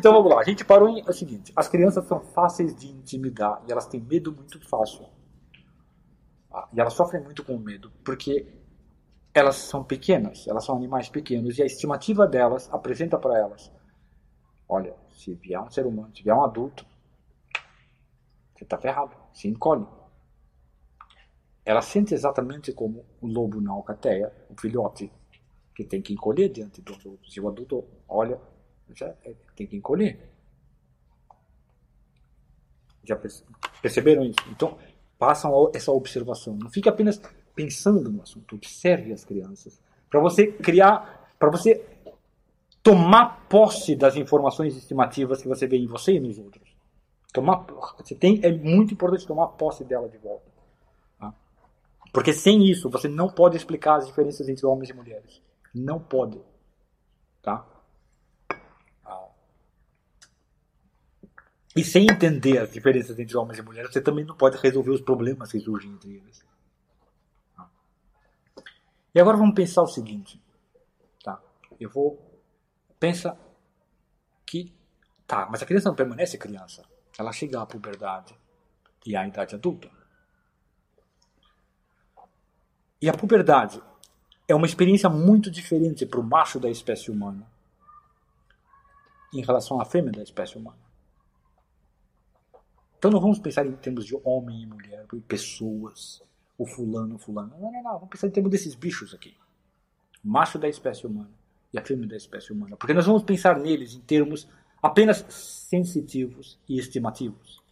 Então vamos lá, a gente parou em é o seguinte: as crianças são fáceis de intimidar e elas têm medo muito fácil. Ah, E elas sofrem muito com medo, porque elas são pequenas, elas são animais pequenos e a estimativa delas apresenta para elas: olha, se vier um ser humano, se vier um adulto, você está ferrado, se encolhe. Ela sente exatamente como o lobo na alcateia, o filhote, que tem que encolher diante do adulto. Se o adulto olha, já é- tem que encolher. Já perce- perceberam isso? Então, façam essa observação. Não fique apenas pensando no assunto. Observe as crianças. Para você criar, para você tomar posse das informações estimativas que você vê em você e nos outros. Tomar, você tem, é muito importante tomar posse dela de volta. tá? Porque sem isso, você não pode explicar as diferenças entre homens e mulheres. Não pode. Tá? E sem entender as diferenças entre homens e mulheres, você também não pode resolver os problemas que surgem entre eles. E agora vamos pensar o seguinte. Tá? Eu vou. Pensa que. Tá, mas a criança não permanece criança. Ela chega à puberdade e à idade adulta. E a puberdade é uma experiência muito diferente para o macho da espécie humana em relação à fêmea da espécie humana. Então não vamos pensar em termos de homem e mulher, pessoas, o fulano, o fulano. Não, não, não. Vamos pensar em termos desses bichos aqui. O macho da espécie humana e a fêmea da espécie humana. Porque nós vamos pensar neles em termos apenas sensitivos e estimativos.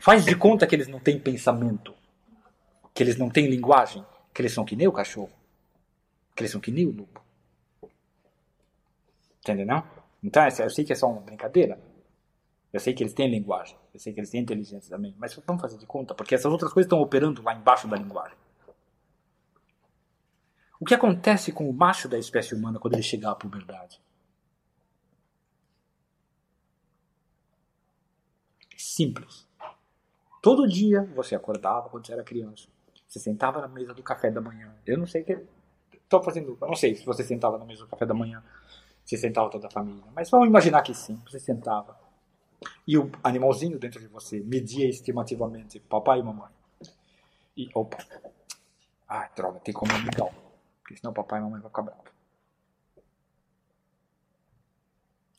Faz de conta que eles não têm pensamento, que eles não têm linguagem, que eles são que nem o cachorro, que eles são que nem o lobo. Entendeu? Não? Então, eu sei que é só uma brincadeira. Eu sei que eles têm linguagem, eu sei que eles têm inteligência também, mas vamos fazer de conta, porque essas outras coisas estão operando lá embaixo da linguagem. O que acontece com o macho da espécie humana quando ele chegar à puberdade? Simples. Todo dia você acordava quando você era criança. Você sentava na mesa do café da manhã. Eu não sei que. Estou fazendo. Eu não sei se você sentava na mesa do café da manhã. Se sentava toda a família. Mas vamos imaginar que sim. Você sentava. E o animalzinho dentro de você media estimativamente papai e mamãe. E opa. Ah, droga, tem que comer mingau. Porque senão papai e mamãe vão ficar bravos.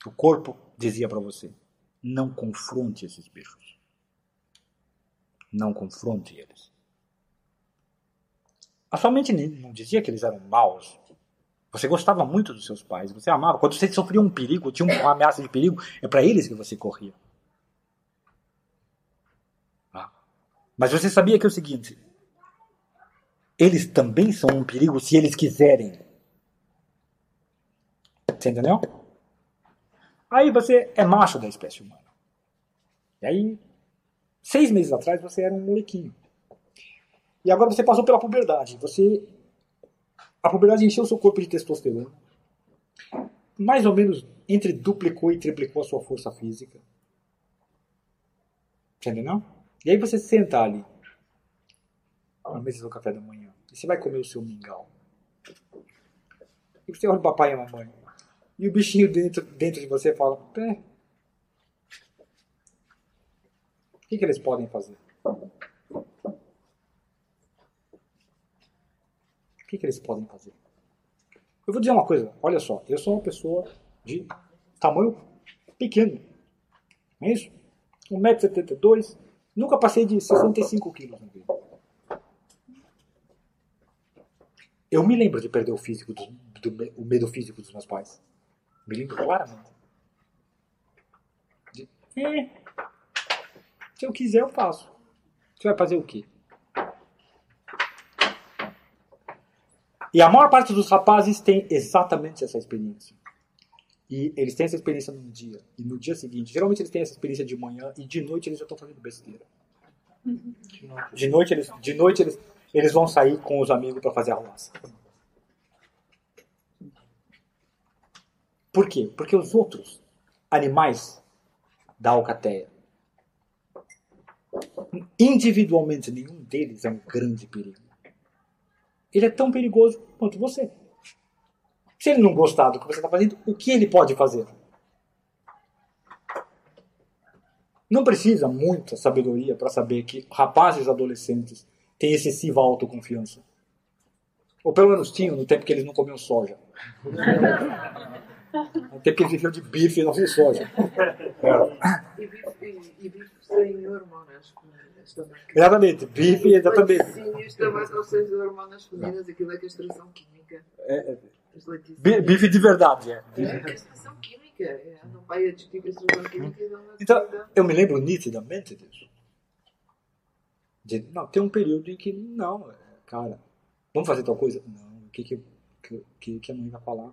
O corpo dizia para você: não confronte esses bichos. Não confronte eles. A sua mente não dizia que eles eram maus. Você gostava muito dos seus pais, você amava. Quando você sofria um perigo, tinha uma ameaça de perigo, é para eles que você corria. Ah. Mas você sabia que é o seguinte: eles também são um perigo se eles quiserem. Você entendeu? Aí você é macho da espécie humana. E aí, seis meses atrás, você era um molequinho. E agora você passou pela puberdade. Você. A puberdade encheu seu corpo de testosterona. Mais ou menos entre duplicou e triplicou a sua força física. Entendeu? Não? E aí você senta ali. Na mesa do café da manhã. E você vai comer o seu mingau. E você olha o papai e a mamãe. E o bichinho dentro, dentro de você fala: Pé. O que, que eles podem fazer? Que, que eles podem fazer? Eu vou dizer uma coisa: olha só, eu sou uma pessoa de tamanho pequeno. Não é isso? 1,72m. Nunca passei de 65 quilos na vida. Eu me lembro de perder o físico do, do- o medo físico dos meus pais. Me lembro claramente. De, é, se eu quiser, eu faço. Você vai fazer o quê? E a maior parte dos rapazes tem exatamente essa experiência. E eles têm essa experiência num dia. E no dia seguinte, geralmente eles têm essa experiência de manhã e de noite eles já estão fazendo besteira. De noite eles, de noite eles, eles vão sair com os amigos para fazer arrumação. Por quê? Porque os outros animais da alcateia, individualmente, nenhum deles é um grande perigo. Ele é tão perigoso quanto você. Se ele não gostar do que você está fazendo, o que ele pode fazer? Não precisa muita sabedoria para saber que rapazes adolescentes têm excessiva autoconfiança. Ou pelo menos tinham no tempo que eles não comiam soja. No tempo que eles viviam de bife e não de soja. E bife, e bife sem também. Exatamente, bife, exatamente. Laticínios também são sem hormonas femininas, aquilo é castração química. É, é, bife de verdade, é. É castração química. É, não vai a discutir castração química Então, eu me lembro nitidamente disso. De, não, tem um período em que, não, é, cara, vamos fazer tal coisa? Não, o que, que, que, que a mãe vai falar?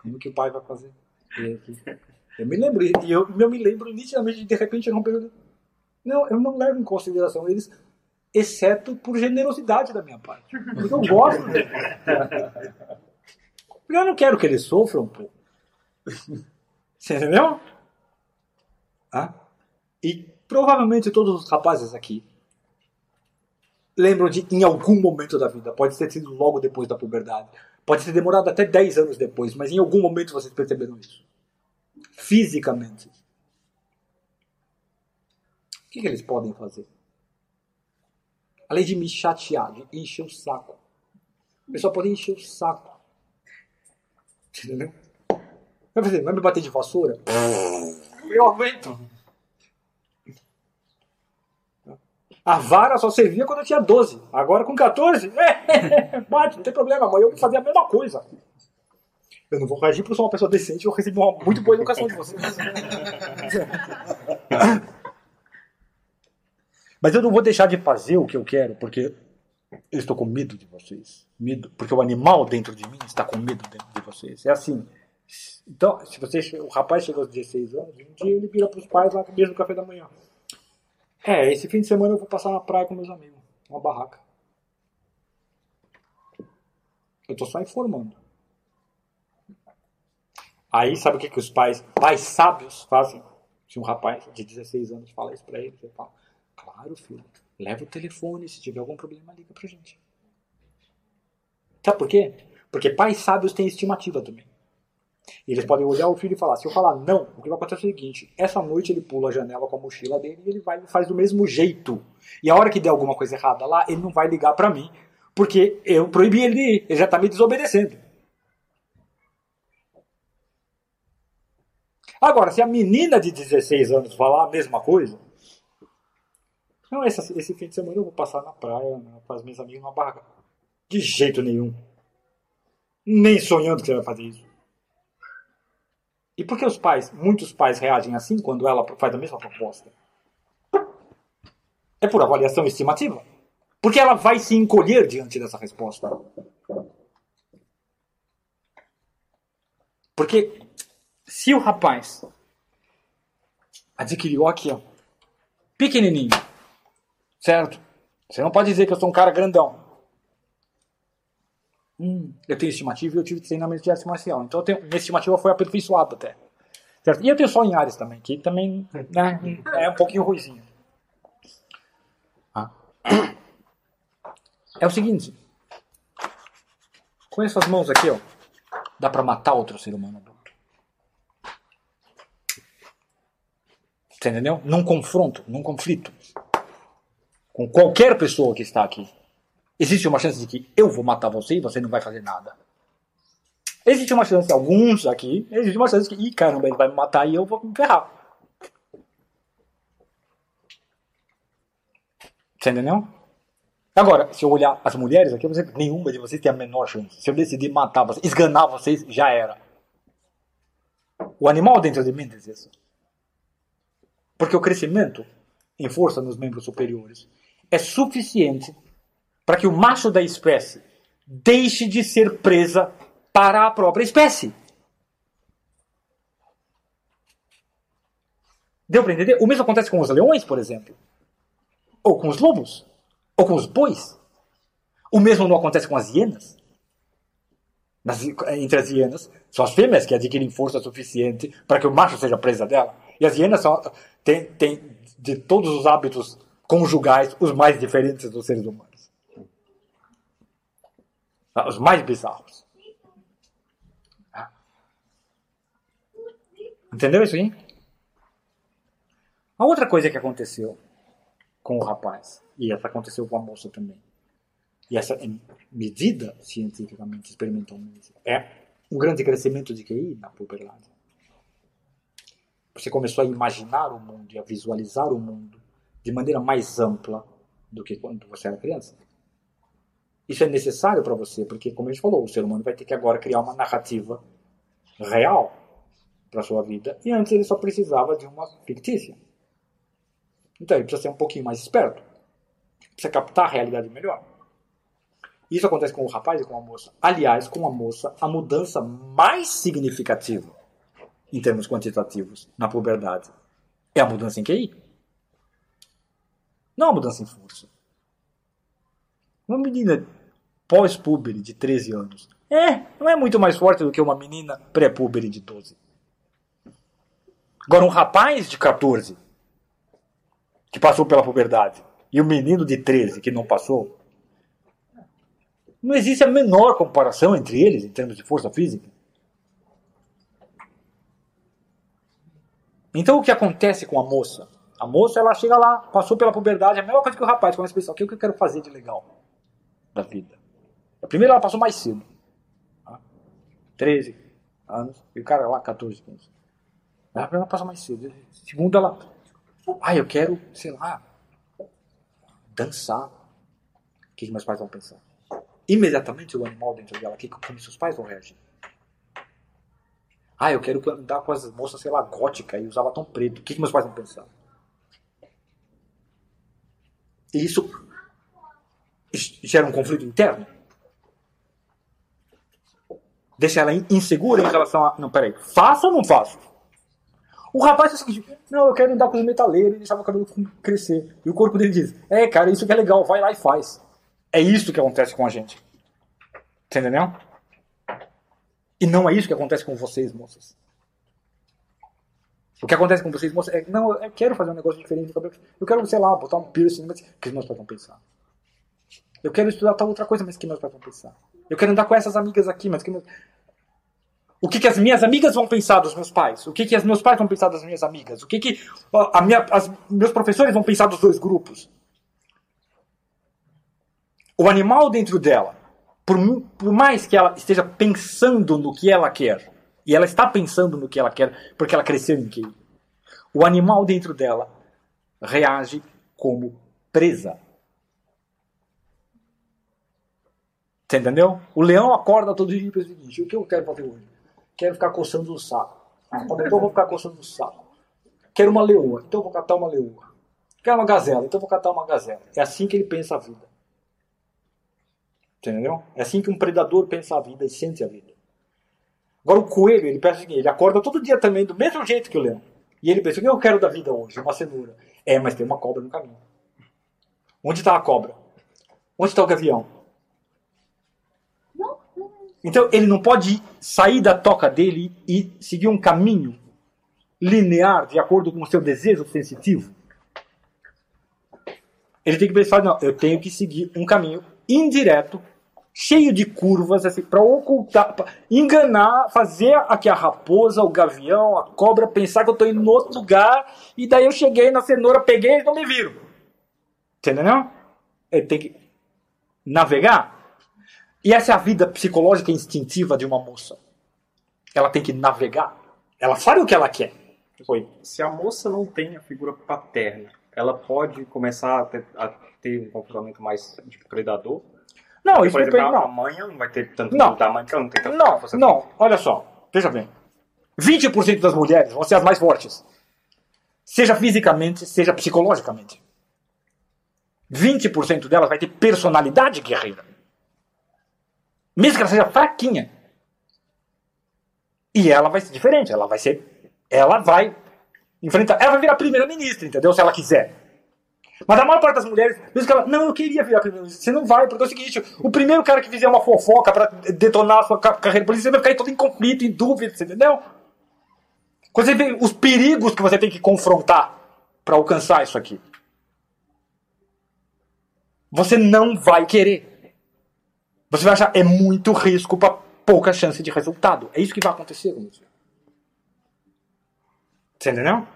Como que o pai vai fazer? Eu me lembro, e eu, eu me lembro nitidamente de, de repente chegar um período. Não, eu não levo em consideração eles, exceto por generosidade da minha parte. Porque eu gosto deles. Porque eu não quero que eles sofram, pô. Você entendeu? Ah? E provavelmente todos os rapazes aqui lembram de em algum momento da vida. Pode ter sido logo depois da puberdade. Pode ter demorado até 10 anos depois, mas em algum momento vocês perceberam isso. Fisicamente. O que, que eles podem fazer? Além de me chatear, de encher o saco. Eles só podem encher o saco. Entendeu? Vai fazer, vai me bater de vassoura? Eu aguento. A vara só servia quando eu tinha 12. Agora com 14, é, bate, não tem problema. Amanhã eu vou fazer a mesma coisa. Eu não vou reagir porque eu sou uma pessoa decente e eu recebi uma muito boa educação de vocês. Mas eu não vou deixar de fazer o que eu quero porque eu estou com medo de vocês. Medo, porque o animal dentro de mim está com medo de, de vocês. É assim. Então, se você, o rapaz chega aos 16 anos, um dia ele vira para os pais lá no mesmo café da manhã. É, esse fim de semana eu vou passar na praia com meus amigos. Uma barraca. Eu tô só informando. Aí, sabe o que, que os pais, pais sábios fazem? Se um rapaz de 16 anos fala isso pra ele, você fala, claro, filho, leva o telefone, se tiver algum problema, liga pra gente. Sabe por quê? Porque pais sábios têm estimativa também. E eles podem olhar o filho e falar, se eu falar não, o que vai acontecer é o seguinte, essa noite ele pula a janela com a mochila dele e ele vai e faz do mesmo jeito. E a hora que der alguma coisa errada lá, ele não vai ligar pra mim, porque eu proibi ele de ir, ele já tá me desobedecendo. Agora, se a menina de 16 anos falar a mesma coisa, não, esse, esse fim de semana eu vou passar na praia né, com as minhas amigas numa barraca. De jeito nenhum. Nem sonhando que você vai fazer isso. E por que os pais, muitos pais reagem assim quando ela faz a mesma proposta? É por avaliação estimativa. Porque ela vai se encolher diante dessa resposta. Porque se o rapaz adquiriu aqui, ó, pequenininho, certo? Você não pode dizer que eu sou um cara grandão. Hum, eu tenho estimativa e eu tive treinamento de arte marcial. Então tenho, minha estimativa foi aperfeiçoada até. Certo? E eu tenho só em Ares também, que também né, é um pouquinho ruizinho. Ah. É o seguinte. Com essas mãos aqui, ó, dá pra matar outro ser humano adulto. Você entendeu? Num confronto, num conflito. Com qualquer pessoa que está aqui. Existe uma chance de que eu vou matar você e você não vai fazer nada. Existe uma chance, alguns aqui, existe uma chance que, ih, caramba, ele vai me matar e eu vou me ferrar. Você entendeu? Agora, se eu olhar as mulheres aqui, eu vou dizer que nenhuma de vocês tem a menor chance. Se eu decidir matar vocês, esganar vocês, já era. O animal dentro de mim diz isso. Porque o crescimento em força nos membros superiores é suficiente para que o macho da espécie deixe de ser presa para a própria espécie. Deu para entender? O mesmo acontece com os leões, por exemplo. Ou com os lobos. Ou com os bois. O mesmo não acontece com as hienas. Nas, entre as hienas, são as fêmeas que adquirem força suficiente para que o macho seja presa dela. E as hienas têm, de todos os hábitos conjugais, os mais diferentes dos seres humanos. Os mais bizarros. Entendeu isso aí? A outra coisa que aconteceu com o rapaz, e essa aconteceu com a moça também, e essa é medida cientificamente, experimentalmente, é um grande crescimento de QI na puberdade. Você começou a imaginar o mundo e a visualizar o mundo de maneira mais ampla do que quando você era criança. Isso é necessário para você, porque, como a gente falou, o ser humano vai ter que agora criar uma narrativa real para sua vida, e antes ele só precisava de uma fictícia. Então ele precisa ser um pouquinho mais esperto, precisa captar a realidade melhor. Isso acontece com o rapaz e com a moça. Aliás, com a moça, a mudança mais significativa, em termos quantitativos, na puberdade, é a mudança em QI. Não a mudança em força. Uma menina pós-púbere de 13 anos é, não é muito mais forte do que uma menina pré-púbere de 12. Agora, um rapaz de 14 que passou pela puberdade e um menino de 13 que não passou, não existe a menor comparação entre eles em termos de força física. Então o que acontece com a moça? A moça ela chega lá, passou pela puberdade, a mesma coisa que o rapaz, começa a pensar, o que eu quero fazer de legal da vida? Primeiro ela passou mais cedo. 13 anos, e o cara lá 14, 15. Ela passou mais cedo. Segundo ela, ah, eu quero, sei lá, dançar. O que, que meus pais vão pensar? Imediatamente o animal dentro dela, que, como seus pais vão reagir? Ah, eu quero andar com as moças, sei lá, gótica e usar batom preto. O que, que meus pais vão pensar? E isso gera um conflito interno. Deixa ela insegura em relação a. Não, peraí, faço ou não faço? O rapaz faz o seguinte: não, eu quero andar com os metaleiros e deixar meu cabelo crescer. E o corpo dele diz: é, cara, isso que é legal, vai lá e faz. É isso que acontece com a gente. Entendeu? E não é isso que acontece com vocês, moças. O que acontece com vocês, moças, é não, eu quero fazer um negócio diferente cabelo. Eu quero, sei lá, botar um piercing, mas que meus pais vão pensar. Eu quero estudar tal outra coisa, mas que meus pais vão pensar. Eu quero andar com essas amigas aqui, mas que meus... O que, que as minhas amigas vão pensar dos meus pais? O que, que os meus pais vão pensar das minhas amigas? O que, que a minha, as, meus professores vão pensar dos dois grupos? O animal dentro dela, por, por mais que ela esteja pensando no que ela quer, e ela está pensando no que ela quer porque ela cresceu em QI, o animal dentro dela reage como presa. Você entendeu? O leão acorda todo dia e pensa o seguinte: o que eu quero fazer hoje? Quero ficar coçando o saco. Então eu vou ficar coçando o saco. Quero uma leoa, então eu vou catar uma leoa. Quero uma gazela, então eu vou catar uma gazela. É assim que ele pensa a vida. Entendeu? É assim que um predador pensa a vida e sente a vida. Agora o coelho, ele pensa o seguinte: ele acorda todo dia também do mesmo jeito que o leão. E ele pensa: o que eu quero da vida hoje? Uma cenoura. É, mas tem uma cobra no caminho. Onde está a cobra? Onde está o gavião? Então ele não pode sair da toca dele e seguir um caminho linear de acordo com o seu desejo sensitivo. Ele tem que pensar, não, eu tenho que seguir um caminho indireto, cheio de curvas, assim, para ocultar, pra enganar, fazer aqui a raposa, o gavião, a cobra pensar que eu estou em outro lugar e daí eu cheguei na cenoura, peguei e eles não me viram. Entendeu? Ele tem que navegar e essa é a vida psicológica instintiva de uma moça. Ela tem que navegar. Ela sabe o que ela quer. Se a moça não tem a figura paterna, ela pode começar a ter, a ter um comportamento mais de predador? Não, Porque, isso por exemplo, depende. a Não, não vai ter tanto Não. da não tem tanto não, não. Olha só. Veja bem. 20% das mulheres vão ser as mais fortes. Seja fisicamente, seja psicologicamente. 20% delas vai ter personalidade guerreira. Mesmo que ela seja fraquinha. E ela vai ser diferente, ela vai ser. Ela vai enfrentar. Ela vai virar primeira-ministra, entendeu? Se ela quiser. Mas a maior parte das mulheres, mesmo que ela. Não, eu queria virar primeira-ministra. Você não vai, porque é o seguinte: o primeiro cara que fizer uma fofoca pra detonar a sua ca- carreira política, você vai ficar todo em conflito, em dúvida, você entendeu? Quando você vê os perigos que você tem que confrontar pra alcançar isso aqui, você não vai querer. Você vai achar é muito risco para pouca chance de resultado. É isso que vai acontecer com você. Você entendeu?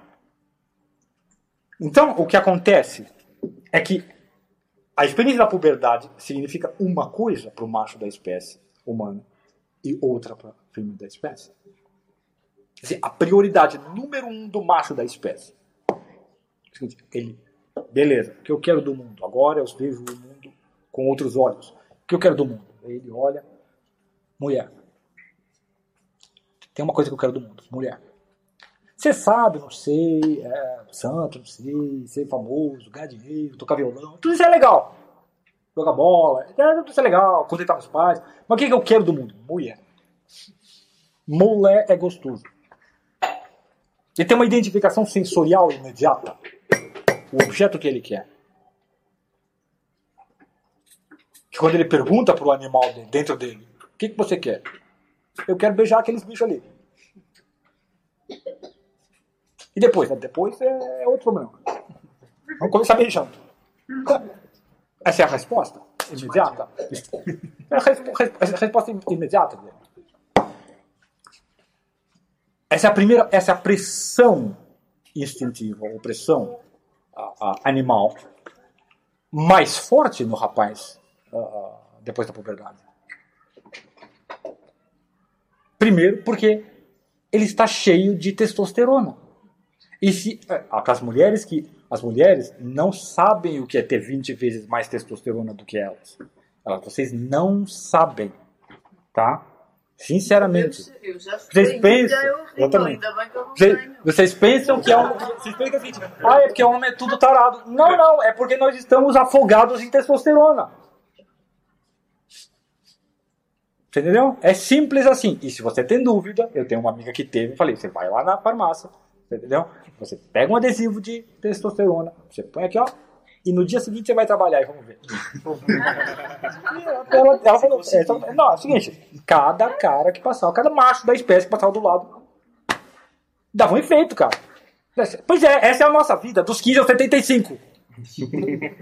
Então, o que acontece é que a experiência da puberdade significa uma coisa para o macho da espécie humana e outra para a fêmea da espécie. Quer dizer, a prioridade número um do macho da espécie. Ele, beleza, o que eu quero do mundo? Agora eu vejo o mundo com outros olhos. O que eu quero do mundo? Ele olha, mulher. Tem uma coisa que eu quero do mundo, mulher. Você sabe, não sei, é, santo, não sei, ser famoso, ganhar dinheiro, tocar violão, tudo isso é legal. Jogar bola, é, tudo isso é legal, contentar meus pais. Mas o que, que eu quero do mundo? Mulher. Mulher é gostoso. Ele tem uma identificação sensorial imediata. O objeto que ele quer. Que quando ele pergunta para o animal dentro dele, o que, que você quer? Eu quero beijar aqueles bichos ali. E depois? Né? Depois é outro problema. Vamos começar beijando. Essa é a resposta imediata. É a resposta imediata dele. Essa é a primeira, essa é a pressão instintiva, ou pressão animal mais forte no rapaz depois da puberdade. Primeiro, porque ele está cheio de testosterona. E se é, as mulheres que as mulheres não sabem o que é ter 20 vezes mais testosterona do que elas. elas vocês não sabem, tá? Sinceramente. Eu, já vocês pensam, exatamente. Vocês, vocês, pensam que é um, vocês pensam assim, ah, é porque o homem é tudo tarado. Não, não, é porque nós estamos afogados em testosterona. Você entendeu? É simples assim. E se você tem dúvida, eu tenho uma amiga que teve, eu falei, você vai lá na farmácia, entendeu? Você pega um adesivo de testosterona, você põe aqui, ó, e no dia seguinte você vai trabalhar e vamos ver. ela, ela falou, é, então, não, é o seguinte, cada cara que passava, cada macho da espécie que passava do lado, dava um efeito, cara. Pois é, essa é a nossa vida, dos 15 aos 75.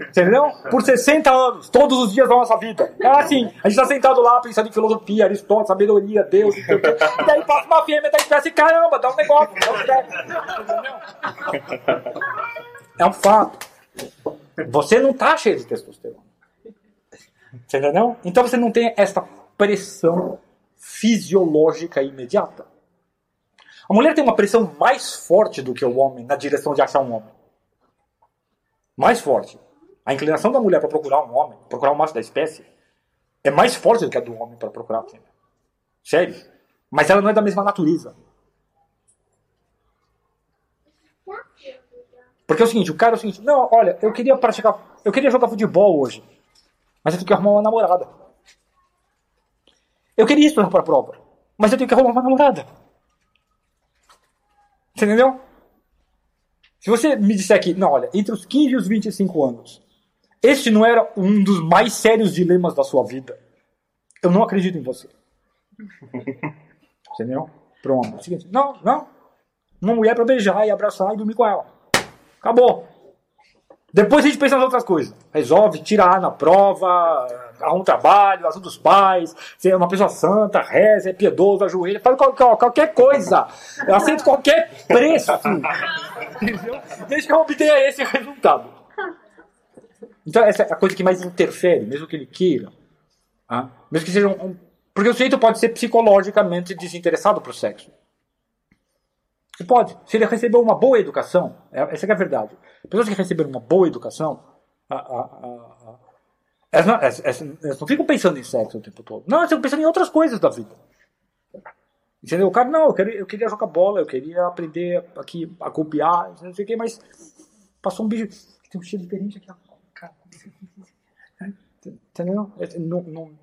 Entendeu? Por 60 anos, todos os dias da nossa vida. É assim, a gente tá sentado lá pensando em filosofia, Aristóteles, sabedoria, Deus, e, daí passa uma fêmea da espécie, caramba, dá um negócio. Dá um? É um fato. Você não tá cheio de testosterona. Você entendeu? Então você não tem essa pressão fisiológica imediata. A mulher tem uma pressão mais forte do que o homem na direção de achar um homem mais forte. A inclinação da mulher para procurar um homem, procurar um macho da espécie, é mais forte do que a do homem para procurar a fêmea. Sério. Mas ela não é da mesma natureza. Porque é o seguinte, o cara é o seguinte, não, olha, eu queria praticar, eu queria jogar futebol hoje, mas eu tenho que arrumar uma namorada. Eu queria estudar para a prova, mas eu tenho que arrumar uma namorada. Você entendeu? Se você me disser que, não, olha, entre os 15 e os 25 anos, este não era um dos mais sérios dilemas da sua vida, eu não acredito em você. Entendeu? Pronto. É seguinte, não, não. Uma mulher para beijar e abraçar e dormir com ela. Acabou. Depois a gente pensa nas outras coisas. Resolve tirar na prova, arruma um trabalho, ajuda os pais, ser uma pessoa santa, reza, é piedoso, ajoelha, faz qualquer, qualquer coisa. Eu aceito qualquer preço. Desde que eu obtenha esse resultado. Então essa é a coisa que mais interfere, mesmo que ele queira. Ah, mesmo que seja um, Porque o sujeito pode ser psicologicamente desinteressado pro sexo. Ele pode. Se ele recebeu uma boa educação, é, essa é a verdade. Pessoas que receberam uma boa educação, a, a, a, elas, não, elas, elas, não, ficam pensando em sexo o tempo todo. Não, elas ficam pensando em outras coisas da vida. Entendeu? O cara, não, eu queria, eu queria jogar bola, eu queria aprender aqui a copiar, não sei o que, mas passou um bicho. Tem um cheiro diferente aqui. Cara. Entendeu? É, não, não,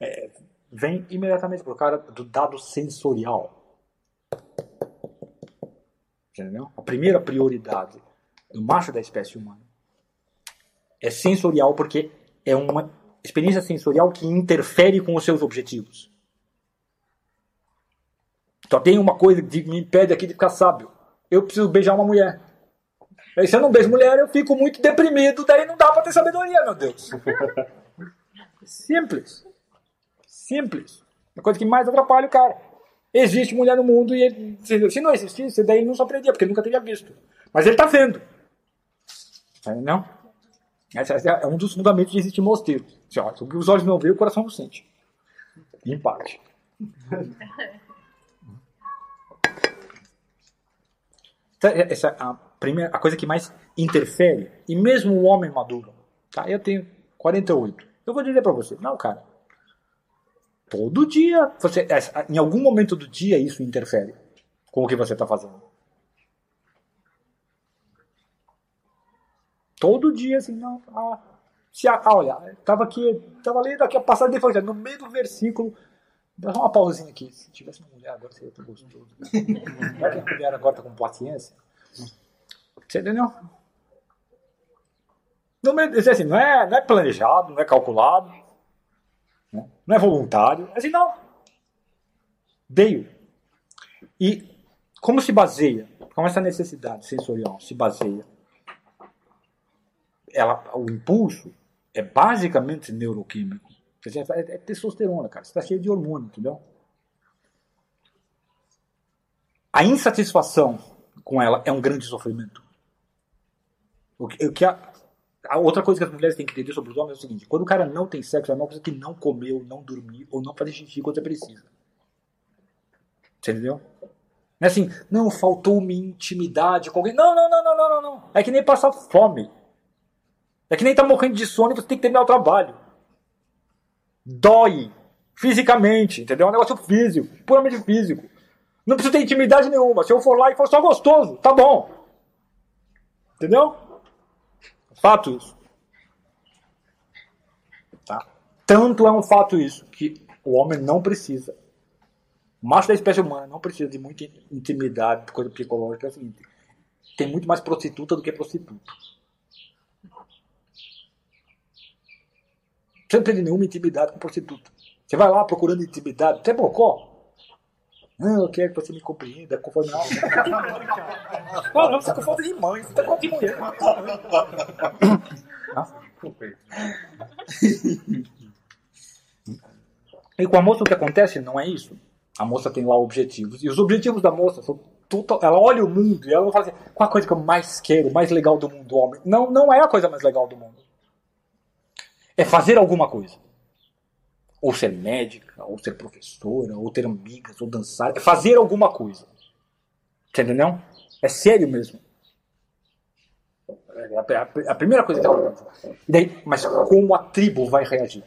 é, vem imediatamente pro cara do dado sensorial. Entendeu? A primeira prioridade do macho da espécie humana é sensorial porque é uma experiência sensorial que interfere com os seus objetivos. Só tem uma coisa que me impede aqui de ficar sábio. Eu preciso beijar uma mulher. Aí, se eu não beijo mulher, eu fico muito deprimido, daí não dá para ter sabedoria, meu Deus. Simples. Simples. A coisa que mais atrapalha o cara. existe mulher no mundo e ele, se, não existisse, daí ele não sofreria, porque ele nunca teria visto. Mas ele está vendo. Não? Esse é um dos fundamentos de existir mosteiro. Assim, o que os olhos não veem, o coração não sente. Em parte. Então, essa é a, primeira, a coisa que mais interfere. E mesmo o homem maduro. Tá? Eu tenho 48. Eu vou dizer para você, não, cara. Todo dia, você, em algum momento do dia, isso interfere com o que você está fazendo. Todo dia, assim, não. Ah, se, ah, olha, estava aqui, estava lendo aqui a passagem de Evangelho, no meio do versículo. Dá uma pausinha aqui. Se tivesse uma mulher agora, seria tão gostoso. Vai que a mulher agora está com paciência. Você entendeu? Não, assim, não, é, não é planejado, não é calculado, né? não é voluntário. É assim, não. Veio. E como se baseia, como essa necessidade sensorial se baseia, ela, o impulso é basicamente neuroquímico. É, é testosterona, cara. Você está cheio de hormônio, entendeu? A insatisfação com ela é um grande sofrimento. O que, o que a, a, outra coisa que as mulheres têm que entender sobre os homens é o seguinte: quando o cara não tem sexo, é uma coisa que não comeu, não dormir ou não fazer xixi quando você precisa. Você entendeu? Não é assim, não, faltou-me intimidade com alguém. Não, não, não, não, não, não. É que nem passar fome. É que nem tá morrendo de sono e você tem que terminar o trabalho. Dói. Fisicamente, entendeu? É um negócio físico, puramente físico. Não precisa ter intimidade nenhuma. Se eu for lá e for só gostoso, tá bom. Entendeu? Fato isso. Tá? Tanto é um fato isso que o homem não precisa. O macho da espécie humana não precisa de muita intimidade, coisa psicológica. É o seguinte: tem muito mais prostituta do que prostituto. Você não tem nenhuma intimidade com prostituta. Você vai lá procurando intimidade. Você é bocó? Não, eu quero que você me compreenda conforme a Não, não, você tá com falta de mãe, você tá com de mulher. E com a moça o que acontece não é isso. A moça tem lá objetivos. E os objetivos da moça são total. Ela olha o mundo e ela não fala assim, qual a coisa que eu mais quero, mais legal do mundo, homem? Não, não é a coisa mais legal do mundo. É fazer alguma coisa ou ser médica, ou ser professora, ou ter amigas, ou dançar. É fazer alguma coisa. Entendeu? É sério mesmo. É a, primeira coisa que ela pensa. daí, mas como a tribo vai reagir?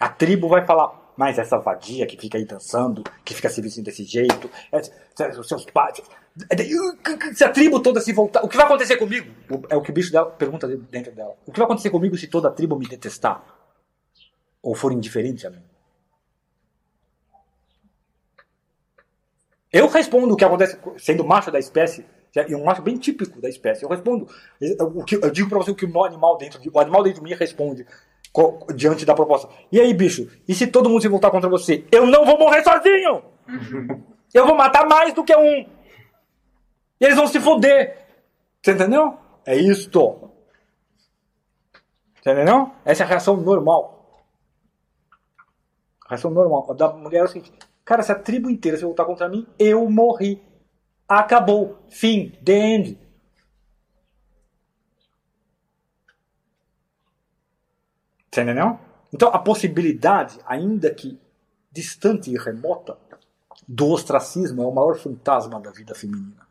A tribo vai falar, mas essa vadia que fica aí dançando, que fica se vestindo desse jeito, é, os seus pais, se a tribo toda se voltar. O que vai acontecer comigo? É o que o bicho dela pergunta dentro dela. O que vai acontecer comigo se toda a tribo me detestar? Ou for indiferente a mim? Eu respondo o que acontece sendo macho da espécie, e um macho bem típico da espécie. Eu respondo. Eu digo pra você o que o animal dentro de, o animal dentro de mim responde diante da proposta. E aí, bicho? E se todo mundo se voltar contra você? Eu não vou morrer sozinho! Eu vou matar mais do que um. E eles vão se foder. Você entendeu? É isto. Você entendeu? Essa é a reação normal. A reação normal. da mulher é o seguinte: cara, se a tribo inteira se voltar contra mim, eu morri. Acabou. Fim. The end. Você entendeu? Então a possibilidade, ainda que distante e remota, do ostracismo é o maior fantasma da vida feminina.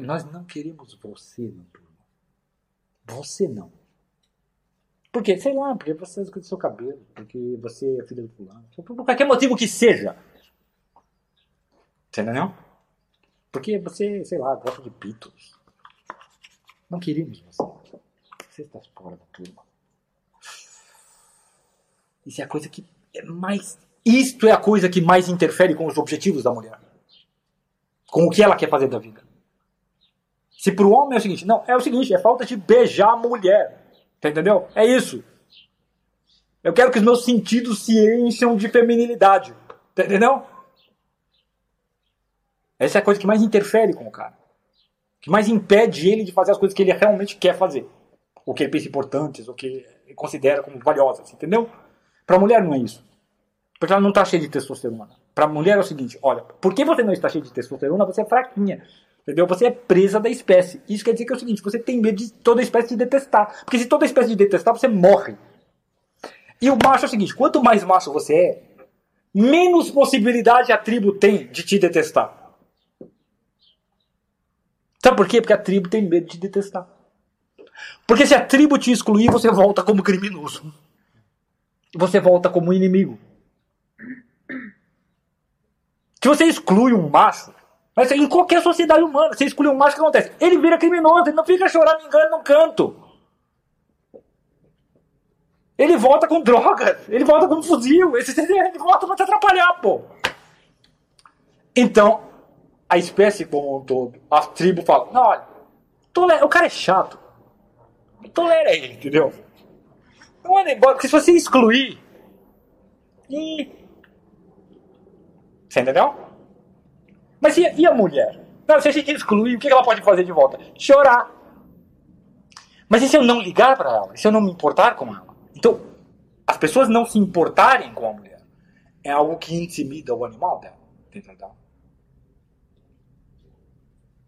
Nós não queremos você na turma. Você não. Por quê? Sei lá, porque você o seu cabelo, porque você é filha do fulano. Por qualquer motivo que seja. Você entendeu? Porque você, sei lá, gosta de Beatles. Não queríamos você. Você está fora da turma. Isso é a coisa que é mais. Isto é a coisa que mais interfere com os objetivos da mulher. Com o que ela quer fazer da vida. Se pro homem é o seguinte, não, é o seguinte, é falta de beijar a mulher. Tá entendeu? É isso. Eu quero que os meus sentidos se encham de feminilidade. Tá entendeu? Essa é a coisa que mais interfere com o cara. Que mais impede ele de fazer as coisas que ele realmente quer fazer. ou que ele pensa importantes, ou que ele considera como valiosas, entendeu? Para a mulher não é isso. Porque ela não está cheia de testosterona. Para a mulher é o seguinte: olha, por que você não está cheia de testosterona? Você é fraquinha. Entendeu? Você é presa da espécie. Isso quer dizer que é o seguinte: você tem medo de toda espécie de detestar. Porque se toda espécie de detestar, você morre. E o macho é o seguinte: quanto mais macho você é, menos possibilidade a tribo tem de te detestar. Sabe por quê? Porque a tribo tem medo de te detestar. Porque se a tribo te excluir, você volta como criminoso. Você volta como inimigo. Se você exclui um macho, mas em qualquer sociedade humana, você exclui um macho, o que acontece? Ele vira criminoso, ele não fica chorando engano no canto. Ele volta com drogas, ele volta com fuzil, ele volta pra te atrapalhar, pô. Então, a espécie como um todo, a tribo fala, não, olha, tolera, o cara é chato. Tolera ele, entendeu? Não anda embora, porque se você excluir. E... Você entendeu? Mas e, e a mulher? Não, se a gente excluir, o que ela pode fazer de volta? Chorar. Mas e se eu não ligar para ela? E se eu não me importar com ela? Então, as pessoas não se importarem com a mulher é algo que intimida o animal dela. Entendeu?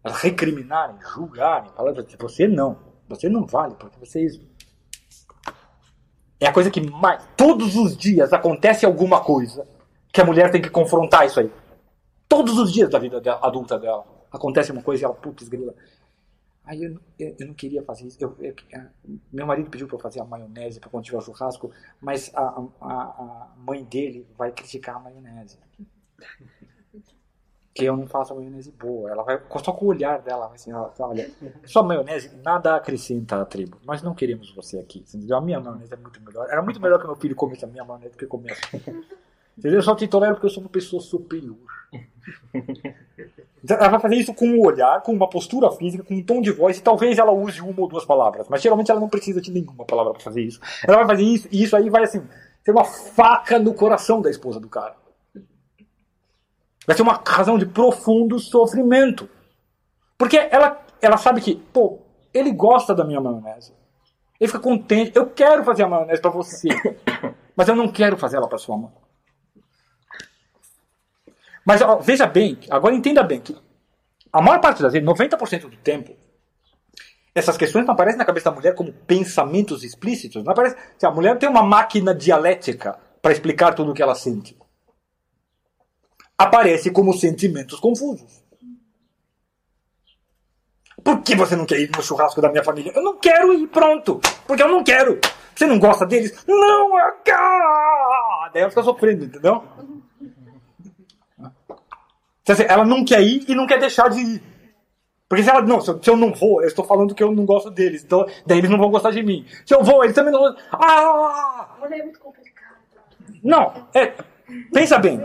Elas recriminarem, julgarem, falarem assim, você não, você não vale, porque você é isso. É a coisa que mais. Todos os dias acontece alguma coisa que a mulher tem que confrontar isso aí. Todos os dias da vida dela, adulta dela. Acontece uma coisa e ela, putz, grila. Aí eu, eu, eu, não queria fazer isso. Eu, meu marido pediu para eu fazer a maionese para quando tiver o churrasco, mas a, a, a mãe dele vai criticar a maionese que eu não faço a maionese boa. Ela vai só com o olhar dela, assim, ela, olha, sua maionese nada acrescenta à tribo. Nós não queremos você aqui. Entendeu? A minha maionese é muito melhor. Era muito melhor que meu filho comesse a minha maionese do que comesse. Entendeu? Eu só te tolero porque eu sou uma pessoa superior. Ela vai fazer isso com o um olhar, com uma postura física, com um tom de voz, e talvez ela use uma ou duas palavras. Mas geralmente ela não precisa de nenhuma palavra para fazer isso. Ela vai fazer isso, e isso aí vai assim, ser uma faca no coração da esposa do cara. Vai ser uma razão de profundo sofrimento. Porque ela, ela sabe que, pô, ele gosta da minha maionese. Ele fica contente. Eu quero fazer a maionese para você. Mas eu não quero fazer ela para sua mãe. Mas ó, veja bem, agora entenda bem que a maior parte das vezes, 90% do tempo, essas questões não aparecem na cabeça da mulher como pensamentos explícitos. Não aparece. A mulher tem uma máquina dialética para explicar tudo o que ela sente aparece como sentimentos confusos. Por que você não quer ir no churrasco da minha família? Eu não quero ir, pronto. Porque eu não quero. Você não gosta deles? Não, quero. Daí ela fica sofrendo, entendeu? Ela não quer ir e não quer deixar de ir. Porque se ela, não, se eu, se eu, não vou, eu estou falando que eu não gosto deles. Então, daí eles não vão gostar de mim. Se eu vou, eles também não vão. Ah! Mas é muito complicado. Não, é. Pensa bem.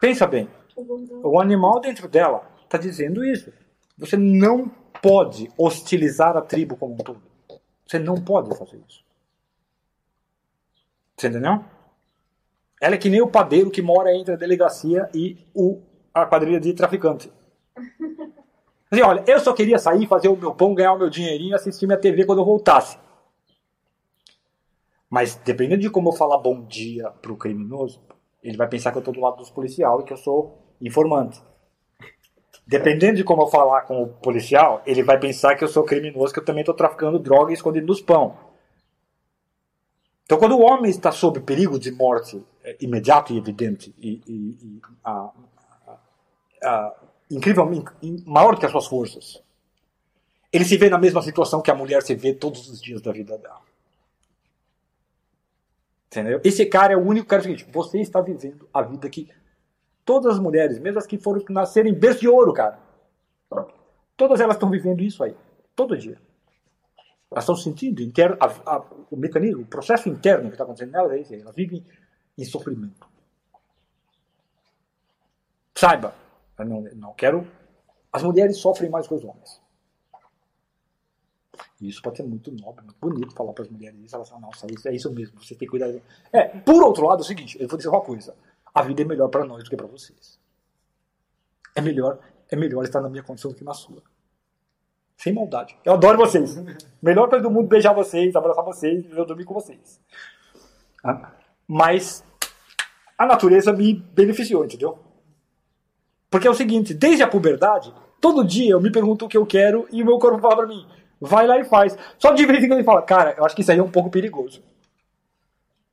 Pensa bem. O animal dentro dela está dizendo isso. Você não pode hostilizar a tribo como um todo. Você não pode fazer isso. Você entendeu? Ela é que nem o padeiro que mora entre a delegacia e o, a quadrilha de traficante. Assim, olha, eu só queria sair, fazer o meu pão, ganhar o meu dinheirinho e assistir minha TV quando eu voltasse. Mas dependendo de como eu falar bom dia pro criminoso, ele vai pensar que eu estou do lado dos policiais e que eu sou informante. Dependendo de como eu falar com o policial, ele vai pensar que eu sou criminoso, que eu também estou traficando droga e escondido nos pão. Então, quando o homem está sob perigo de morte é, imediato e evidente, e, e, e a, a, a, incrivelmente maior que as suas forças, ele se vê na mesma situação que a mulher se vê todos os dias da vida dela. Entendeu? Esse cara é o único cara seguinte, você está vivendo a vida que todas as mulheres, mesmo as que foram nascerem em berço de ouro, cara, todas elas estão vivendo isso aí, todo dia. Elas estão sentindo interno, a, a, o mecanismo, o processo interno que está acontecendo nelas é esse, elas vivem em sofrimento. Saiba, eu não, não quero. As mulheres sofrem mais que os homens. Isso pode ser muito nobre, muito bonito falar para as mulheres isso. Elas falam, nossa, isso é isso mesmo, você tem que cuidar. É, por outro lado, é o seguinte, eu vou dizer uma coisa. A vida é melhor para nós do que para vocês. É melhor, é melhor estar na minha condição do que na sua. Sem maldade. Eu adoro vocês. Melhor coisa do mundo beijar vocês, abraçar vocês, eu dormir com vocês. Ah, Mas a natureza me beneficiou, entendeu? Porque é o seguinte, desde a puberdade, todo dia eu me pergunto o que eu quero e o meu corpo fala pra mim, vai lá e faz. Só de vez em quando ele fala, cara, eu acho que isso aí é um pouco perigoso.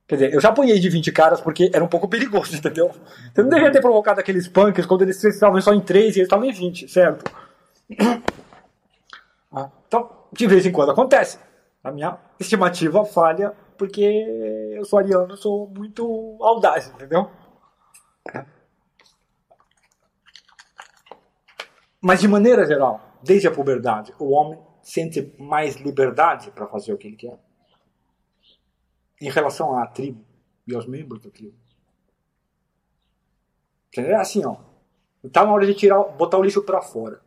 Quer dizer, eu já apanhei de 20 caras porque era um pouco perigoso, entendeu? Você não deveria ter provocado aqueles punks quando eles estavam só em 3 e eles estavam em 20, certo? Ah, Então, de vez em quando acontece. A minha estimativa falha porque eu sou ariano, sou muito audaz, entendeu? Mas de maneira geral, desde a puberdade, o homem sente mais liberdade para fazer o que ele quer. Em relação à tribo e aos membros da tribo. É assim, ó. Tá na hora de tirar, botar o lixo para fora.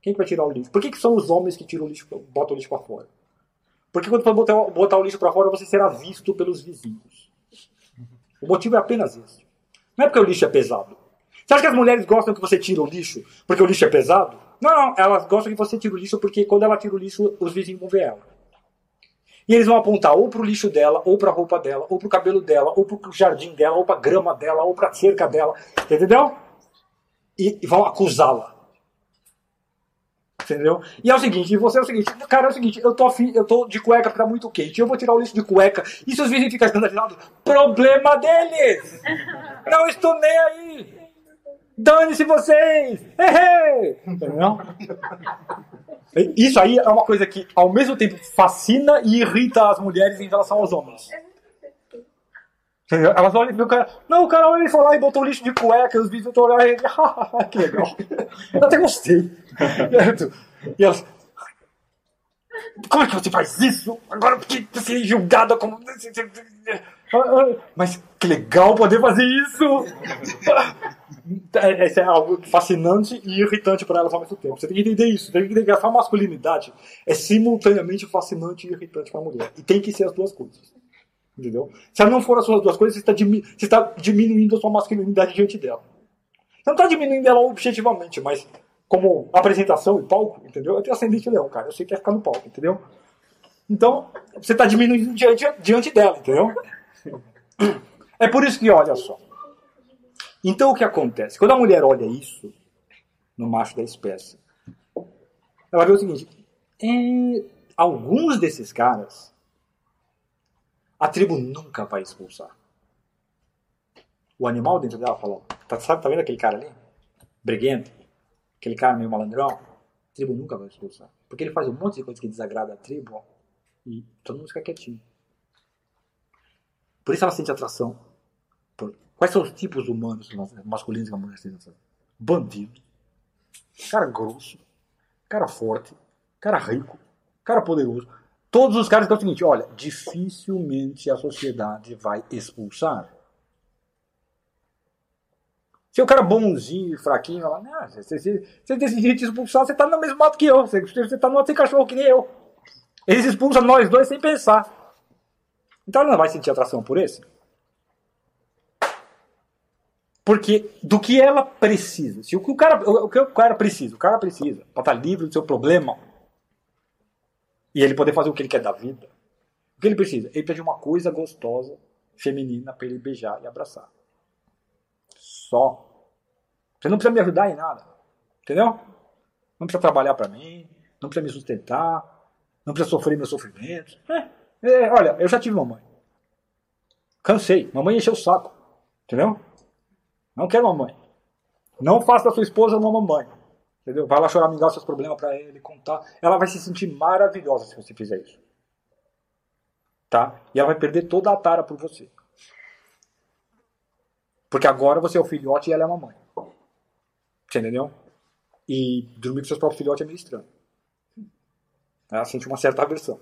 Quem que vai tirar o lixo? Por que, que são os homens que tiram o lixo, botam o lixo para fora? Porque quando for botar, botar o lixo para fora, você será visto pelos vizinhos. O motivo é apenas esse. Não é porque o lixo é pesado. Você acha que as mulheres gostam que você tire o lixo porque o lixo é pesado? Não, não. Elas gostam que você tire o lixo porque quando ela tira o lixo, os vizinhos vão ver ela. E eles vão apontar ou pro lixo dela, ou pra roupa dela, ou pro cabelo dela, ou pro jardim dela, ou pra grama dela, ou pra cerca dela. Entendeu? E, e vão acusá-la. Entendeu? E é o seguinte, você é o seguinte, cara, é o seguinte, eu tô, afim, eu tô de cueca porque muito quente, eu vou tirar o lixo de cueca, e se os vizinhos ficam escandalizados, problema deles! Não estou nem aí! Dane-se vocês! Entendeu? Isso aí é uma coisa que, ao mesmo tempo, fascina e irrita as mulheres em relação aos homens. Elas olham e o cara. Não, o cara olha e lá e botou lixo de cueca, e os bichos estão olhando e. "Ah, que legal. Eu até gostei. E elas. Como é que você faz isso? Agora porque você é julgada como. Mas que legal poder fazer isso! É, é algo fascinante e irritante para elas ao mesmo tempo. Você tem que entender isso. Tem que entender que a masculinidade é simultaneamente fascinante e irritante para a mulher. E tem que ser as duas coisas. Entendeu? Se ela não for as suas duas coisas, você está, você está diminuindo a sua masculinidade diante dela. Você não está diminuindo ela objetivamente, mas como apresentação e palco, entendeu? Eu tenho ascendente leão, cara. Eu sei que é ficar no palco, entendeu? Então, você está diminuindo diante, diante dela, entendeu? É por isso que, olha só. Então, o que acontece? Quando a mulher olha isso, no macho da espécie, ela vê o seguinte: é, alguns desses caras, a tribo nunca vai expulsar. O animal dentro dela falou: tá, sabe, tá vendo aquele cara ali? Briguento? Aquele cara meio malandrão? A tribo nunca vai expulsar. Porque ele faz um monte de coisa que desagrada a tribo ó, e todo mundo fica quietinho. Por isso ela sente atração. Por... Quais são os tipos humanos masculinos que a mulher sente atração? Bandido, cara grosso, cara forte, cara rico, cara poderoso. Todos os caras que é o seguinte, olha, dificilmente a sociedade vai expulsar. Se o cara bonzinho fraquinho, fala, não, se você decidir te expulsar, você tá no mesmo mato que eu. Você, você tá no sem cachorro que nem eu. Eles expulsam nós dois sem pensar. Então ela não vai sentir atração por esse? Porque do que ela precisa. Se o que o cara, o que o cara precisa, o cara precisa para estar livre do seu problema e ele poder fazer o que ele quer da vida. O que ele precisa? Ele precisa de uma coisa gostosa, feminina para ele beijar e abraçar. Só. Você não precisa me ajudar em nada. Entendeu? Não precisa trabalhar para mim, não precisa me sustentar, não precisa sofrer meus sofrimentos. É, é, olha, eu já tive mamãe. Cansei. Mamãe encheu o saco. Entendeu? Não quero mamãe. Não faça da sua esposa uma mamãe. Entendeu? Vai lá choramingar seus problemas para ele, contar. Ela vai se sentir maravilhosa se você fizer isso. Tá? E ela vai perder toda a tara por você. Porque agora você é o filhote e ela é a mamãe. Você entendeu? E dormir com seus próprios filhotes é meio estranho. Ela sente uma certa aversão.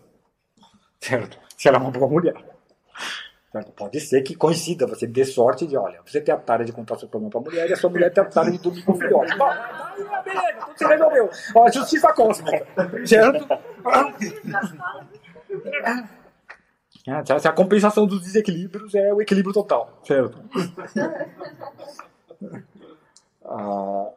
Certo? Se ela é uma boa mulher. Certo? Pode ser que coincida, você dê sorte de, olha, você tem a tarefa de contar seu problema pra mulher e a sua mulher tem a tarefa de dormir com o filhote. Ah, beleza, tudo se resolveu. Ó, justiça cósmica. Certo? É, a compensação dos desequilíbrios é o equilíbrio total. Certo? Ah,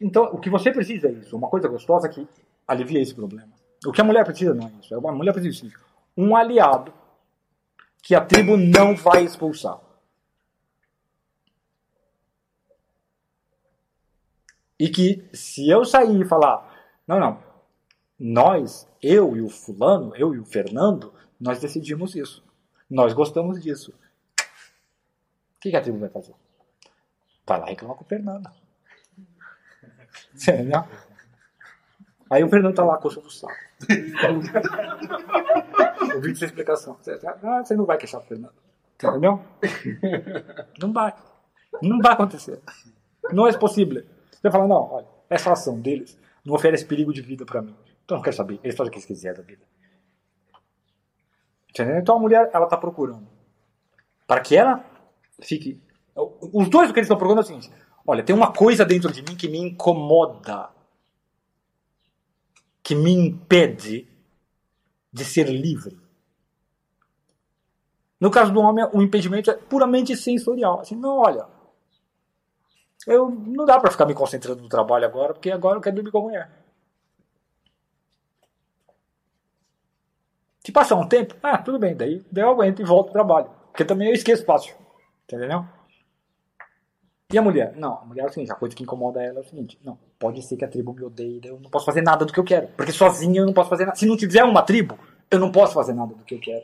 então, o que você precisa é isso. Uma coisa gostosa que alivia esse problema. O que a mulher precisa não é isso. A mulher precisa sim, um aliado que a tribo não vai expulsar. E que se eu sair e falar, não, não, nós, eu e o fulano, eu e o Fernando, nós decidimos isso. Nós gostamos disso. O que, que a tribo vai fazer? Vai lá reclamar com o Fernando. Entendeu? Aí o Fernando tá lá coçando o saco. Ouvindo essa explicação. Você, ah, você não vai queixar o Fernando. Entendeu? Não vai. Não vai acontecer. Não é possível. Você fala, não, olha, essa ação deles não oferece perigo de vida para mim. Então eu não quero saber. Eles fazem o que eles quiserem da vida. Entendeu? Então a mulher, ela está procurando. Para que ela fique. Os dois o que eles estão procurando é o seguinte: olha, tem uma coisa dentro de mim que me incomoda. Que me impede de ser livre. No caso do homem, o impedimento é puramente sensorial. Assim, não, olha, eu não dá para ficar me concentrando no trabalho agora, porque agora eu quero dormir com a mulher. Se passar um tempo, ah, tudo bem, daí, daí eu aguento e volto ao trabalho. Porque também eu esqueço fácil. Entendeu? E a mulher? Não, a mulher é o seguinte, a coisa que incomoda ela é o seguinte, não, pode ser que a tribo me odeie, eu não posso fazer nada do que eu quero. Porque sozinha eu não posso fazer nada. Se não tiver uma tribo, eu não posso fazer nada do que eu quero.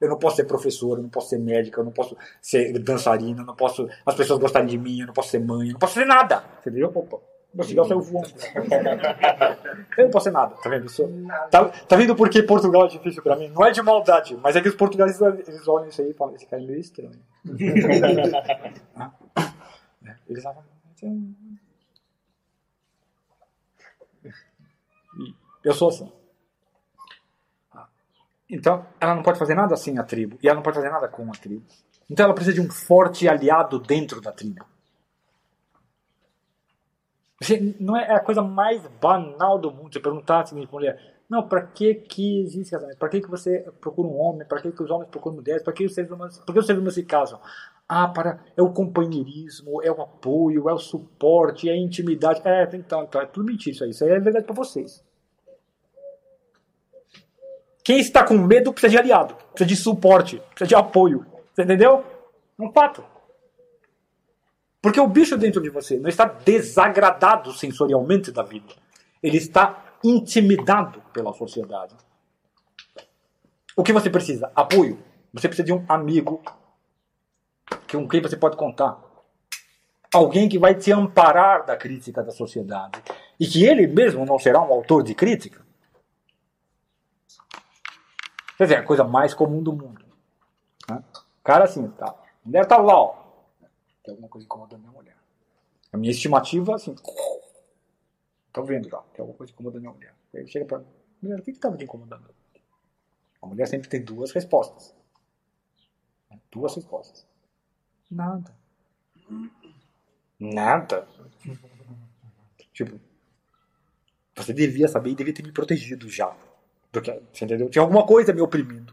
Eu não posso ser professor, eu não posso ser médica, eu não posso ser dançarina, eu não posso. As pessoas gostarem de mim, eu não posso ser mãe, eu não posso ser nada. Você entendeu? Opa, meu cigarro saiu voando. eu não posso ser nada, tá vendo? Sou... Tá, tá vendo por que Portugal é difícil pra mim? Não é de maldade, mas é que os portugueses eles olham isso aí e falam: esse cara é meio estranho. eles falam. Eu sou assim. Então, ela não pode fazer nada sem a tribo. E ela não pode fazer nada com a tribo. Então, ela precisa de um forte aliado dentro da tribo. Não é, é a coisa mais banal do mundo você perguntar a seguinte mulher: não, para que que existe casamento? Para que que você procura um homem? Para que que os homens procuram mulheres? Para que por que os seres humanos se casam? Ah, para é o companheirismo, é o apoio, é o suporte, é a intimidade. É, então, então é tudo mentira isso aí. Isso aí é verdade para vocês. Quem está com medo precisa de aliado, precisa de suporte, precisa de apoio. Você entendeu? É um fato. Porque o bicho dentro de você não está desagradado sensorialmente da vida. Ele está intimidado pela sociedade. O que você precisa? Apoio. Você precisa de um amigo com quem você pode contar. Alguém que vai te amparar da crítica da sociedade. E que ele mesmo não será um autor de crítica. Quer dizer, a coisa mais comum do mundo. Né? Cara assim, tá. A mulher tá lá, ó. Tem alguma coisa incomodando minha mulher. A minha estimativa, assim. Tô vendo já. Tem alguma coisa incomodando minha mulher. Aí chega pra mulher, o que que tava te incomodando? A mulher sempre tem duas respostas. Duas respostas. Nada. Nada. Tipo, você devia saber e devia ter me protegido já. Do que, entendeu? Tinha alguma coisa me oprimindo.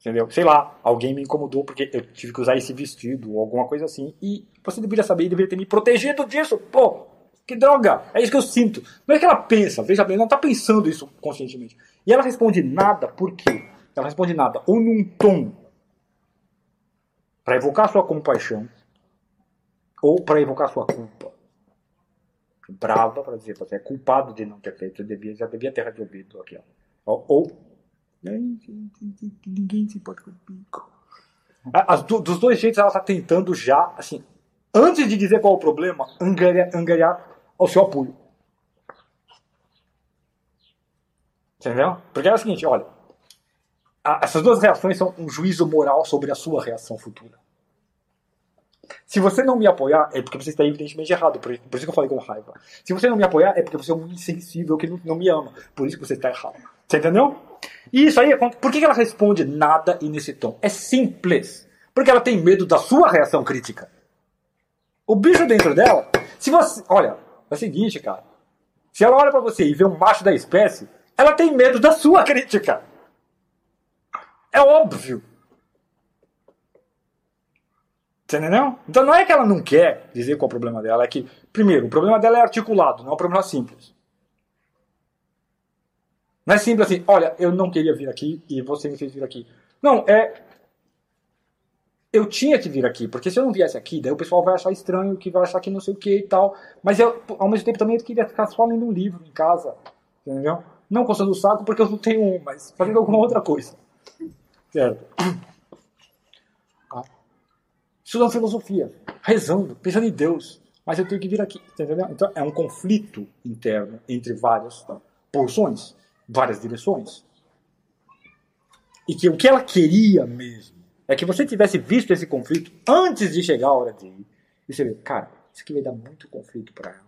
Entendeu? Sei lá, alguém me incomodou porque eu tive que usar esse vestido ou alguma coisa assim. E você deveria saber deveria ter me protegido disso. Pô, que droga! É isso que eu sinto. Não é que ela pensa, veja bem, ela não está pensando isso conscientemente. E ela responde nada, por quê? Ela responde nada, ou num tom para evocar sua compaixão, ou para evocar sua culpa brava para dizer você é culpado de não ter feito, você devia, já devia ter resolvido aquilo. Ou, ou ninguém se importa comigo. As, dos dois jeitos ela está tentando já, assim, antes de dizer qual é o problema, angariar, angariar o seu apoio. Entendeu? Porque é o seguinte, olha, essas duas reações são um juízo moral sobre a sua reação futura. Se você não me apoiar, é porque você está evidentemente errado. Por, isso que eu falei com raiva. Se você não me apoiar, é porque você é um insensível que não, não me ama. Por isso que você está errado. Você entendeu? E isso aí, por que ela responde nada e nesse tom? É simples. Porque ela tem medo da sua reação crítica. O bicho dentro dela, se você. Olha, é o seguinte, cara. Se ela olha para você e vê um macho da espécie, ela tem medo da sua crítica. É óbvio. Você entendeu? Então não é que ela não quer dizer qual é o problema dela, é que, primeiro, o problema dela é articulado, não é um problema simples. Não é simples assim, olha, eu não queria vir aqui e você me fez vir aqui. Não, é. Eu tinha que vir aqui, porque se eu não viesse aqui, daí o pessoal vai achar estranho, que vai achar que não sei o que e tal. Mas eu, ao mesmo tempo, também eu queria ficar só lendo um livro em casa, entendeu? Não coçando o saco porque eu não tenho um, mas fazendo alguma outra coisa. Certo? Estudando filosofia, rezando, pensando em Deus. Mas eu tenho que vir aqui, entendeu? Então é um conflito interno entre várias porções, várias direções. E que o que ela queria mesmo é que você tivesse visto esse conflito antes de chegar a hora de ir. E você vê, cara, isso aqui vai dar muito conflito para ela.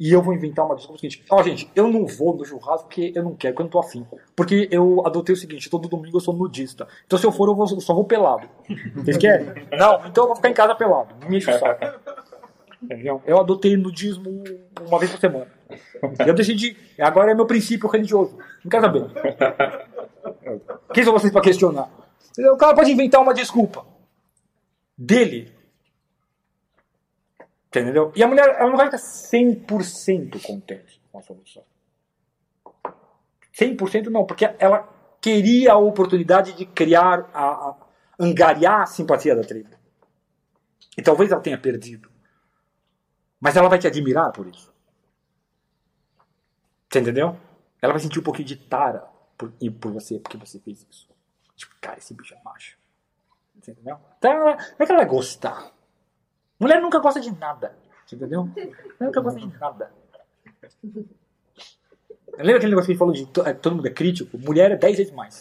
E eu vou inventar uma desculpa seguinte: ó, oh, gente, eu não vou no churrasco porque eu não quero, porque eu não tô afim. Porque eu adotei o seguinte: todo domingo eu sou nudista. Então se eu for, eu, vou, eu só vou pelado. Vocês querem? Não, então eu vou ficar em casa pelado. Me enche o saco. Entendeu? Eu adotei nudismo uma vez por semana. Eu decidi, agora é meu princípio religioso. Não quero saber. Quem são vocês para questionar? O cara pode inventar uma desculpa dele. Entendeu? E a mulher ela não vai ficar 100% contente com a solução. 100% não, porque ela queria a oportunidade de criar, a, a angariar a simpatia da tribo. E talvez ela tenha perdido. Mas ela vai te admirar por isso. Você entendeu? Ela vai sentir um pouquinho de tara por, por você, porque você fez isso. Tipo, cara, esse bicho é macho. Você entendeu? Então, como é que ela vai gostar? Mulher nunca gosta de nada. Entendeu? Mulher nunca gosta de nada. Lembra aquele negócio que gente falou de to, é, todo mundo é crítico? Mulher é 10 vezes mais.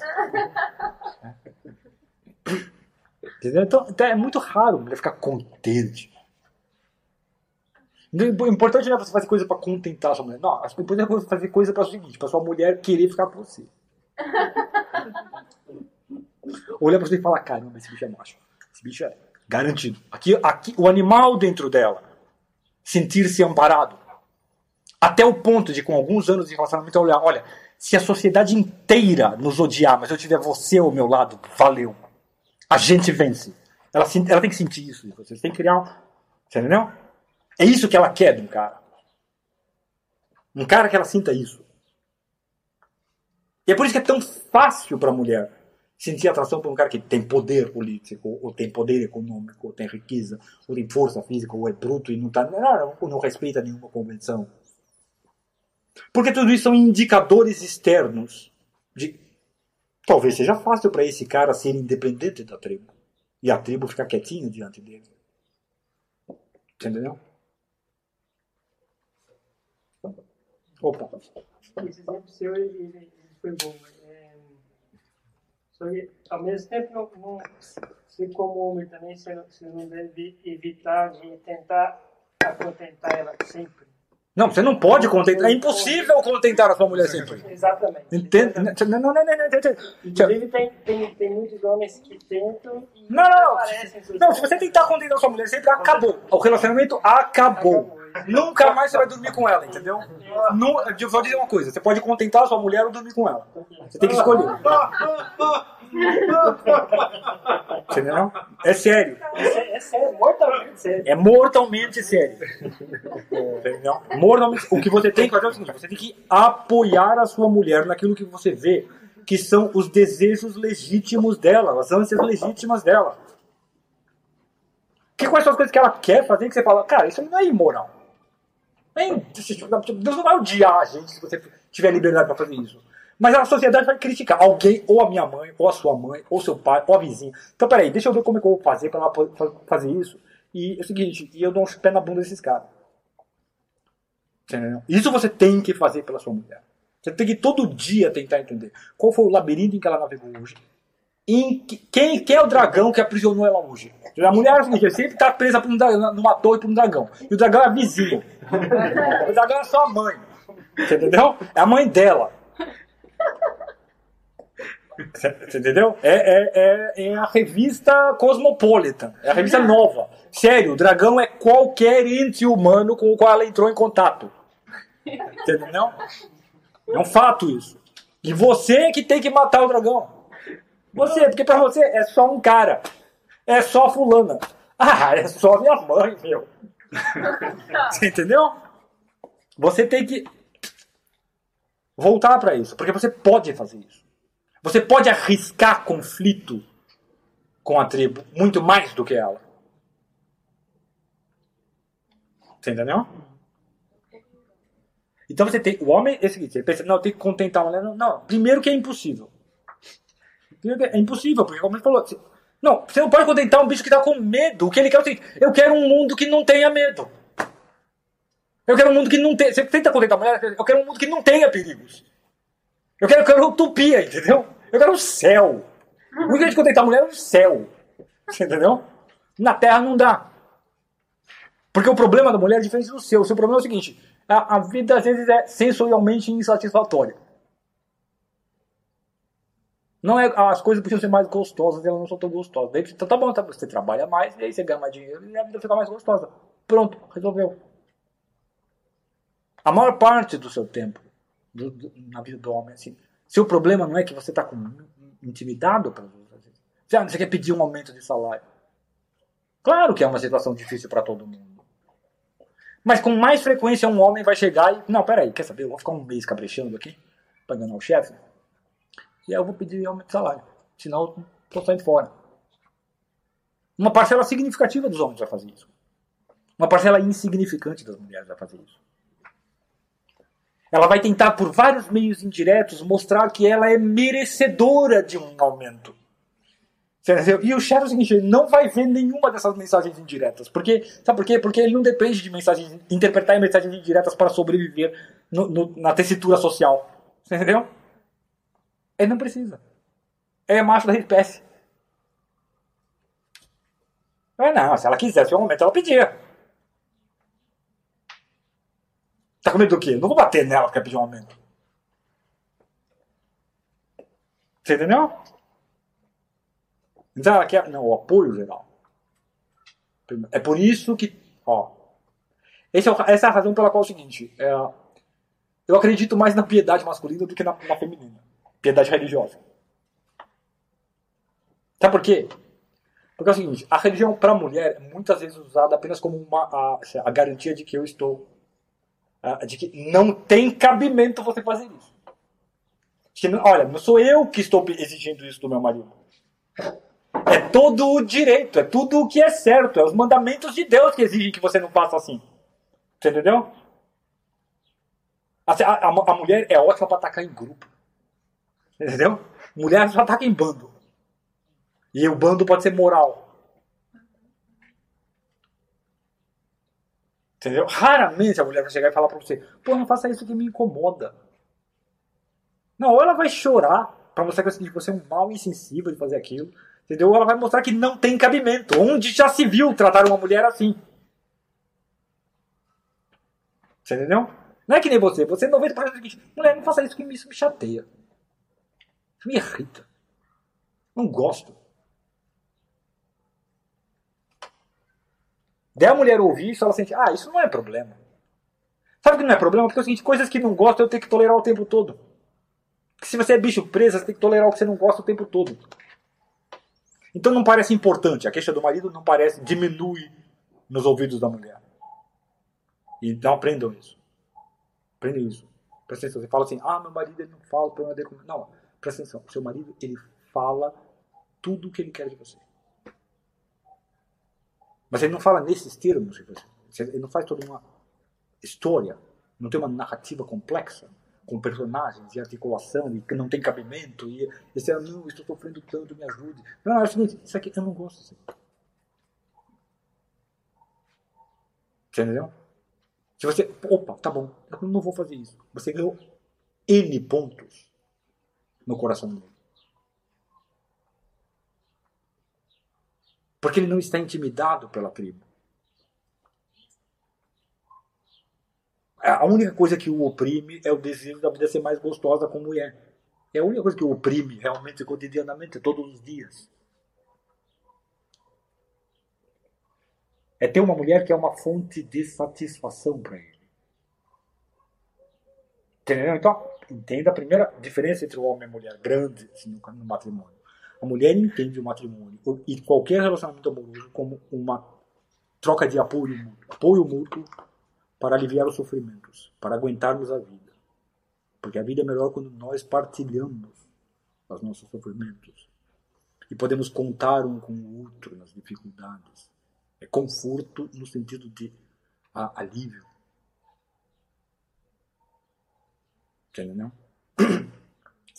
Entendeu? Então, então é muito raro mulher ficar contente. O importante não é você fazer coisa para contentar a sua mulher. Não, o importante é você fazer coisa para o seguinte, para sua mulher querer ficar com você. Olha para você e falar, caramba, esse bicho é macho. Esse bicho é garantido. Aqui, aqui, o animal dentro dela sentir-se amparado. Até o ponto de, com alguns anos de relacionamento, olhar, olha, se a sociedade inteira nos odiar, mas eu tiver você ao meu lado, valeu. A gente vence. Ela, ela tem que sentir isso de você. Você tem que criar. Você entendeu? É isso que ela quer de um cara. Um cara que ela sinta isso. E é por isso que é tão fácil para a mulher sentir atração por um cara que tem poder político, ou tem poder econômico, ou tem riqueza, ou tem força física, ou é bruto e não, tá, não, não respeita nenhuma convenção. Porque tudo isso são indicadores externos de talvez seja fácil para esse cara ser independente da tribo e a tribo ficar quietinha diante dele. Entendeu? Opa. Esse exemplo seu ele, ele foi bom. É, só que, ao mesmo tempo, não, não, você como homem também, você não, você não deve evitar de tentar contentar ela sempre. Não, você não pode contentar. É impossível contentar a sua mulher sempre. Exatamente. Entende? Não, não, não, não, não. Inclusive, tem, tem, tem muitos homens que tentam e não, não, não. Não, se você tentar contentar a sua mulher sempre, acabou. O relacionamento acabou. Nunca mais você vai dormir com ela, entendeu? Não, eu vou dizer uma coisa: você pode contentar a sua mulher ou dormir com ela. Você tem que escolher. Entendeu? É sério. É, é sério, mortalmente sério. É mortalmente sério. Entendeu? Mortalmente. O que você tem que fazer é o seguinte: você tem que apoiar a sua mulher naquilo que você vê que são os desejos legítimos dela, as ânsias legítimas dela. Que quais são as coisas que ela quer fazer que você fala, cara, isso não é imoral. Deus não vai odiar a gente se você tiver liberdade para fazer isso. Mas a sociedade vai criticar alguém, ou a minha mãe, ou a sua mãe, ou seu pai, ou a vizinha. Então, peraí, deixa eu ver como é que eu vou fazer para fazer isso. E é o seguinte, e eu dou um pé na bunda desses caras. Isso você tem que fazer pela sua mulher. Você tem que todo dia tentar entender qual foi o labirinto em que ela navegou hoje. Em que, quem, quem é o dragão que aprisionou ela hoje? A mulher é o sempre está presa por um numa torre por um dragão. E o dragão é a vizinha. O dragão é sua mãe. Entendeu? É a mãe dela. Você entendeu? É, é, é, é, a revista Cosmopolitan. É a revista nova. Sério, o dragão é qualquer ente humano com o qual ela entrou em contato. Entendeu? É um fato isso. E você que tem que matar o dragão. Você, porque pra você é só um cara. É só fulana. Ah, é só minha mãe, meu. Você entendeu? Você tem que. voltar para isso, porque você pode fazer isso. Você pode arriscar conflito com a tribo muito mais do que ela. Você entendeu? Então você tem. O homem é o seguinte, ele pensa, não, tem que contentar a mulher. Não, não, primeiro que é impossível. Que é impossível, porque como ele falou. você- Não, você não pode contentar um bicho que tá com medo. O que ele quer é o seguinte, eu quero um mundo que não tenha medo. Eu quero um mundo que não tenha. Você tenta contentar a mulher, eu quero um mundo que não tenha perigos. Eu quero, eu quero utopia, entendeu? Eu quero o céu. O único de contentar a mulher é o céu. Entendeu? Na terra não dá. Porque o problema da mulher é diferente do seu. O seu problema é o seguinte: a, a vida às vezes é sensorialmente insatisfatória. Não é, as coisas precisam ser mais gostosas, elas não são tão gostosas. Daí, então tá bom, tá, você trabalha mais, e aí você ganha mais dinheiro e a vida fica mais gostosa. Pronto, resolveu. A maior parte do seu tempo do- do- na vida do homem, assim, seu problema não é que você está intimidado. Você, ah, você quer pedir um aumento de salário. Claro que é uma situação difícil para todo mundo. Mas com mais frequência um homem vai chegar e. Não, peraí, quer saber? Eu vou ficar um mês caprichando aqui para ganhar o chefe. E aí eu vou pedir aumento de salário. Senão eu tô saindo fora. Uma parcela significativa dos homens vai fazer isso. Uma parcela insignificante das mulheres vai fazer isso. Ela vai tentar, por vários meios indiretos, mostrar que ela é merecedora de um aumento. E o chefe é ele não vai ver nenhuma dessas mensagens indiretas. Porque, sabe por quê? Porque ele não depende de mensagens, interpretar mensagens indiretas para sobreviver no- no- na tessitura social. Entendeu? Ele não precisa. Ele é macho da espécie. Mas não, se ela quisesse um aumento, ela pedia. Tá com medo do quê? Não vou bater nela porque pedir um aumento. Você entendeu? Então ela quer. Não, o apoio geral. É por isso que. Ó, é essa é a razão pela qual é o seguinte. é, eu acredito mais na piedade masculina do que na, na feminina. Piedade religiosa. Sabe por quê? Porque é o seguinte, a religião para a mulher é muitas vezes usada apenas como uma, a, a garantia de que eu estou. ah, de que não tem cabimento você fazer isso. Que, olha, não sou eu que estou exigindo isso do meu marido. É todo o direito, é tudo o que é certo, é os mandamentos de Deus que exigem que você não faça assim. Você entendeu? Assim, A, a- a mulher é ótima para atacar em grupo. Entendeu? Mulher só ataca em bando. E o bando pode ser moral. Entendeu? Raramente a mulher vai chegar e falar pra você: pô, não faça isso que me incomoda. Não, ou ela vai chorar pra mostrar que você é um mal insensível de fazer aquilo. Entendeu? Ou ela vai mostrar que não tem cabimento. Onde já se viu tratar uma mulher assim? Você entendeu? Não é que nem você. Você 90% é o seguinte: mulher, não faça isso que isso me chateia. Me irrita. Não gosto. Daí a mulher ouvir isso, ela sente, ah, isso não é problema. Sabe que não é problema? Porque é o seguinte, coisas que não gosta eu tenho que tolerar o tempo todo. Porque se você é bicho preso, você tem que tolerar o que você não gosta o tempo todo. Então não parece importante. A queixa do marido não parece, diminui nos ouvidos da mulher. Então aprendam isso. Aprendam isso. Presta atenção. Você fala assim, ah, meu marido ele não fala o problema dele. comigo." Não, presta atenção. Seu marido, ele fala tudo o que ele quer de você. Mas ele não fala nesses termos. de você. Ele não faz toda uma história. Não tem uma narrativa complexa com personagens e articulação e que não tem cabimento e esse é, não, estou sofrendo tanto, me ajude. Não, é o seguinte, isso aqui eu não gosto assim. Você entendeu? Se você, opa, tá bom, eu não vou fazer isso. Você ganhou N pontos no coração dele. Porque ele não está intimidado pela tribo. A única coisa que o oprime é o desejo da vida ser mais gostosa como é. É a única coisa que o oprime realmente cotidianamente, todos os dias. É ter uma mulher que é uma fonte de satisfação para ele. Entendeu? Então, entenda a primeira diferença entre o homem e a mulher, grande assim, no, matrimônio. A mulher entende o matrimônio e qualquer relacionamento amoroso como uma troca de apoio mútuo. Apoio mútuo para aliviar os sofrimentos, para aguentarmos a vida. Porque a vida é melhor quando nós partilhamos os nossos sofrimentos. E podemos contar um com o outro nas dificuldades. É conforto no sentido de ah, alívio. Entendeu?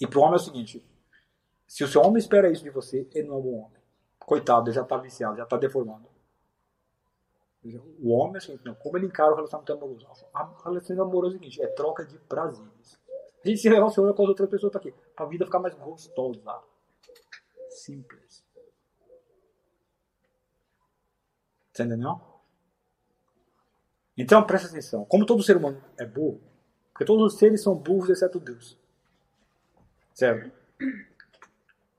E para o homem é o seguinte: se o seu homem espera isso de você, ele não é um bom homem. Coitado, ele já está viciado, já está deformado. O homem, assim, não, como ele encara o relacionamento amoroso? O relacionamento amoroso é o seguinte: é troca de prazeres. A gente se relaciona com as outras pessoas para quê? Para a vida ficar mais gostosa. Simples. Entendeu? Então, presta atenção. Como todo ser humano é burro, porque todos os seres são burros exceto Deus. Certo?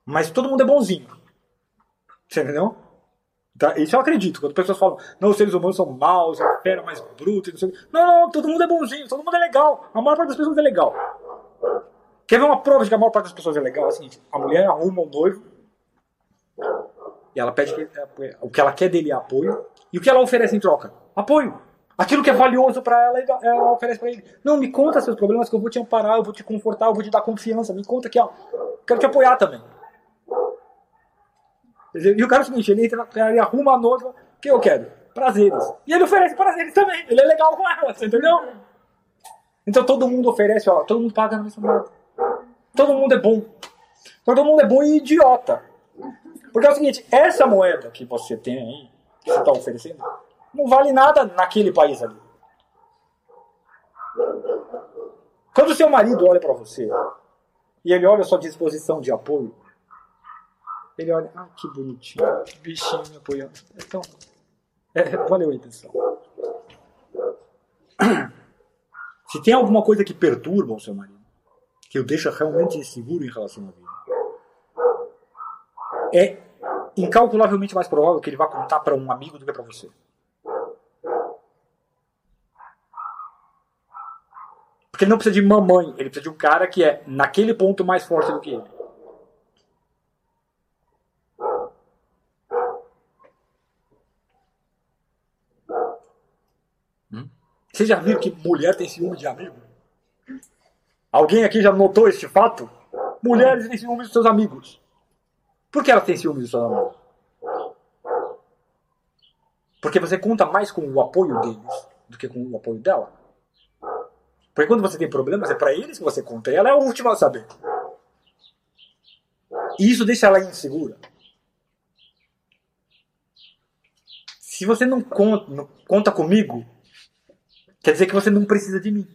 Mas todo mundo é bonzinho. Você entendeu? Tá? Isso eu acredito. Quando pessoas falam, não, os seres humanos são maus, a fera mais bruta, não sei. Não, não, todo mundo é bonzinho, todo mundo é legal. A maior parte das pessoas é legal. Quer ver uma prova de que a maior parte das pessoas é legal? É o seguinte: a mulher arruma um noivo e ela pede que, o que ela quer dele é apoio. E o que ela oferece em troca? Apoio. Aquilo que é valioso para ela, ela oferece para ele. Não, me conta seus problemas que eu vou te amparar, eu vou te confortar, eu vou te dar confiança. Me conta aqui, ó. Quero te apoiar também. E o cara é o seguinte, ele, entra, ele arruma a noiva, o que eu quero? Prazeres. E ele oferece prazeres também. Ele é legal com ela, você entendeu? Então todo mundo oferece, ó, todo mundo paga na mesma moeda. Todo mundo é bom. Todo mundo é bom e idiota. Porque é o seguinte, essa moeda que você tem aí, que você está oferecendo, não vale nada naquele país ali. Quando o seu marido olha para você e ele olha a sua disposição de apoio, ele olha, ah, que bonitinho, que bichinho me apoiando. Então, é, valeu a intenção. Se tem alguma coisa que perturba o seu marido, que o deixa realmente inseguro em relação à vida, é incalculavelmente mais provável que ele vá contar para um amigo do que para você. Porque ele não precisa de mamãe, ele precisa de um cara que é, naquele ponto, mais forte do que ele. Vocês já viram que mulher tem ciúme de amigo? Alguém aqui já notou este fato? Mulheres têm ciúme dos seus amigos. Por que elas têm ciúme dos seus amigos? Porque você conta mais com o apoio deles do que com o apoio dela. Porque quando você tem problemas, é para eles que você conta. E ela é a última a saber. E isso deixa ela insegura. Se você não conta, não conta comigo, Quer dizer que você não precisa de mim.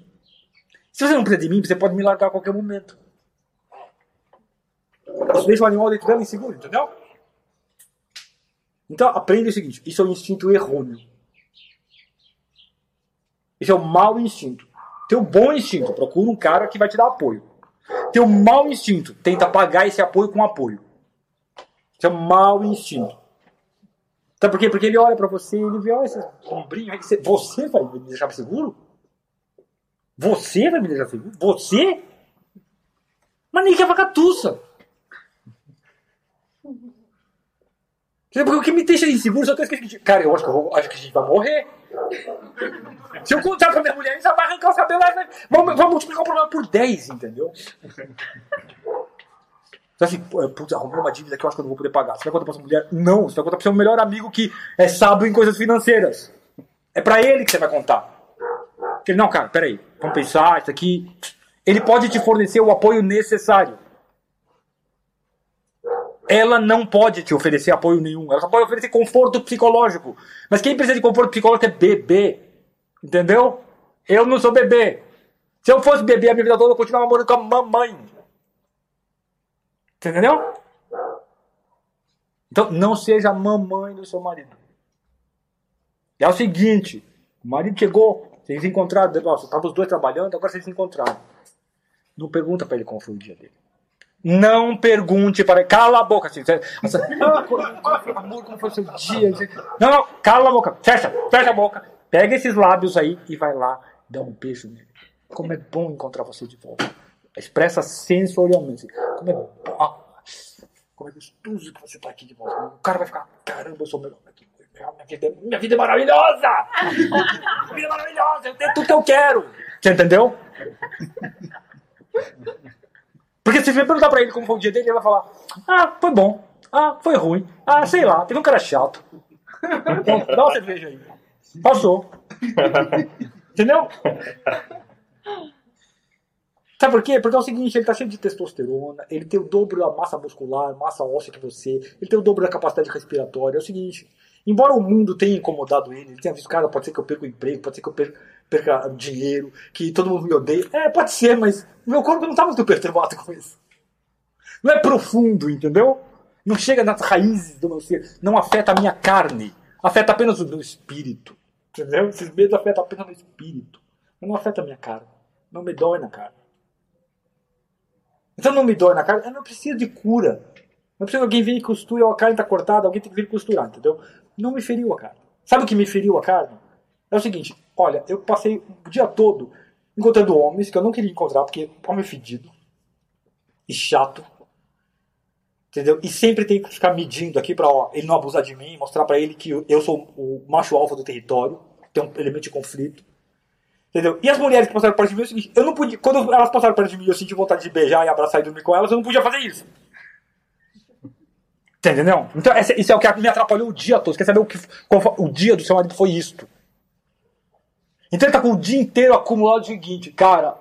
Se você não precisa de mim, você pode me largar a qualquer momento. Isso deixa o animal dentro dela inseguro, entendeu? Então, aprenda o seguinte: isso é um instinto errôneo. Isso é um mau instinto. Teu bom instinto, procura um cara que vai te dar apoio. Teu mau instinto, tenta pagar esse apoio com apoio. Isso é mau instinto. Sabe por quê? Porque ele olha para você e ele vê, olha esse ombrinho aí. Você vai me deixar seguro? Você vai me deixar seguro? Você? Mas nem que é vacatuça. Porque o que me deixa inseguro só que eu Cara, eu acho que, eu vou, acho que a gente vai morrer. Se eu contar pra minha mulher, ela vai arrancar o cabelo, vai, vamos, vamos multiplicar o problema por 10, entendeu? Você assim, putz, arrumei uma dívida que eu acho que eu não vou poder pagar. Você vai contar pra sua mulher? Não, você vai contar pro seu melhor amigo que é sábio em coisas financeiras. É para ele que você vai contar. Ele, não, cara, peraí, vamos pensar, isso aqui. Ele pode te fornecer o apoio necessário. Ela não pode te oferecer apoio nenhum. Ela só pode oferecer conforto psicológico. Mas quem precisa de conforto psicológico é bebê. Entendeu? Eu não sou bebê. Se eu fosse bebê a minha vida toda, eu continuava morando com a mamãe. Entendeu? Então, não seja a mamãe do seu marido. É o seguinte: o marido chegou, vocês se encontraram, nossa, estavam os dois trabalhando, agora vocês se encontraram. Não pergunta para ele qual foi o dia dele. Não pergunte para. Cala a boca, assim. como foi o seu dia? Não, não, cala a boca. Fecha, fecha a boca. Pega esses lábios aí e vai lá, dá um beijo nele. Como é bom encontrar você de volta. Expressa sensorialmente. Como é bom. Como é gostoso que você está aqui de volta. O cara vai ficar, caramba, eu sou melhor vida, minha vida é maravilhosa! minha vida é maravilhosa! Eu tenho tudo que eu quero! Você entendeu? Porque se você perguntar pra ele como foi o dia dele, ele vai falar: Ah, foi bom. Ah, foi ruim. Ah, sei lá, teve um cara chato. Então, dá uma cerveja aí. Passou. Entendeu? Sabe por quê? Porque é o seguinte, ele tá cheio de testosterona, ele tem o dobro da massa muscular, massa óssea que você, ele tem o dobro da capacidade respiratória. É o seguinte, embora o mundo tenha incomodado ele, ele tenha visto, cara, pode ser que eu perca o emprego, pode ser que eu perca, perca dinheiro, que todo mundo me odeie. É, pode ser, mas meu corpo não tá muito perturbado com isso. Não é profundo, entendeu? Não chega nas raízes do meu ser, não afeta a minha carne, afeta apenas o meu espírito. Entendeu? Esses medos afetam apenas o meu espírito. Não afeta a minha carne. Não me dói na carne. Então não me dói na carne, eu não preciso de cura. Não precisa que alguém vir e costure, a carne está cortada, alguém tem que vir costurar, entendeu? Não me feriu a carne. Sabe o que me feriu a carne? É o seguinte, olha, eu passei o dia todo encontrando homens que eu não queria encontrar, porque homem fedido e chato. Entendeu? E sempre tem que ficar medindo aqui para ele não abusar de mim, mostrar para ele que eu sou o macho alfa do território, tem um elemento de conflito. Entendeu? E as mulheres que passaram perto de mim, é eu não podia, quando elas passaram perto de mim, eu senti vontade de beijar e abraçar e dormir com elas, eu não podia fazer isso. Entendeu? Então, isso é o que me atrapalhou o dia todo. Você quer saber o que foi, o dia do seu marido foi isto? Então ele tá com o dia inteiro acumulado o seguinte, cara,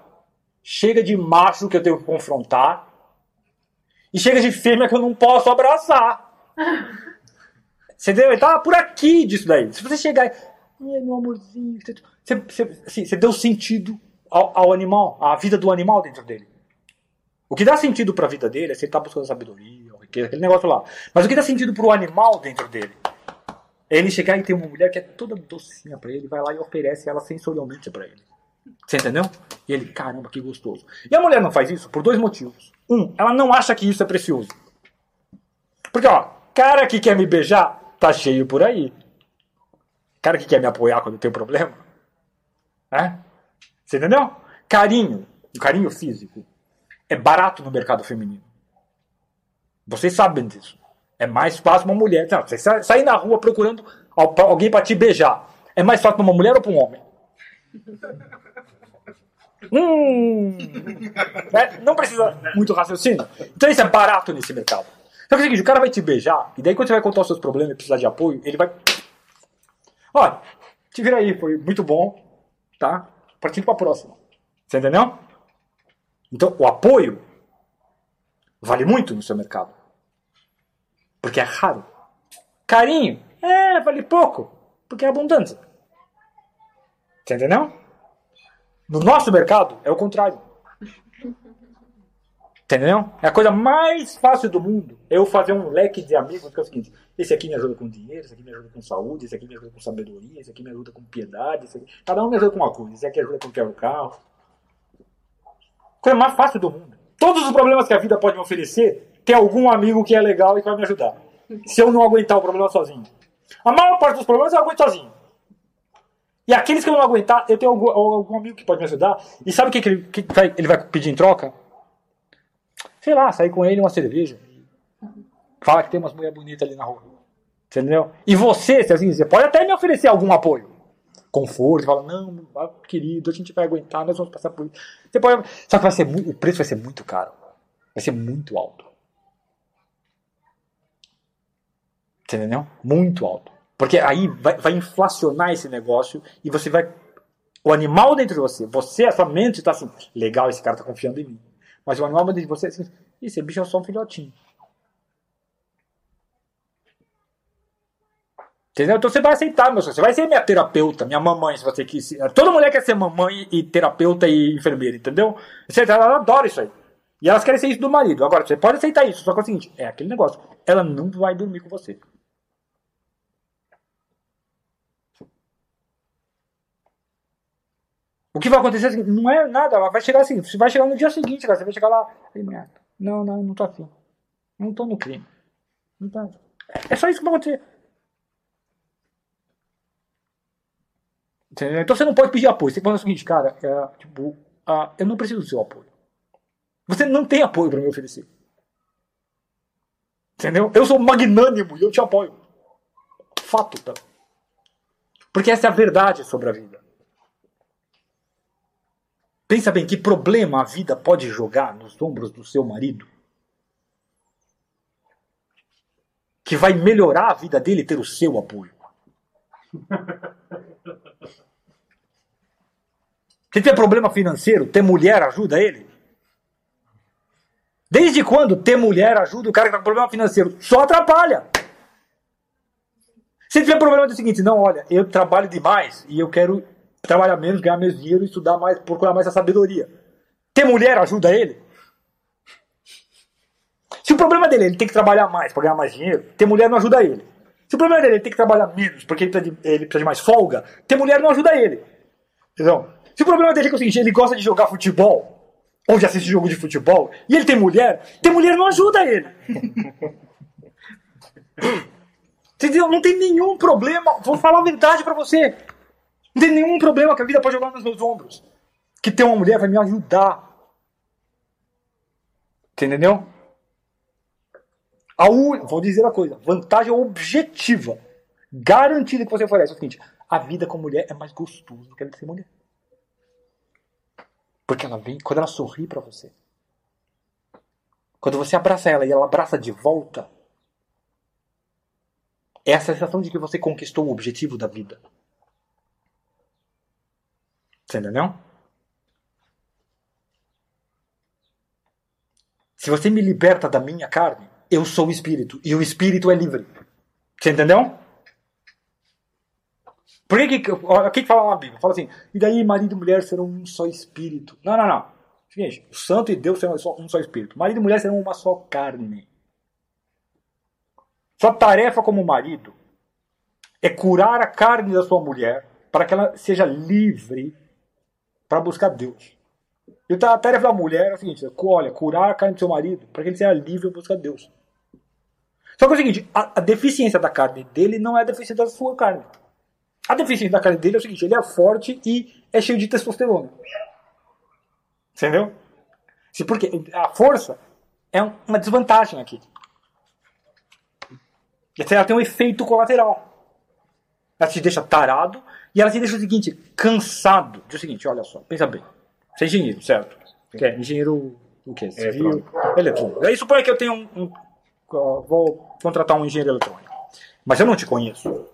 chega de macho que eu tenho que confrontar e chega de fêmea que eu não posso abraçar. Entendeu? Ele tá por aqui disso daí. Se você chegar Ai, meu amorzinho. Você, você, assim, você deu sentido ao, ao, animal, à vida do animal dentro dele. O que dá sentido para a vida dele é se ele está buscando sabedoria, riqueza, aquele negócio lá. Mas o que dá sentido para o animal dentro dele ele chegar e ter uma mulher que é toda docinha para ele, vai lá e oferece ela sensorialmente para ele. Você entendeu? E ele, caramba, que gostoso. E a mulher não faz isso por dois motivos. Um, ela não acha que isso é precioso. Porque, ó, cara que quer me beijar, tá cheio por aí cara que quer me apoiar quando tem problema. É? Você entendeu? Carinho, o carinho físico, é barato no mercado feminino. Vocês sabem disso. É mais fácil uma mulher. Não, você sair na rua procurando alguém para te beijar. É mais fácil para uma mulher ou para um homem? hum, é, não precisa muito raciocínio. Então isso é barato nesse mercado. Só que é o seguinte, o cara vai te beijar, e daí quando você vai contar os seus problemas e precisar de apoio, ele vai Olha, te vira aí, foi muito bom, tá? Partindo para a próxima. Você entendeu? Então, o apoio vale muito no seu mercado. Porque é raro. Carinho, é, vale pouco. Porque é abundância. Você entendeu? No nosso mercado, é o contrário. Entendeu? É a coisa mais fácil do mundo eu fazer um leque de amigos que é o seguinte: esse aqui me ajuda com dinheiro, esse aqui me ajuda com saúde, esse aqui me ajuda com sabedoria, esse aqui me ajuda com piedade, aqui... cada um me ajuda com uma coisa, esse aqui ajuda com quebra o carro. Coisa mais fácil do mundo. Todos os problemas que a vida pode me oferecer, tem algum amigo que é legal e que vai me ajudar. Se eu não aguentar o problema sozinho. A maior parte dos problemas eu aguento sozinho. E aqueles que eu não aguentar, eu tenho algum, algum amigo que pode me ajudar. E sabe o que, que, ele, que ele vai pedir em troca? sei lá, sair com ele uma cerveja. Fala que tem umas mulheres bonitas ali na rua. Entendeu? E você, assim, você pode até me oferecer algum apoio. Conforto, fala, não, querido, a gente vai aguentar, nós vamos passar por isso. Você pode... Só que vai ser, o preço vai ser muito caro. Vai ser muito alto. Você entendeu? Muito alto. Porque aí vai, vai inflacionar esse negócio e você vai. O animal dentro de você, você, a sua mente está assim, legal, esse cara está confiando em mim. Mas o animal de você, assim, esse bicho é só um filhotinho. Entendeu? Então você vai aceitar, meu Você vai ser minha terapeuta, minha mamãe, se você quiser. Toda mulher quer ser mamãe e terapeuta e enfermeira, entendeu? Você, ela adora isso aí. E elas querem ser isso do marido. Agora, você pode aceitar isso, só que é o seguinte: é aquele negócio. Ela não vai dormir com você. O que vai acontecer assim, não é nada, ela vai chegar assim, você vai chegar no dia seguinte, cara, você vai chegar lá, não, não, não tô afim. Não tô no crime. Não tá. É só isso que vai acontecer. Entendeu? Então você não pode pedir apoio. Você tem que falar o seguinte, cara, é, tipo, uh, eu não preciso do seu apoio. Você não tem apoio para me oferecer. Entendeu? Eu sou magnânimo e eu te apoio. Fato, tá? Porque essa é a verdade sobre a vida. Pensa bem, que problema a vida pode jogar nos ombros do seu marido? Que vai melhorar a vida dele ter o seu apoio. Se tiver problema financeiro, ter mulher ajuda ele? Desde quando ter mulher ajuda o cara que está com problema financeiro? Só atrapalha. Se tiver problema é o seguinte, não, olha, eu trabalho demais e eu quero trabalhar menos, ganhar menos dinheiro, estudar mais, procurar mais a sabedoria. Ter mulher ajuda ele? Se o problema dele é ele tem que trabalhar mais para ganhar mais dinheiro, ter mulher não ajuda ele. Se o problema dele é ele tem que trabalhar menos porque ele precisa, de, ele precisa de mais folga, ter mulher não ajuda ele. Entendeu? Se o problema dele é, que é o seguinte, ele gosta de jogar futebol, ou de assistir jogo de futebol, e ele tem mulher, ter mulher não ajuda ele. Entendeu? Não tem nenhum problema. Vou falar a verdade para você. Não tem nenhum problema que a vida pode jogar nos meus ombros. Que ter uma mulher vai me ajudar. Entendeu? A un... Vou dizer a coisa. Vantagem objetiva. Garantida que você oferece. É o seguinte. A vida com mulher é mais gostosa do que a de ser mulher. Porque ela vem, quando ela sorri para você, quando você abraça ela e ela abraça de volta, é a sensação de que você conquistou o objetivo da vida. Você entendeu? Se você me liberta da minha carne, eu sou o espírito. E o espírito é livre. Você entendeu? Por que, que, o que fala na Bíblia? Fala assim, e daí marido e mulher serão um só espírito. Não, não, não. O santo e Deus serão um só espírito. Marido e mulher serão uma só carne. Sua tarefa como marido é curar a carne da sua mulher para que ela seja livre para buscar Deus. E a tarefa da mulher é o seguinte: olha, curar a carne do seu marido para que ele seja livre para buscar Deus. Só que é o seguinte: a, a, deficiência da carne dele não é a deficiência da sua carne. A deficiência da carne dele é o seguinte: ele é forte e é cheio de testosterona. Entendeu? Porque a força é uma desvantagem aqui. Ela tem um efeito colateral. Ela te deixa tarado e ela te deixa o seguinte, cansado. Diz o seguinte, olha só, pensa bem. Você é engenheiro, certo? Que é engenheiro o quê? Civil, eletrônico. Aí supõe que eu tenho um, um, Vou contratar um engenheiro eletrônico. Mas eu não te conheço.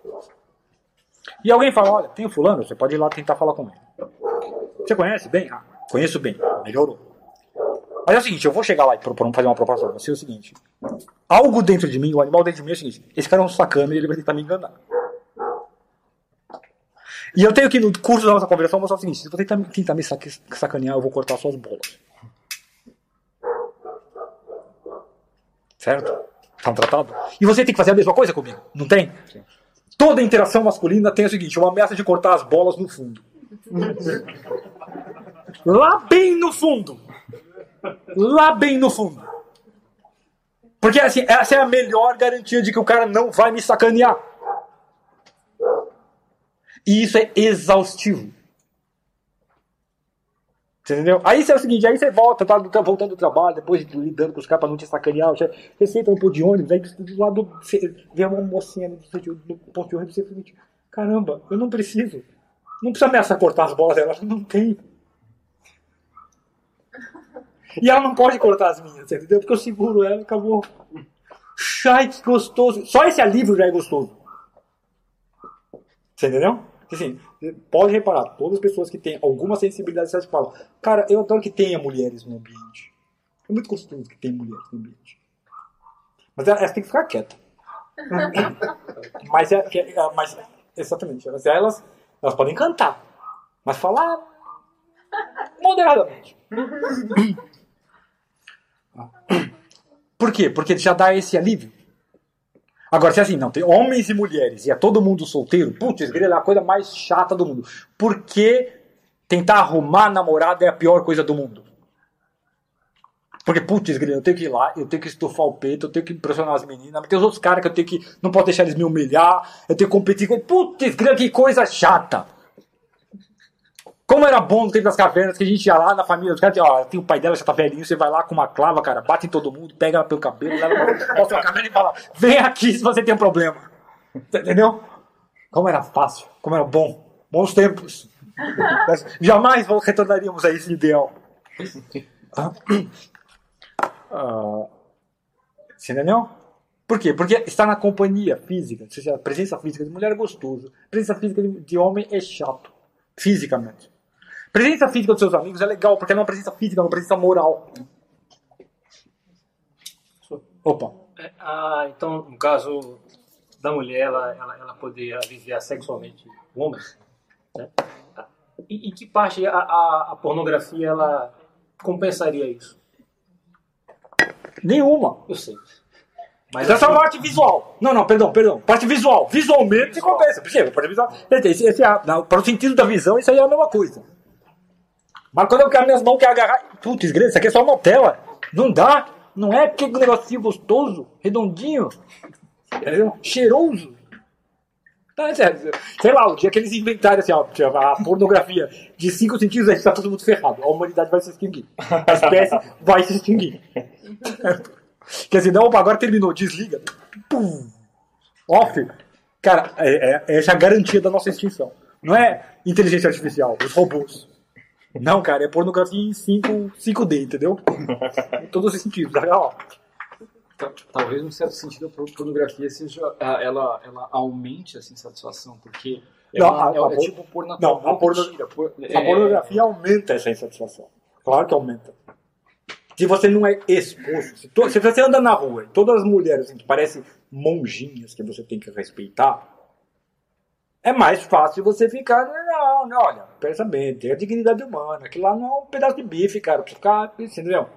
E alguém fala, olha, tem o fulano, você pode ir lá tentar falar com ele. Você conhece bem? Ah, conheço bem. Melhorou. Mas é o seguinte, eu vou chegar lá e propor, fazer uma proposta pra você, é o seguinte. Algo dentro de mim, o animal dentro de mim é o seguinte, esse cara é um sacana e ele vai tentar me enganar. E eu tenho que, no curso da nossa conversação, mostrar o seguinte: se você tentar me sacanear, eu vou cortar suas bolas. Certo? Tá um tratado? E você tem que fazer a mesma coisa comigo, não tem? Sim. Toda interação masculina tem o seguinte: uma ameaça de cortar as bolas no fundo. Lá bem no fundo. Lá bem no fundo. Porque assim, essa é a melhor garantia de que o cara não vai me sacanear. E isso é exaustivo. Você entendeu? Aí é o seguinte, aí você volta, tá, tá voltando do trabalho, depois de lidando com os caras pra não te sacanear, você, você senta no ponto de ônibus, aí do lado você vê uma mocinha no, ponto de ônibus e você fala, caramba, eu não preciso. Não precisa ameaçar cortar as bolas dela, não tem. E ela não pode cortar as minhas, entendeu? Porque eu seguro ela e acabou. Ai, que gostoso. Só esse alívio já é gostoso. Você entendeu? Assim, pode reparar, todas as pessoas que têm alguma sensibilidade sexual falam, cara, eu adoro que tenha mulheres no ambiente. É muito gostoso que tenha mulheres no ambiente. Mas elas têm que ficar quietas. mas, é, é, mas, exatamente, elas, elas, elas podem cantar, mas falar moderadamente. Por quê? Porque já dá esse alívio. Agora, se é assim, não, tem homens e mulheres e é todo mundo solteiro, putz, grila é a coisa mais chata do mundo. Por que tentar arrumar namorada é a pior coisa do mundo? Porque, putz, grila, eu tenho que ir lá, eu tenho que estufar o peito, eu tenho que impressionar as meninas, mas tem os outros caras que eu tenho que. Não posso deixar eles me humilhar, eu tenho que competir com. Putz, grila, que coisa chata! Como era bom no tempo das cavernas, que a gente ia lá na família, os caras, ó, tem o pai dela, já tá velhinho, você vai lá com uma clava, cara, bate em todo mundo, pega ela pelo cabelo, leva, mostra a cabelo e fala, vem aqui se você tem um problema. Entendeu? Como era fácil, como era bom. Bons tempos. Nós jamais retornaríamos a esse ideal. Ah, você entendeu? Por quê? Porque estar na companhia física, a presença física de mulher é gostoso, a presença física de homem é chato, fisicamente. Presença física dos seus amigos é legal, porque é uma presença física, é uma presença moral. Opa. É, ah, então, no caso da mulher, ela, ela, ela poder aliviar sexualmente o homem, né? Em, em que parte a, a, a pornografia ela compensaria isso? Nenhuma. Eu sei. Mas essa é assim, parte visual. Não, não, perdão, perdão. Parte visual. Visualmente se compensa. Percebe? Parte visual. Esse, esse é, não, para o sentido da visão, isso aí é a mesma coisa. Mas quando eu quero minhas mãos, quero agarrar. Putz, grande, isso aqui é só uma tela. Não dá. Não é aquele negocinho gostoso, redondinho, entendeu? cheiroso. Não, é. Sei lá, o dia que eles inventarem assim, ó, a pornografia de cinco sentidos, a gente tá todo mundo ferrado. A humanidade vai se extinguir. A espécie vai se extinguir. Quer dizer, não, agora terminou, desliga. Pum. Off. Cara, é, é- essa é a garantia da nossa extinção. Não é inteligência artificial, os robôs. Não, cara, é pornografia em 5, 5D, entendeu? Em todos os sentidos. Olha lá. Tal- Talvez, num certo sentido, a por- pornografia seja. Ela, ela aumente assim, a insatisfação, porque. É, Não, uma- a- é- a é por- tipo na não, a porno- tira, A é- pornografia aumenta essa insatisfação. Claro que aumenta. Se você não é exposto, se, to- se você anda na rua e todas as mulheres assim, que parecem monjinhas que você tem que respeitar, é mais fácil você ficar. Não, não, olha, pensa bem, tem a dignidade humana. Aquilo lá não é um pedaço de bife, cara, pra ficar. Entendeu?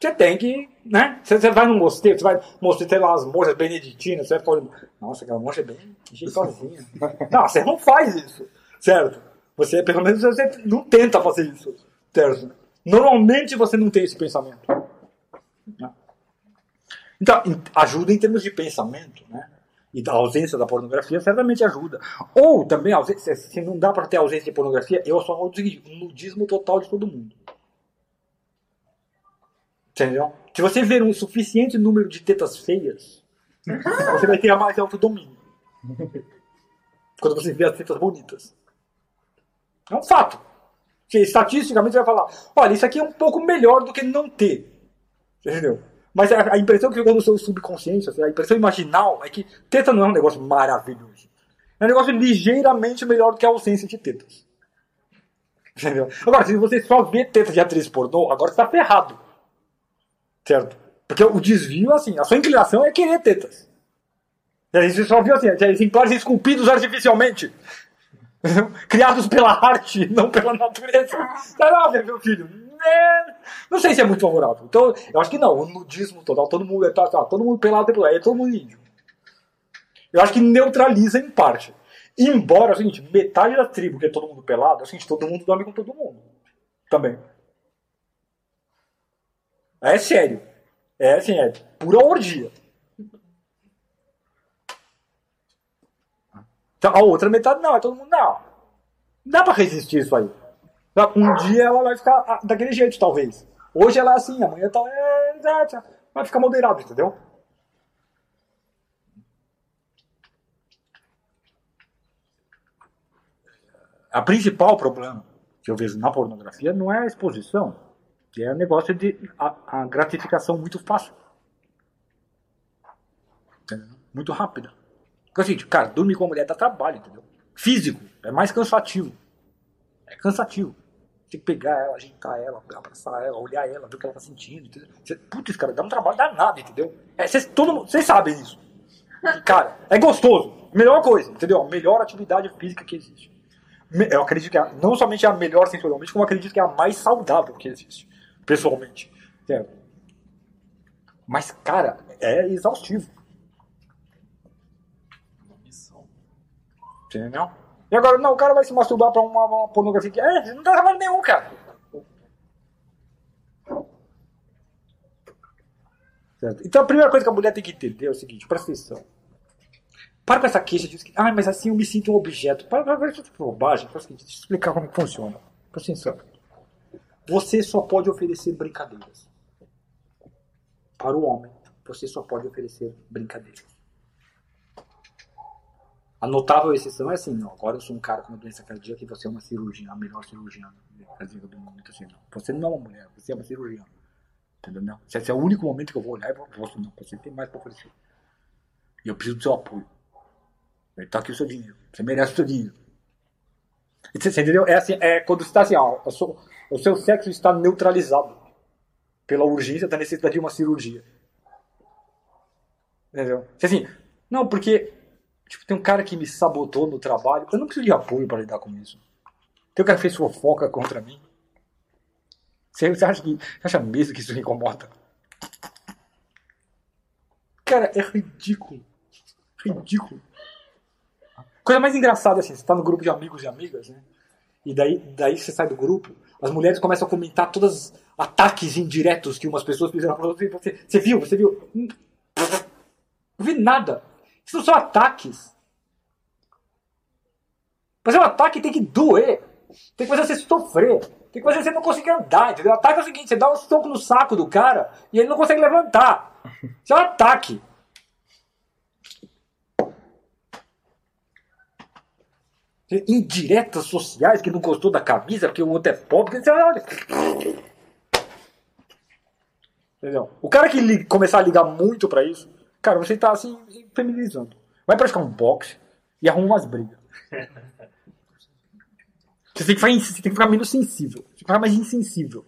Você tem que, né? Você, você vai num mosteiro, você vai mostrar, sei lá, as moças beneditinas, você vai falar, nossa, aquela moça é bem jeitosinha. não, você não faz isso, certo? Você, pelo menos, você não tenta fazer isso, certo? Normalmente você não tem esse pensamento. né? Então, ajuda em termos de pensamento, né? E a ausência da pornografia certamente ajuda. Ou também, a ausência, se não dá para ter ausência de pornografia, eu só vou dizer um nudismo total de todo mundo. Entendeu? Se você ver um suficiente número de tetas feias, você vai ter mais autodomínio. Quando você vê as tetas bonitas. É um fato. Que estatisticamente você vai falar, olha, isso aqui é um pouco melhor do que não ter. Entendeu? Mas a, a impressão que ficou no seu subconsciente, assim, a impressão imaginal, é que teta não é um negócio maravilhoso. É um negócio ligeiramente melhor do que a ausência de tetas. Entendeu? Agora, se você só vê tetas de atriz pornô, agora você tá ferrado. Certo? Porque o desvio, assim, a sua inclinação é querer tetas. Você só viu assim, exemplares esculpidos artificialmente. Criados pela arte, não pela natureza. Tá lá, meu filho. É, não sei se é muito favorável. Então, eu acho que não. O nudismo total, todo mundo, tá, tá, todo mundo pelado, é todo mundo índio. Eu acho que neutraliza em parte. Embora, é o seguinte, metade da tribo, que é todo mundo pelado, é o seguinte, todo mundo dorme com todo mundo. Também. É sério. É assim, é pura orgia. Então, a outra metade não, é todo mundo. Não dá pra resistir isso aí. Um dia ela vai ficar ah, daquele jeito, talvez. Hoje ela é assim, amanhã tá, vai ficar moderado, entendeu? A principal problema que eu vejo na pornografia não é a exposição, é o negócio de a, a gratificação muito fácil. Entendeu? Muito rápida. Porque assim, cara, dormir com a mulher dá trabalho, entendeu? Físico, é mais cansativo. É cansativo. Tem que pegar ela, ajeitar ela, abraçar ela, olhar ela, ver o que ela tá sentindo. Entendeu? Putz, cara, dá um trabalho danado, entendeu? É, vocês sabem isso. Cara, é gostoso. Melhor coisa, entendeu? A melhor atividade física que existe. Eu acredito que é, não somente é a melhor sensorialmente, como eu acredito que é a mais saudável que existe, pessoalmente. Entendeu? Mas, cara, é exaustivo. Entendeu? E agora, não, o cara vai se masturbar pra uma, uma pornografia que. É, não dá trabalho nenhum, cara. Certo? Então a primeira coisa que a mulher tem que entender é o seguinte, presta atenção. Para com essa queixa de que, ah, mas assim eu me sinto um objeto. Para, para, para, para, para bobagem. O seguinte, deixa eu explicar como funciona. Presta atenção. Você só pode oferecer brincadeiras. Para o homem, você só pode oferecer brincadeiras. A notável exceção é assim, não, agora eu sou um cara com uma doença cardíaca e você é uma cirurgiã, a melhor cirurgiã cardíaca do mundo. Assim, não. Você não é uma mulher, você é uma cirurgiã. Entendeu? Não. Esse é o único momento que eu vou olhar e vou assim, não, você tem mais para oferecer. E eu preciso do seu apoio. Está aqui o seu dinheiro. Você merece o seu dinheiro. Você, você entendeu? É assim, é quando está assim, ó, o seu- o seu sexo está neutralizado pela urgência da necessidade de uma cirurgia. Entendeu? Assim, não, porque tipo, tem um cara que me sabotou no trabalho. Eu não preciso de apoio para lidar com isso. Tem um cara que fez fofoca contra mim. Você, acha, que, você acha mesmo que isso me incomoda? Cara, é ridículo. Ridículo. Coisa mais engraçada assim, você tá no grupo de amigos e amigas, né? E daí, daí você sai do grupo, as mulheres começam a comentar todos os ataques indiretos que umas pessoas fizeram pra você. Você, você viu? Você viu? Hum, Não vi nada. Isso não são ataques. Fazer um ataque tem que doer. Tem que fazer você sofrer. Tem que fazer você não conseguir andar, entendeu? Ataque é o seguinte, você dá um soco no saco do cara e ele não consegue levantar. Isso é um ataque. Indiretas sociais que não gostou da camisa porque o outro é pobre. Você olha. Entendeu? O cara que começar a ligar muito pra isso, cara, você tá assim, feminizando. Vai praticar um boxe e arruma umas brigas. Você tem que ficar, você tem que ficar menos sensível. Você tem que ficar mais insensível.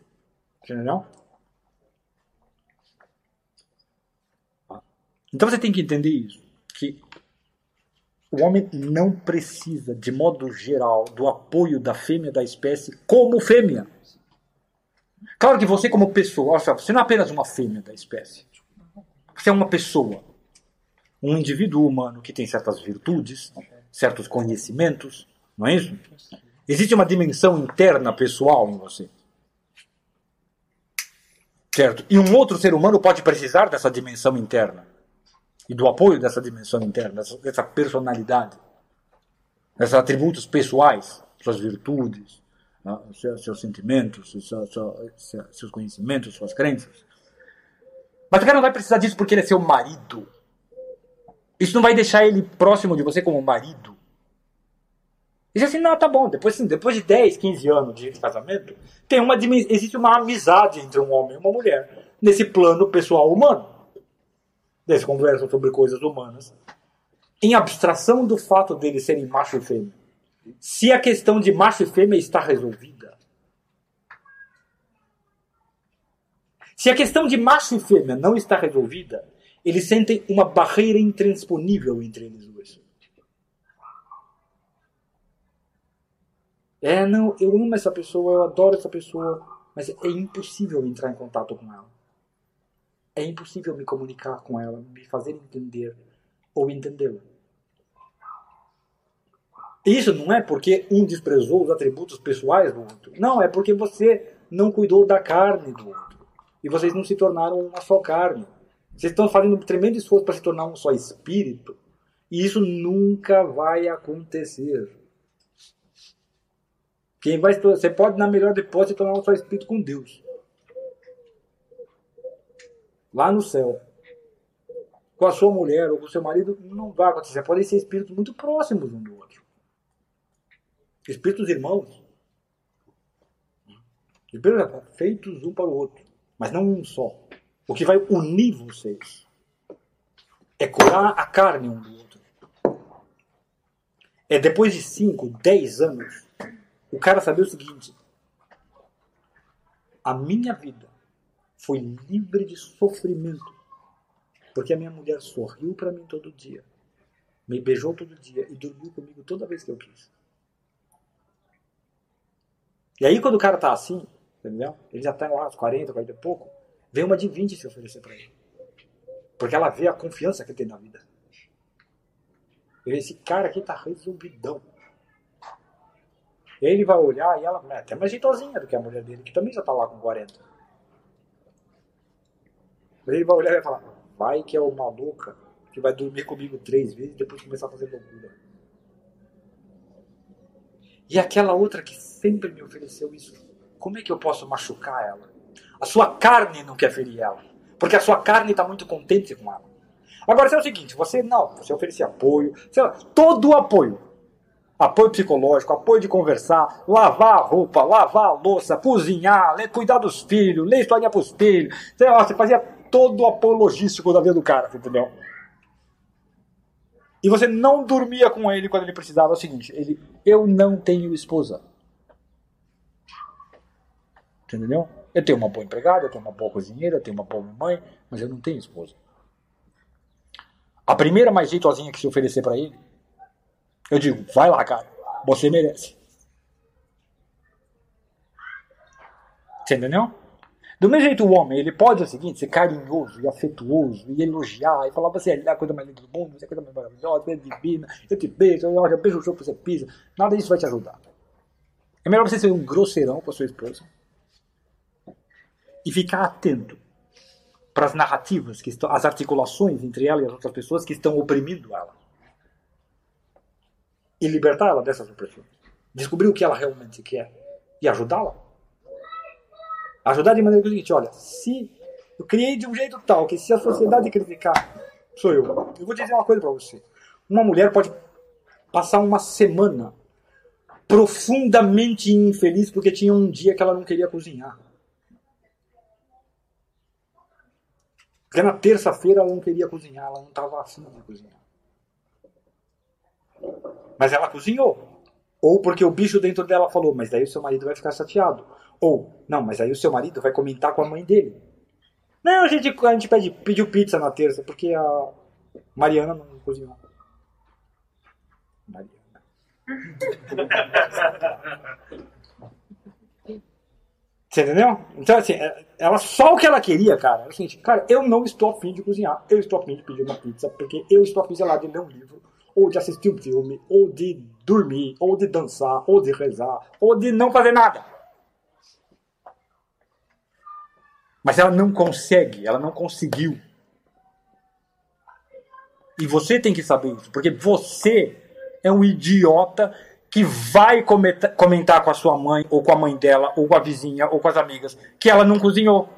Entendeu? Então você tem que entender isso. Que o homem não precisa, de modo geral, do apoio da fêmea da espécie como fêmea. Claro que você, como pessoa, você não é apenas uma fêmea da espécie. Você é uma pessoa. Um indivíduo humano que tem certas virtudes, certos conhecimentos, não é isso? Existe uma dimensão interna pessoal em você. Certo? E um outro ser humano pode precisar dessa dimensão interna. E do apoio dessa dimensão interna, dessa, personalidade. Desses atributos pessoais, suas virtudes, né? seus, sentimentos, seus conhecimentos, suas crenças. Mas o cara não vai precisar disso porque ele é seu marido. Isso não vai deixar ele próximo de você como marido. E assim, não, tá bom. Depois, assim, depois de 10, 15 anos de casamento, tem uma, existe uma amizade entre um homem e uma mulher. Nesse plano pessoal humano. Eles conversam sobre coisas humanas. Em abstração do fato deles serem macho e fêmea. Se a questão de macho e fêmea está resolvida. Se a questão de macho e fêmea não está resolvida, eles sentem uma barreira intransponível entre eles dois. É, não, eu amo essa pessoa, eu adoro essa pessoa, mas é impossível entrar em contato com ela. É impossível me comunicar com ela, me fazer entender ou entendê-la. Isso não é porque um desprezou os atributos pessoais do outro. Não, é porque você não cuidou da carne do outro. E vocês não se tornaram uma só carne. Vocês estão fazendo um tremendo esforço para se tornar um só espírito. E isso nunca vai acontecer. Quem vai, você pode, na melhor hipótese, se tornar um só espírito com Deus. Lá no céu. Com a sua mulher ou com o seu marido, não vai acontecer. Podem ser espíritos muito próximos um do outro. Espíritos irmãos. Espíritos feitos um para o outro. Mas não um só. O que vai unir vocês é curar a carne um do outro. É depois de 5, 10 anos, o cara saber o seguinte: a minha vida foi livre de sofrimento, porque a minha mulher sorriu para mim todo dia, me beijou todo dia e dormiu comigo toda vez que eu quis. E aí, quando o cara tá assim, entendeu? Ele já tá lá aos 40, 40 e pouco, vem uma de 20 se oferecer para ele. Porque ela vê a confiança que ele tem na vida. Esse cara aqui tá resolvidão. Ele vai olhar e ela é até mais jeitosinha do que a mulher dele, que também já tá lá com 40. Ele vai olhar e vai falar, vai que é o maluca que vai dormir comigo três vezes e depois começar a fazer loucura. E aquela outra que sempre me ofereceu isso, como é que eu posso machucar ela? A sua carne não quer ferir ela, porque a sua carne está muito contente com ela. Agora, se é o seguinte, você não, você oferecer apoio, lá, todo o apoio. Apoio psicológico, apoio de conversar, lavar a roupa, lavar a louça, cozinhar, ler, cuidar dos filhos, ler historinha pros filhos. Sei lá, você fazia todo o apoio logístico da vida do cara, entendeu? E você não dormia com ele quando ele precisava. É o seguinte, ele, eu não tenho esposa. Entendeu? Eu tenho uma boa empregada, eu tenho uma boa cozinheira, eu tenho uma boa mãe, mas eu não tenho esposa. A primeira mais jeitosinha que se oferecer pra ele, eu digo, vai lá, cara, você merece. Você entendeu? Do mesmo jeito, o homem, ele pode, o seguinte, ser carinhoso e afetuoso e elogiar e falar, você é a coisa mais linda do mundo, você é a coisa mais maravilhosa, você é divina, eu te beijo, eu beijo o chão que você pisa. Nada disso vai te ajudar. É melhor você ser um grosseirão com a sua esposa e ficar atento para as narrativas, que estão, as articulações entre ela e as outras pessoas que estão oprimindo ela. E libertar ela dessas opressões. Descobrir o que ela realmente quer e ajudá-la. Ajudar de maneira que é o seguinte, olha, se eu criei de um jeito tal que se a sociedade criticar, sou eu. Eu vou dizer uma coisa para você. Uma mulher pode passar uma semana profundamente infeliz porque tinha um dia que ela não queria cozinhar. Porque na terça-feira ela não queria cozinhar, ela não estava afim de cozinhar. Mas ela cozinhou. Ou porque o bicho dentro dela falou, mas daí o seu marido vai ficar chateado. Ou, não, mas aí o seu marido vai comentar com a mãe dele. Não, a gente, a gente pede, pediu pizza na terça, porque a Mariana não cozinhou. Mariana. Você entendeu? Então, assim, ela só o que ela queria, cara, era o seguinte, cara, eu não estou afim de cozinhar, eu estou afim de pedir uma pizza, porque eu estou afim, sei lá, de ler um livro, ou de assistir um filme, ou de dormir, ou de dançar, ou de rezar, ou de não fazer nada. Mas ela não consegue, ela não conseguiu. E você tem que saber isso, porque você é um idiota que vai comentar com a sua mãe, ou com a mãe dela, ou com a vizinha, ou com as amigas, que ela não cozinhou.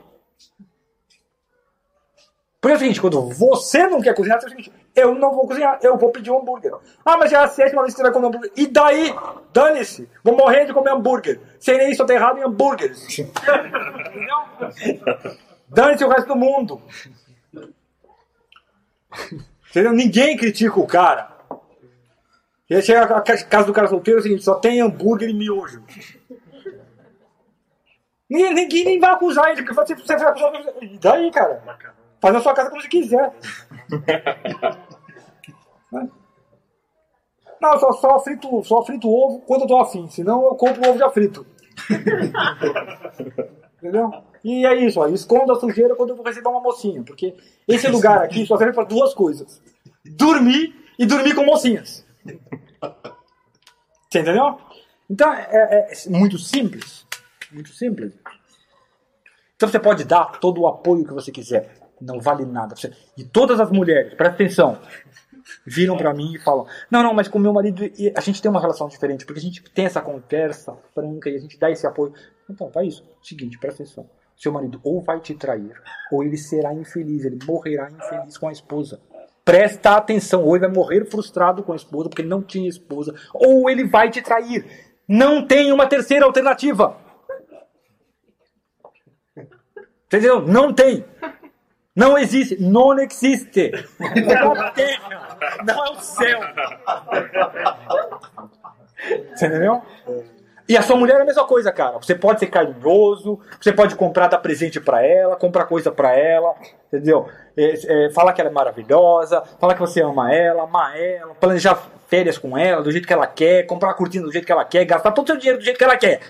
Porque é o seguinte, quando você não quer cozinhar, é o seguinte, eu não vou cozinhar, eu vou pedir um hambúrguer. Ah, mas já é a sétima vez que você vai comer hambúrguer. E daí? Dane-se! Vou morrer de comer hambúrguer. Eu tô errado em hambúrgueres. Entendeu? Dane-se o resto do mundo. Entendeu? Ninguém critica o cara. E aí chega a casa do cara solteiro, seguinte, só tem hambúrguer e miojo. Ninguém, ninguém nem vai acusar ele, porque você, vai acusar E daí, cara? Faz na sua casa como você quiser. Não, só, só, frito, só frito ovo quando eu tô afim, senão eu compro ovo já frito. Entendeu? E é isso, ó, esconda a sujeira quando eu vou receber uma mocinha, porque esse lugar aqui só serve para duas coisas: dormir e dormir com mocinhas. Você entendeu? Então é, é muito simples. Muito simples. Então você pode dar todo o apoio que você quiser. Não vale nada. E todas as mulheres, presta atenção, viram para mim e falam: Não, não, mas com meu marido a gente tem uma relação diferente, porque a gente tem essa conversa franca e a gente dá esse apoio. Então, vai isso. Seguinte, presta atenção. Seu marido ou vai te trair, ou ele será infeliz, ele morrerá infeliz com a esposa. Presta atenção, ou ele vai morrer frustrado com a esposa porque ele não tinha esposa, ou ele vai te trair. Não tem uma terceira alternativa. Entendeu? Não tem. Não existe. Não existe. É a terra, não é o céu. Entendeu? E a sua mulher é a mesma coisa, cara. Você pode ser carinhoso, você pode comprar, dar presente para ela, comprar coisa para ela, entendeu? É, é, falar que ela é maravilhosa, falar que você ama ela, amar ela, planejar férias com ela do jeito que ela quer, comprar a cortina do jeito que ela quer, gastar todo o seu dinheiro do jeito que ela quer.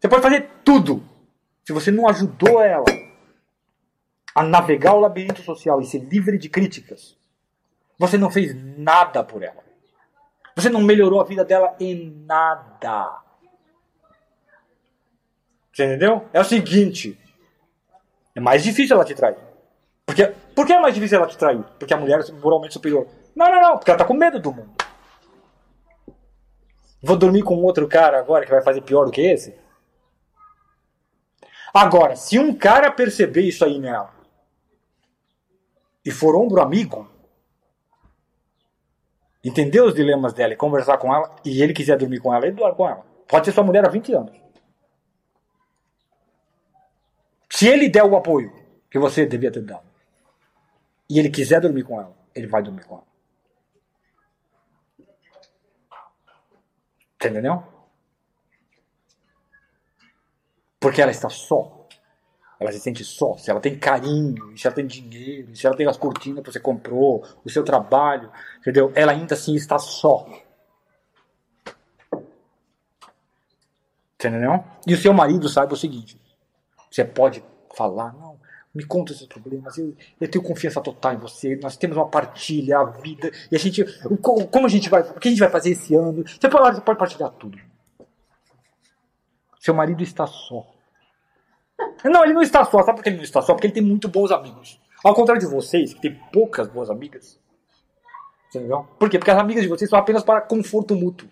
Você pode fazer tudo. Se você não ajudou ela a navegar o labirinto social e ser livre de críticas, você não fez nada por ela. Você não melhorou a vida dela em nada. Você entendeu? É o seguinte: é mais difícil ela te trair. Porque, por que é mais difícil ela te trair? Porque a mulher é moralmente superior. Não, não, não, porque ela tá com medo do mundo. Vou dormir com outro cara agora que vai fazer pior do que esse? Agora, se um cara perceber isso aí nela e for ombro amigo, entender os dilemas dela e conversar com ela, e ele quiser dormir com ela, ele dorme com ela. Pode ser sua mulher há 20 anos. Se ele der o apoio que você devia ter dado, e ele quiser dormir com ela, ele vai dormir com ela. Entendeu? Porque ela está só. Ela se sente só. Se ela tem carinho, se ela tem dinheiro, se ela tem as cortinas que você comprou, o seu trabalho, entendeu? Ela ainda assim está só. Entendeu? E o seu marido sabe o seguinte: você pode falar, não, me conta os seus problemas, eu, eu tenho confiança total em você, nós temos uma partilha, a vida, e a gente, como a gente vai, o que a gente vai fazer esse ano? Você pode, você pode partilhar tudo. Seu marido está só. Não, ele não está só. Sabe por que ele não está só? Porque ele tem muito bons amigos. Ao contrário de vocês, que tem poucas boas amigas. Entendeu? Por quê? Porque as amigas de vocês são apenas para conforto mútuo.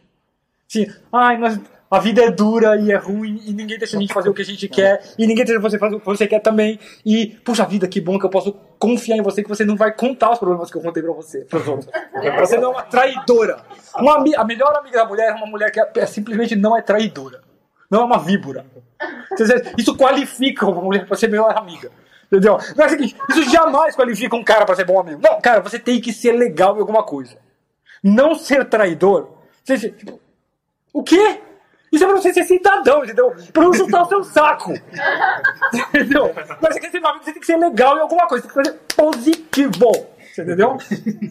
Sim, ai, nós, a vida é dura e é ruim e ninguém deixa a gente fazer o que a gente quer e ninguém deixa você fazer o que você quer também. E, puxa vida, que bom que eu posso confiar em você que você não vai contar os problemas que eu contei pra você, outros. Você não é uma traidora. Uma, a melhor amiga da mulher é uma mulher que é- é simplesmente não é traidora. Não é uma víbora. Isso qualifica uma mulher para ser melhor amiga. Entendeu? Não é o seguinte, isso jamais qualifica um cara para ser bom amigo. Não, cara, você tem que ser legal em alguma coisa. Não ser traidor. Você, tipo, o quê? Isso é pra você ser cidadão, entendeu? Pra não chutar o seu saco. entendeu? Mas você quer ser você tem que ser legal em alguma coisa. Você tem que fazer positivo. Você entendeu?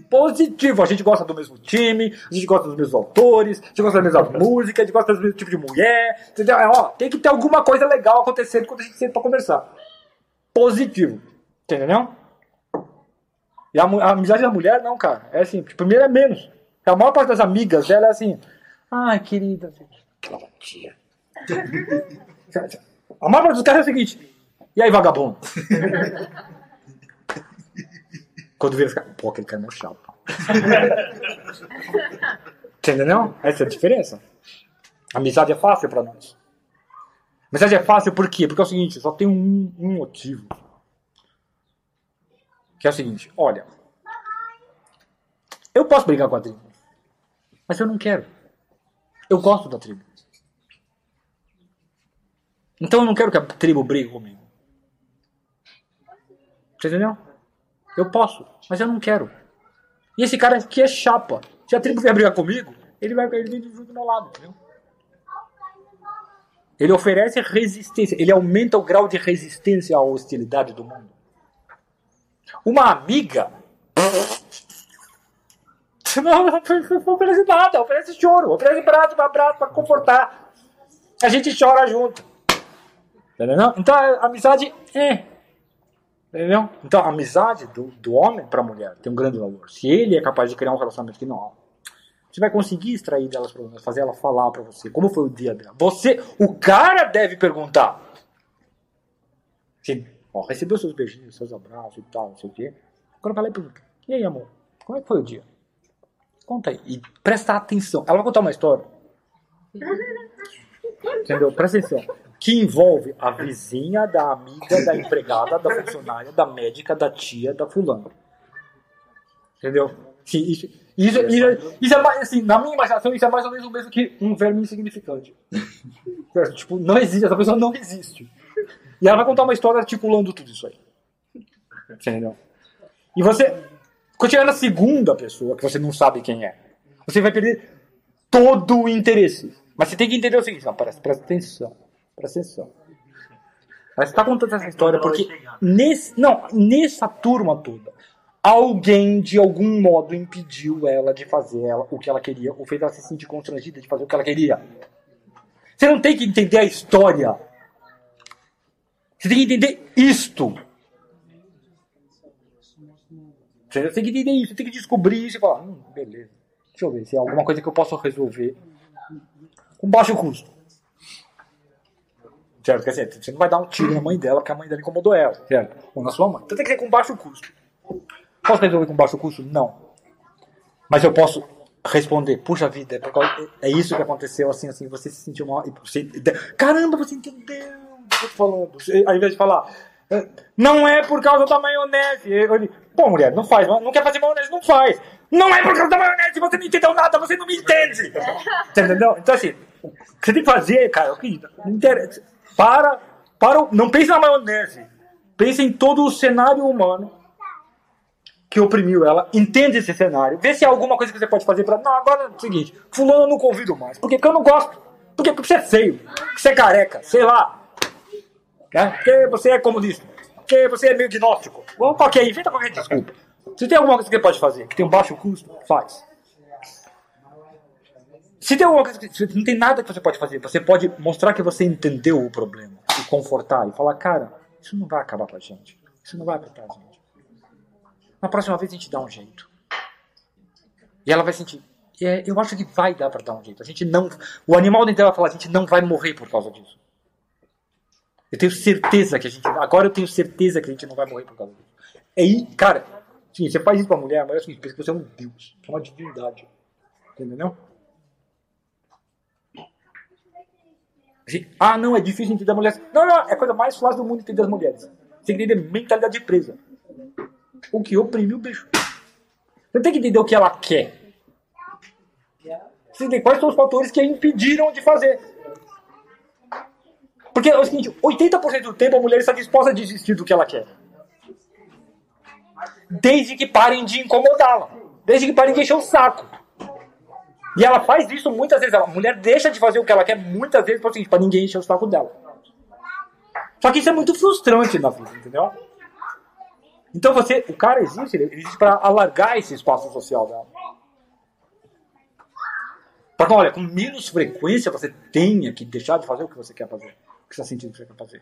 Positivo. A gente gosta do mesmo time, a gente gosta dos mesmos autores, a gente gosta da mesma música, a gente gosta do mesmo tipo de mulher. Entendeu? É, ó, tem que ter alguma coisa legal acontecendo quando a gente senta pra conversar. Positivo. Entendeu? E a, a amizade da mulher, não, cara. É assim, primeiro é menos. A maior parte das amigas dela é assim. Ai, querida. Aquela tia. A parte dos caras é o seguinte. E aí, vagabundo? Quando vira os caras. Pô, aquele cara não é chato. Entendeu? Essa é a diferença. Amizade é fácil pra nós. Amizade é fácil por quê? Porque é o seguinte, só tem um, um motivo. Que é o seguinte, olha. Eu posso brigar com a tribo. Mas eu não quero. Eu gosto da tribo. Então eu não quero que a tribo brigue comigo. Você entendeu? Eu posso, mas eu não quero. E esse cara aqui é chapa. Se a tribo vier brigar comigo, ele vai vem junto do meu lado, entendeu? Ele oferece resistência, ele aumenta o grau de resistência à hostilidade do mundo. Uma amiga. Não, oferece nada, oferece choro, oferece braço para abraço para confortar. A gente chora junto. Entendeu? Então a amizade é. Entendeu? Então a amizade do, do homem para a mulher tem um grande valor. Se ele é capaz de criar um relacionamento que não. Você vai conseguir extrair delas problemas, fazer ela falar para você como foi o dia dela. Você, o cara deve perguntar. Sim, ó, recebeu seus beijinhos, seus abraços e tal, não sei o quê. Agora vai lá e pergunta. E aí, amor? Como é que foi o dia? Conta aí. E presta atenção. Ela vai contar uma história. Entendeu? Presta atenção. Que envolve a vizinha, da amiga, da empregada, da funcionária, da médica, da tia, da fulana. Entendeu? Sim, isso, isso, isso, isso é mais, assim, na minha imaginação, isso é mais ou menos o mesmo que um verme insignificante. Tipo, não existe, essa pessoa não existe. E ela vai contar uma história articulando tudo isso aí. Entendeu? E você, quando chegar na segunda pessoa, que você não sabe quem é, você vai perder todo o interesse. Mas você tem que entender o seguinte, não, presta, presta atenção. Presta atenção. Ela está contando essa história porque nesse, não, nessa turma toda, alguém de algum modo impediu ela de fazer ela, o que ela queria, ou fez ela se sentir constrangida de fazer o que ela queria. Você não tem que entender a história. Você tem que entender isto. Você tem que entender isso, você tem que descobrir isso e falar, hum, beleza. Deixa eu ver se é alguma coisa que eu posso resolver com baixo custo. Certo? Quer dizer, você não vai dar um tiro na mãe dela porque a mãe dela incomodou ela, certo? Ou na sua mãe. Então tem que ser com baixo custo. Posso resolver com baixo custo? Não. Mas eu posso responder, puxa vida, é, é isso que aconteceu, assim, assim, você se sentiu mal. e Você, caramba, você entendeu o que eu tô falando. Você- Ao invés de falar, "É, não é por causa da maionese. Eu, eu, Pô, mulher, não faz, não quer fazer maionese, não faz. Não é por causa da maionese, você não entendeu nada, você não me entende. Você entendeu? Então assim, o que você tem que fazer, cara, o que não interessa. Para, para, não pense na maionese. Pense em todo o cenário humano que oprimiu ela. Entende esse cenário. Vê se há alguma coisa que você pode fazer pra. Não, agora é o seguinte, fulano eu não convido mais. Por? Porque eu não gosto. Por quê? Porque você é feio. Porque você é careca, sei lá. Né? Porque você é comunista. Porque você é meio gnóstico. Ou qualquer, inventa qualquer desculpa. Se tem alguma coisa que você pode fazer, que tem um baixo custo, faz. Se tem alguma coisa que não tem nada que você pode fazer, você pode mostrar que você entendeu o problema e confortar e falar, cara, isso não vai acabar com a gente. Isso não vai afetar a gente. Na próxima vez a gente dá um jeito. E ela vai sentir. É, eu acho que vai dar pra dar um jeito. A gente não. O animal dentro dela vai falar, a gente não vai morrer por causa disso. Eu tenho certeza que a gente. Agora eu tenho certeza que a gente não vai morrer por causa disso. Aí, cara, sim, você faz isso pra mulher, a mulher é seguinte, pensa que você é um deus, é uma divindade. Entendeu? Ah, não, é difícil entender a mulher. Não, não, é a coisa mais fácil do mundo entender as mulheres. Você tem que entender mentalidade de presa. O que oprime o bicho. Você tem que entender o que ela quer. Você tem quais são os fatores que a impediram de fazer. Porque é o seguinte, 80% do tempo a mulher está disposta a desistir do que ela quer. Desde que parem de incomodá-la. Desde que parem de encher o saco. E ela faz isso muitas vezes. A mulher deixa de fazer o que ela quer muitas vezes para para ninguém encher o saco dela. Só que isso é muito frustrante na vida, entendeu? Então você, o cara existe, ele existe para alargar esse espaço social dela. Para que, olha, com menos frequência você tenha que deixar de fazer o que você quer fazer. O que você está sentindo que você quer fazer.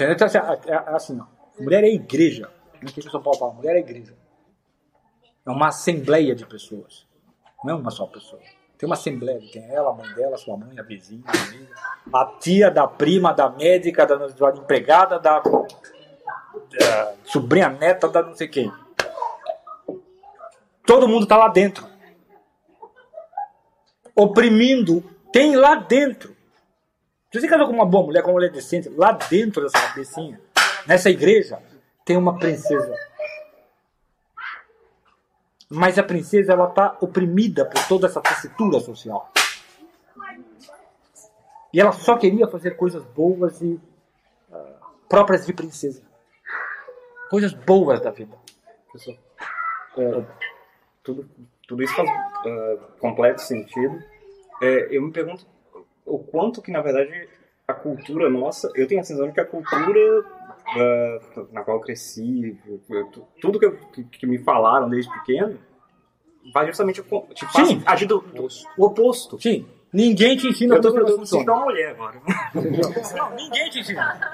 Então, assim, é, é assim, ó. Mulher é igreja. Não o que São Paulo fala, mulher é igreja. É uma assembleia de pessoas. Não é uma só pessoa. Tem uma assembleia, tem ela, a mãe dela, sua mãe, a vizinha, a amiga, a tia da prima, da médica, da, da empregada, da, da sobrinha neta, da não sei quem. Todo mundo está lá dentro. Oprimindo, tem lá dentro. Se você casou com uma boa mulher, com uma mulher decente, lá dentro dessa cabecinha, nessa igreja, tem uma princesa. Mas a princesa ela está oprimida por toda essa tessitura social. E ela só queria fazer coisas boas e ah, próprias de princesa. Coisas boas da vida. Pessoal, é, tudo, tudo isso faz é, completo sentido. É, eu me pergunto o quanto que, na verdade, a cultura nossa... Eu tenho a sensação de que a cultura na qual eu cresci, tu- tudo que, eu- que, que me falaram desde pequeno, vai justamente te faz Sim. agir do, do- o oposto. Sim, ninguém te ensina Eu tô, como eu tô funciona. sentindo uma mulher agora. Não, ninguém te ensina.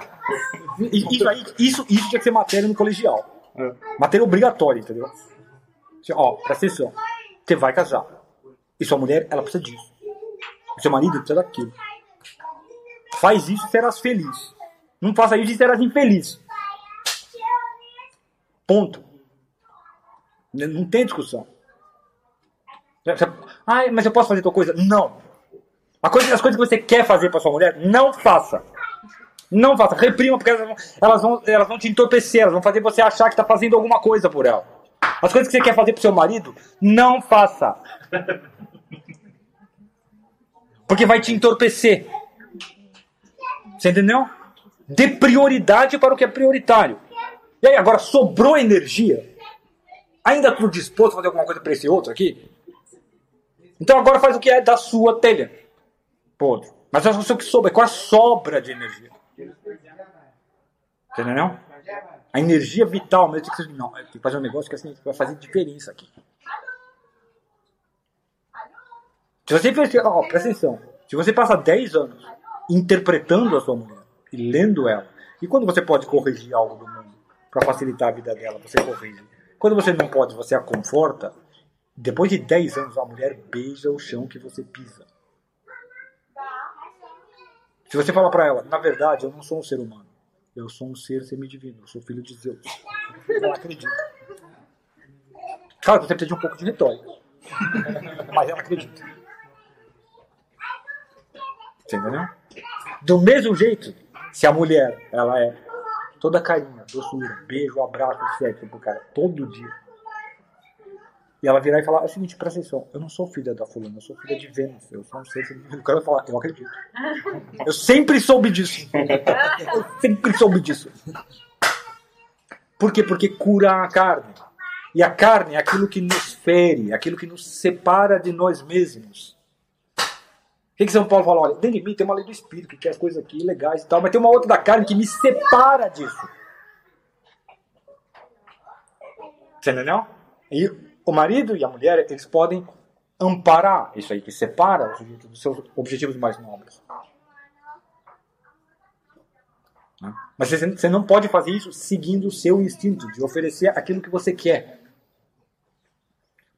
Isso, aí, isso, isso tinha que ser matéria no colegial. É. Matéria obrigatória, entendeu? Assim, Ó, presta atenção. Você vai casar. E sua mulher, ela precisa disso. E seu marido precisa daquilo. Faz isso e serás feliz. Não faça isso e serás infeliz. Ponto. Não tem discussão. Ai, mas eu posso fazer tua coisa? Não. As coisas que você quer fazer para sua mulher, não faça. Não faça. Reprima, porque elas vão, elas, vão, elas vão te entorpecer, elas vão fazer você achar que está fazendo alguma coisa por ela. As coisas que você quer fazer pro seu marido, não faça. Porque vai te entorpecer. Você entendeu? Dê prioridade para o que é prioritário. E aí, agora sobrou energia? Ainda estou disposto a fazer alguma coisa para esse outro aqui? Então agora faz o que é da sua telha. Pô, mas é o que sobra, qual a sobra de energia? Entendeu? A energia vital mesmo que ser, não, tem que fazer um negócio que assim, vai fazer diferença aqui. Se você ó, presta atenção, se você passa 10 anos interpretando a sua mulher e lendo ela, e quando você pode corrigir algo do mundo para facilitar a vida dela, você corrige. Quando você não pode, você a conforta. Depois de 10 anos, a mulher beija o chão que você pisa. Se você falar para ela, na verdade, eu não sou um ser humano. Eu sou um ser semidivino. Eu sou filho de Zeus. Ela acredita. Claro que você precisa de um pouco de retórica. Mas ela acredita. Você entendeu? Do mesmo jeito, Se a mulher, ela é toda carinha, doçura, beijo, abraço, sexo pro cara, todo dia. E ela virar e falar, é o seguinte, presta atenção, eu não sou filha da fulana, eu sou filha de Vênus, eu sou um ser... O cara vai falar, eu acredito. Eu sempre soube disso. Eu sempre soube disso. Por quê? Porque cura a carne. E a carne é aquilo que nos fere, aquilo que nos separa de nós mesmos. O que, que São Paulo fala? Olha, dentro de mim tem uma lei do espírito, que quer as coisas aqui legais e tal, mas tem uma outra da carne que me separa disso. Você entendeu? E o marido e a mulher, eles podem amparar isso aí, que separa o sujeito dos seus objetivos mais nobres. Né? Mas você não pode fazer isso seguindo o seu instinto, de oferecer aquilo que você quer.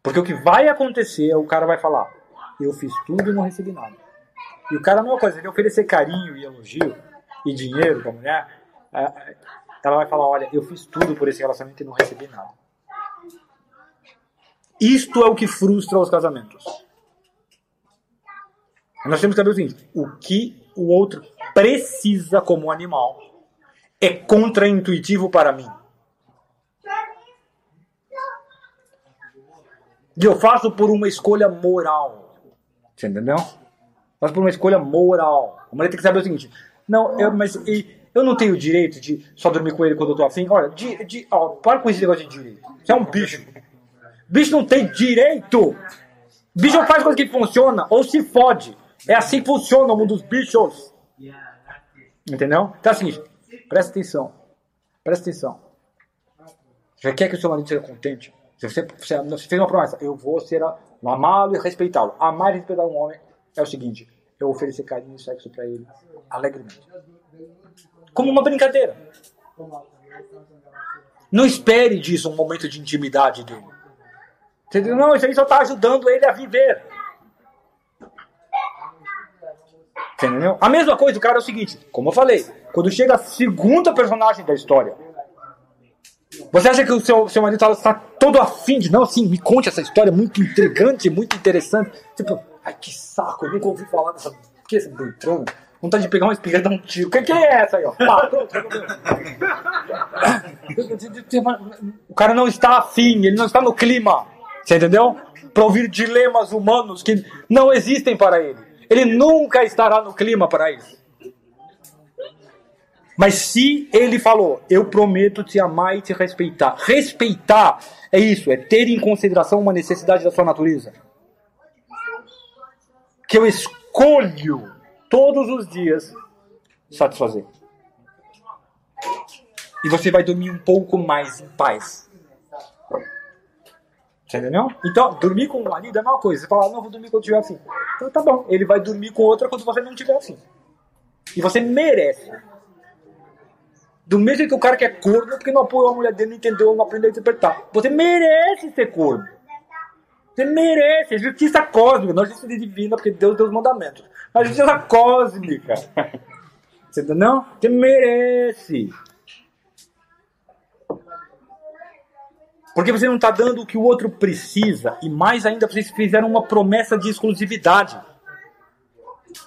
Porque o que vai acontecer é o cara vai falar: Eu fiz tudo e não recebi nada. E o cara, a mesma coisa, ele oferecer carinho e elogio e dinheiro pra mulher, ela vai falar: Olha, eu fiz tudo por esse relacionamento e não recebi nada. Isto é o que frustra os casamentos. Nós temos que saber o seguinte: o que o outro precisa como animal é contraintuitivo para mim. E eu faço por uma escolha moral. Você entendeu? Faço por uma escolha moral. A mulher tem que saber o seguinte: não, eu, mas eu não tenho direito de só dormir com ele quando eu tô afim. Olha, de, de, ó, para com esse negócio de direito. Você é um bicho. Bicho não tem direito. Bicho faz coisa que funciona ou se fode. É assim que funciona o mundo dos bichos. Entendeu? Então é o seguinte, presta atenção. Presta atenção. Você quer que o seu marido seja contente? Você, você, fez uma promessa, eu vou ser amá-lo e respeitá-lo. Amar e respeitar um homem é o seguinte: eu oferecer carinho e sexo pra ele alegremente. Como uma brincadeira. Não espere disso um momento de intimidade dele. Entendeu? Não, isso aí só está ajudando ele a viver. Entendeu? A mesma coisa, o cara é o seguinte, como eu falei, quando chega a segunda personagem da história, você acha que o seu, seu marido está todo afim de, não, assim, me conte essa história muito intrigante, muito interessante. Tipo, ai que saco, eu nunca ouvi falar dessa. Que é esse Beltrão? Vontade de pegar uma espingarda e dar um tiro. O que, que é essa aí, ó? Pá, o cara não está afim, ele não está no clima. Você entendeu? Para ouvir dilemas humanos que não existem para ele. Ele nunca estará no clima para isso. Mas se ele falou, eu prometo te amar e te respeitar. Respeitar é isso, é ter em consideração uma necessidade da sua natureza. Que eu escolho todos os dias satisfazer. E você vai dormir um pouco mais em paz. Você entendeu? Então, dormir com o marido é a mesma coisa. Você fala, não, vou dormir quando tiver assim. Então tá bom. Ele vai dormir com outra quando você não tiver assim. E você merece. Do mesmo que o cara que é corno porque não apoiou a mulher dele, não entendeu, não aprendeu a interpretar. Você merece ser corno. Você merece. É justiça cósmica, não é justiça divina, porque Deus deu os mandamentos. É justiça cósmica. Você entendeu? Você merece. Porque você não está dando o que o outro precisa. E mais ainda, vocês fizeram uma promessa de exclusividade.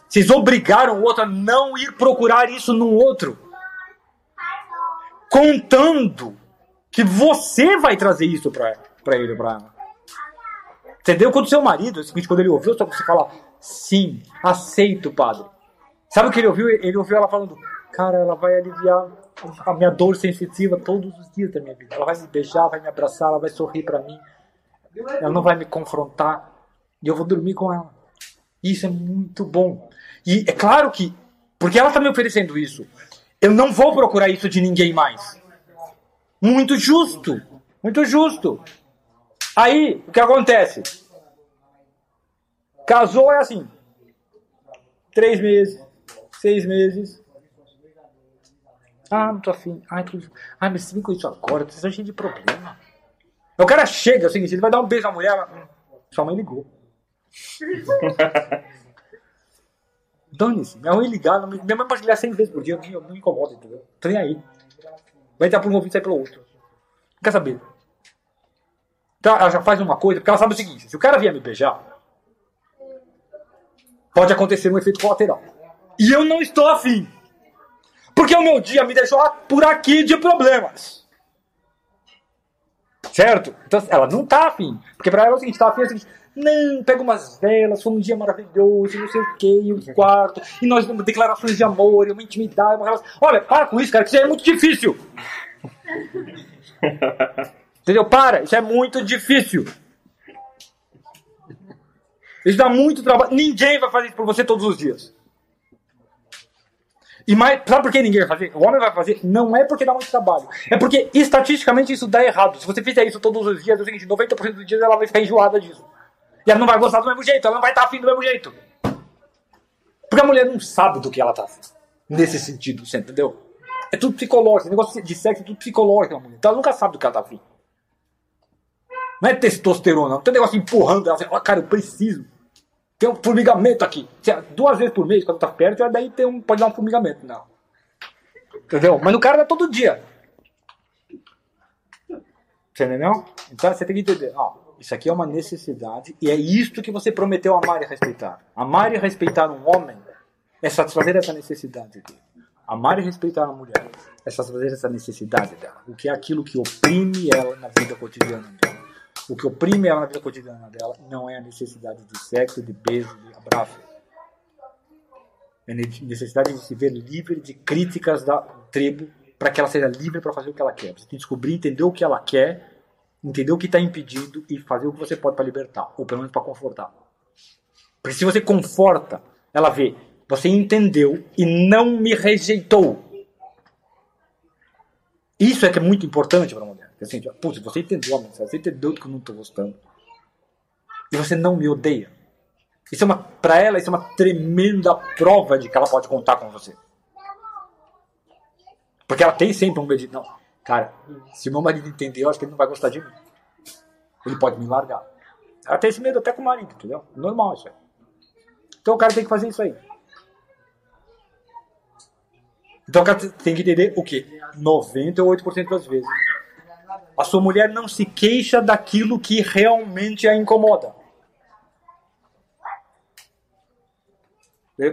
Vocês obrigaram o outro a não ir procurar isso no outro. Contando que você vai trazer isso para ele, para ela. Entendeu? Quando seu marido, é quando ele ouviu, só você fala, sim, aceito, padre. Sabe o que ele ouviu? Ele ouviu ela falando, cara, ela vai aliviar a minha dor sensitiva todos os dias da minha vida. Ela vai me beijar, vai me abraçar, ela vai sorrir para mim. Ela não vai me confrontar. E eu vou dormir com ela. Isso é muito bom. E é claro que, porque ela está me oferecendo isso, eu não vou procurar isso de ninguém mais. Muito justo. Muito justo. Aí, o que acontece? Casou é assim. Três meses, seis meses. Ah, não tô afim. Ai, tô... Ai mas se vem com isso agora, vocês estão cheios de problema. O cara chega, é o seguinte, ele vai dar um beijo na mulher. "Hum, sua mãe ligou. Dane-se, minha mãe me- minha mãe pode ligar 100 vezes por dia, eu não me incomoda, entendeu? Tô nem aí. Vai entrar por um ouvido e sair pelo outro. Não quer saber. Então ela já faz uma coisa, porque ela sabe o seguinte: se o cara vier me beijar, pode acontecer um efeito colateral. E eu não estou afim. Porque o meu dia me deixou por aqui de problemas. Certo? Então ela não tá afim. Porque pra ela é o seguinte, tá afim é o seguinte, não, pega umas velas, foi um dia maravilhoso, não sei o que, um quarto, e nós temos declarações de amor, uma intimidade, uma relação. Olha, para com isso, cara, que isso é muito difícil. Entendeu? Para, isso é muito difícil. Isso dá muito trabalho. Ninguém vai fazer isso por você todos os dias. E mais, sabe por que ninguém vai fazer? O homem vai fazer não é porque dá muito trabalho. É porque estatisticamente isso dá errado. Se você fizer isso todos os dias, é o seguinte, 90% dos dias ela vai ficar enjoada disso. E ela não vai gostar do mesmo jeito, ela não vai estar afim do mesmo jeito. Porque a mulher não sabe do que ela está afim. Nesse sentido, você entendeu? É tudo psicológico. Esse negócio de sexo é tudo psicológico. Mulher. Então ela nunca sabe do que ela está afim. Não é testosterona, não tem negócio empurrando ela. Assim, cara, eu preciso. Tem um formigamento aqui. Duas vezes por mês, quando tá perto, daí tem um, pode dar um formigamento. Não. Entendeu? Mas no cara dá todo dia. Você entendeu? Então você tem que entender. Ó, isso aqui é uma necessidade e é isto que você prometeu amar e respeitar. Amar e respeitar um homem é satisfazer essa necessidade dele. Amar e respeitar uma mulher é satisfazer essa necessidade dela. O que é aquilo que oprime ela na vida cotidiana dela. O que oprime ela na vida cotidiana dela não é a necessidade de sexo, de beijo, de abraço. É a necessidade de se ver livre de críticas da tribo para que ela seja livre para fazer o que ela quer. Você tem que descobrir, entender o que ela quer, entender o que está impedindo e fazer o que você pode para libertar, ou pelo menos para confortar. Porque se você conforta, ela vê, você entendeu e não me rejeitou. Isso é que é muito importante para a mulher. Assim, putz, você entendeu você entendeu que eu não estou gostando. E você não me odeia. Isso é uma, para ela, isso é uma tremenda prova de que ela pode contar com você. Porque ela tem sempre um medo de, não, cara, se meu marido entender, eu acho que ele não vai gostar de mim. Ele pode me largar. Ela tem esse medo até com o marido, entendeu? Normal isso aí. Então o cara tem que fazer isso aí. Então o cara tem que entender o quê? 98% das vezes. A sua mulher não se queixa daquilo que realmente a incomoda.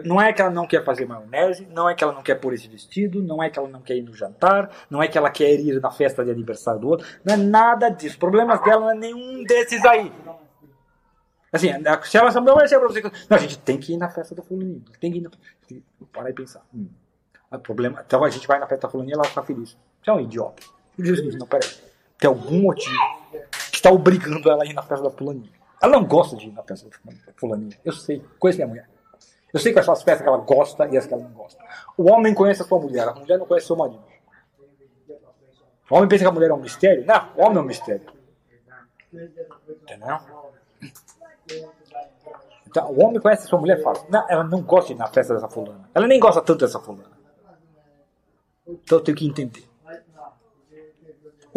Não é que ela não quer fazer maionese, não é que ela não quer pôr esse vestido, não é que ela não quer ir no jantar, não é que ela quer ir na festa de aniversário do outro, não é nada disso. Os problemas dela não é nenhum desses aí. Assim, se ela não vai ser pra você. Não, a gente tem que ir na festa do fulaninho. Tem que ir na. Tem parar e pensar. Hum. O problema, então a gente vai na festa da fulaninha e ela fica feliz. Você é um idiota. O seguinte, não, peraí. Tem algum motivo que está obrigando ela a ir na festa da fulaninha. Ela não gosta de ir na festa da fulaninha. Eu sei, conheço minha mulher. Eu sei quais são as festas que ela gosta e as que ela não gosta. O homem conhece a sua mulher, a mulher não conhece seu marido. O homem pensa que a mulher é um mistério? Não, o homem é um mistério. Entendeu? Então, o homem conhece a sua mulher e fala: Não, ela não gosta de ir na festa dessa fulana. Ela nem gosta tanto dessa fulana. Então eu tenho que entender.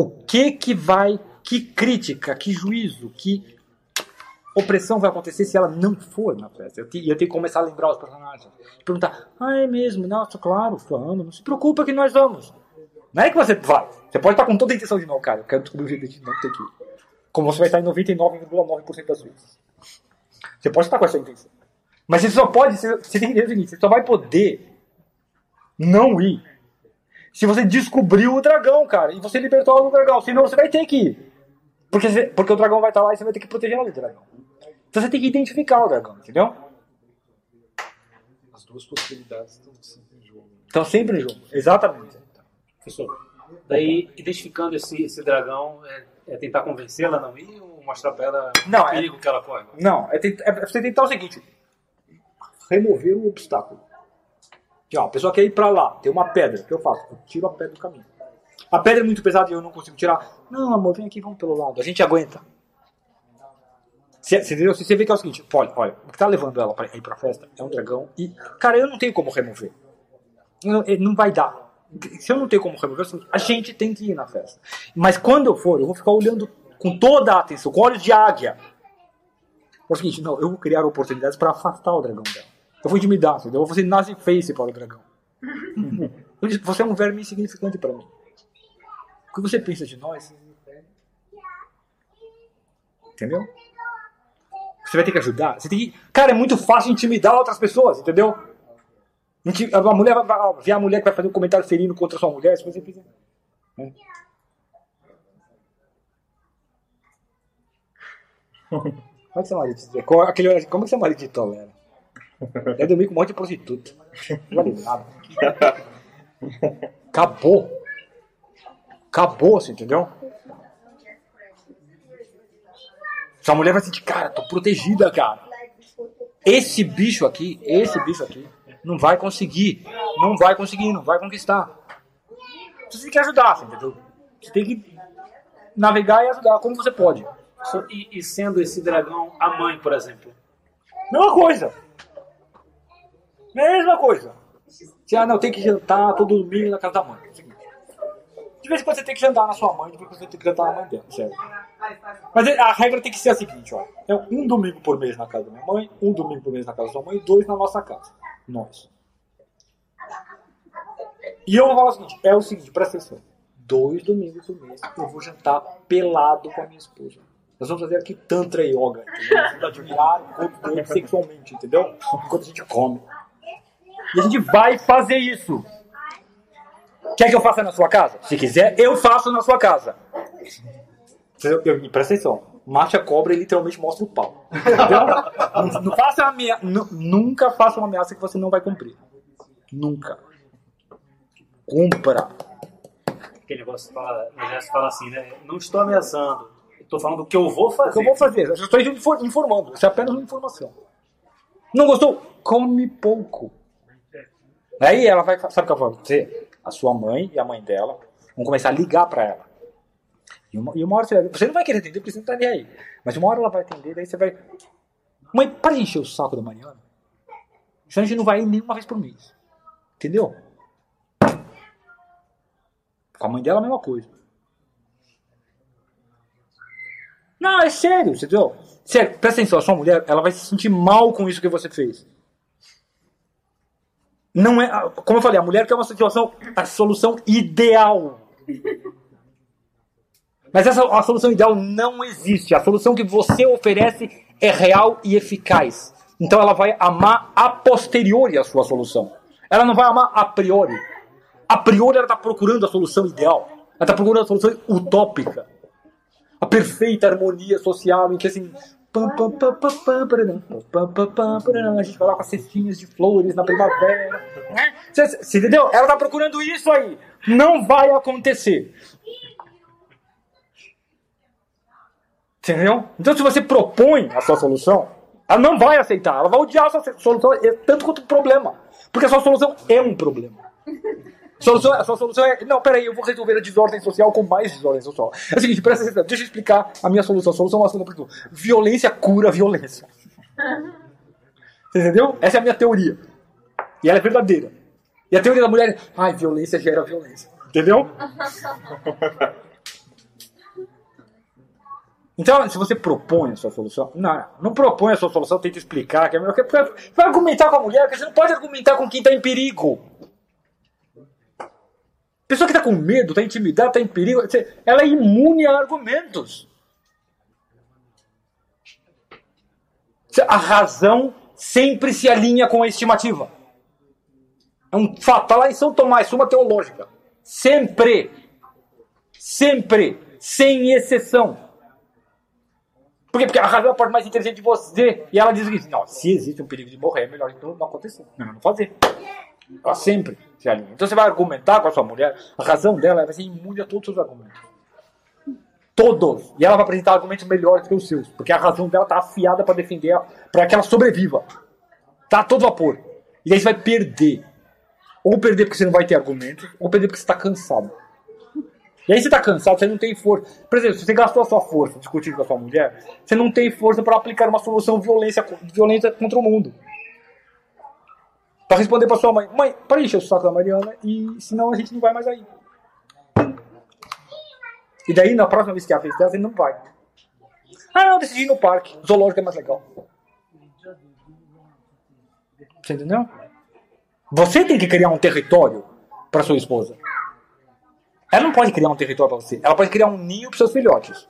O que que vai, que crítica, que juízo, que opressão vai acontecer se ela não for na festa? E eu, tenho, eu tenho que começar a lembrar os personagens. Perguntar, ah, é mesmo? Nossa, claro, vamos. Não se preocupa que nós vamos. Não é que você vai. Você pode estar com toda a intenção de não, cara. Eu quero descobrir o jeito de não ter que ir. Como você vai estar em 99,9% das vezes. Você pode estar com essa intenção. Mas você só pode, você tem que entender o seguinte, você só vai poder não ir se você descobriu o dragão, cara, e você libertou o dragão. Senão você vai ter que ir. Porque, você, porque o dragão vai estar lá e você vai ter que proteger o dragão. Então você tem que identificar o dragão, entendeu? As duas possibilidades estão sempre em jogo. Estão sempre em jogo, exatamente. Professor, daí identificando esse, esse dragão, é, é tentar convencê-la a não ir ou mostrar pra ela Não, o é- perigo que ela corre? Não, é, tentar, é você tentar o seguinte: remover o obstáculo. Que, ó, a pessoa quer ir pra lá, tem uma pedra, o que eu faço? Eu tiro a pedra do caminho. A pedra é muito pesada e eu não consigo tirar. Não, amor, vem aqui, vamos pelo lado. A gente aguenta. Se, entendeu? Você vê que é o seguinte, olha, olha, o que tá levando ela pra ir pra festa é um dragão e, cara, eu não tenho como remover. Não, eh, não vai dar. Se eu não tenho como remover, a gente tem que ir na festa. Mas quando eu for, eu vou ficar olhando com toda a atenção, com olhos de águia. É o seguinte, não, eu vou criar oportunidades para afastar o dragão dela. Eu vou intimidar, entendeu? Eu vou fazer nazi face para o dragão. Disse, Você é um verme insignificante para mim. O que você pensa de nós? Entendeu? Você vai ter que ajudar. Você tem que... Cara, é muito fácil intimidar outras pessoas, entendeu? A, mulher vai, ver a mulher que vai fazer um comentário ferino contra a sua mulher, se você fizer. né? Como é que seu marido aquele Como é que seu marido te tolera? Deve dormir com um monte de prostituta. Nada. Acabou. Acabou, você entendeu? Sua mulher vai sentir, cara, tô protegida, cara. Esse bicho aqui, esse bicho aqui, não vai conseguir. Não vai conseguir, não vai conquistar. Você tem que ajudar, você entendeu? Você tem que navegar e ajudar como você pode. E, e sendo esse dragão a mãe, por exemplo. Mesma coisa. Mesma coisa. Você, ah, não, tem que jantar todo domingo na casa da mãe. É. De vez em quando você tem que jantar na sua mãe, de vez em quando você tem que jantar na mãe dela, certo? Mas a regra tem que ser a seguinte, ó. É um domingo por mês na casa da minha mãe, um domingo por mês na casa da sua mãe e dois na nossa casa. Nós. E eu vou falar o seguinte, é o seguinte, presta atenção. Dois domingos por mês eu vou jantar pelado com a minha esposa. Nós vamos fazer aqui Tantra Yoga, entendeu? Nós vamos admirar o corpo sexualmente, entendeu? Enquanto a gente come. E a gente vai fazer isso. Quer que eu faça na sua casa? Se quiser, eu faço na sua casa. Eu, eu, presta atenção. Marcha cobra e literalmente mostra o pau. Entendeu? não, não faça amea- nu- nunca faça uma ameaça que você não vai cumprir. Nunca. Cumpra. Aquele negócio que fala, o exército fala assim, né? Não estou ameaçando. Estou falando o que eu vou O fazer. que eu vou fazer? Eu estou infor- informando. Isso é apenas uma informação. Não gostou? Come pouco. Aí ela vai. Sabe o que ela vai fazer? A sua mãe e a mãe dela vão começar a ligar pra ela. E uma, e uma hora você. Você não vai querer atender porque você não tá nem aí. Mas uma hora ela vai atender, daí você vai. Mãe, para de encher o saco da Mariana. Senão a gente não vai ir nenhuma vez por mês. Entendeu? Com a mãe dela a mesma coisa. Não, é sério, entendeu? Sério, presta atenção, a sua mulher, ela vai se sentir mal com isso que você fez. Não é, como eu falei, a mulher quer uma situação, a solução ideal. Mas essa a solução ideal não existe. A solução que você oferece é real e eficaz. Então ela vai amar a posteriori a sua solução. Ela não vai amar a priori. A priori ela está procurando a solução ideal. Ela está procurando a solução utópica a perfeita harmonia social em que assim. A gente vai cestinhas de flores na primavera. né? Você, você entendeu? Ela tá procurando isso aí. Não vai acontecer. Entendeu? Então, se você propõe a sua solução, ela não vai aceitar. Ela vai odiar a sua solução é tanto quanto o problema. Porque a sua solução é um problema. Solução, a sua solução é. Não, peraí, eu vou resolver a desordem social com mais desordem social. É o seguinte, presta atenção, deixa eu explicar a minha solução. A solução é uma solução para tudo. Violência cura violência. Você entendeu? Essa é a minha teoria. E ela é verdadeira. E a teoria da mulher é. Ai, violência gera violência. Entendeu? Então, se você propõe a sua solução, não, não propõe a sua solução, tenta explicar. Que é melhor, que- vai argumentar com a mulher, porque você não pode argumentar com quem está em perigo. Pessoa que está com medo, está intimidada, está em perigo, ela é imune a argumentos. A razão sempre se alinha com a estimativa. É um fato. Está lá em São Tomás, suma teológica. Sempre. Sempre. Sem exceção. Por quê? Porque a razão é a parte mais inteligente de você. E ela diz o seguinte: não, se existe um perigo de morrer, é melhor então não acontecer. Melhor não fazer. Ela sempre se alinha. Então você vai argumentar com a sua mulher, a razão dela vai ser imune a todos os argumentos. Todos. E ela vai apresentar argumentos melhores que os seus. Porque a razão dela está afiada para defender, para que ela sobreviva. Tá a todo vapor. E aí você vai perder. Ou perder porque você não vai ter argumentos, ou perder porque você está cansado. E aí você está cansado, você não tem força. Por exemplo, se você gastou a sua força discutindo com a sua mulher, você não tem força para aplicar uma solução violência, violenta contra o mundo. Para responder para sua mãe, mãe, para encher o saco da Mariana e senão a gente não vai mais aí. E daí na próxima vez que ela fez dela, você não vai. Ah, não, decidi ir no parque. Zoológico é mais legal. Você entendeu? Você tem que criar um território para sua esposa. Ela não pode criar um território para você. Ela pode criar um ninho para seus filhotes.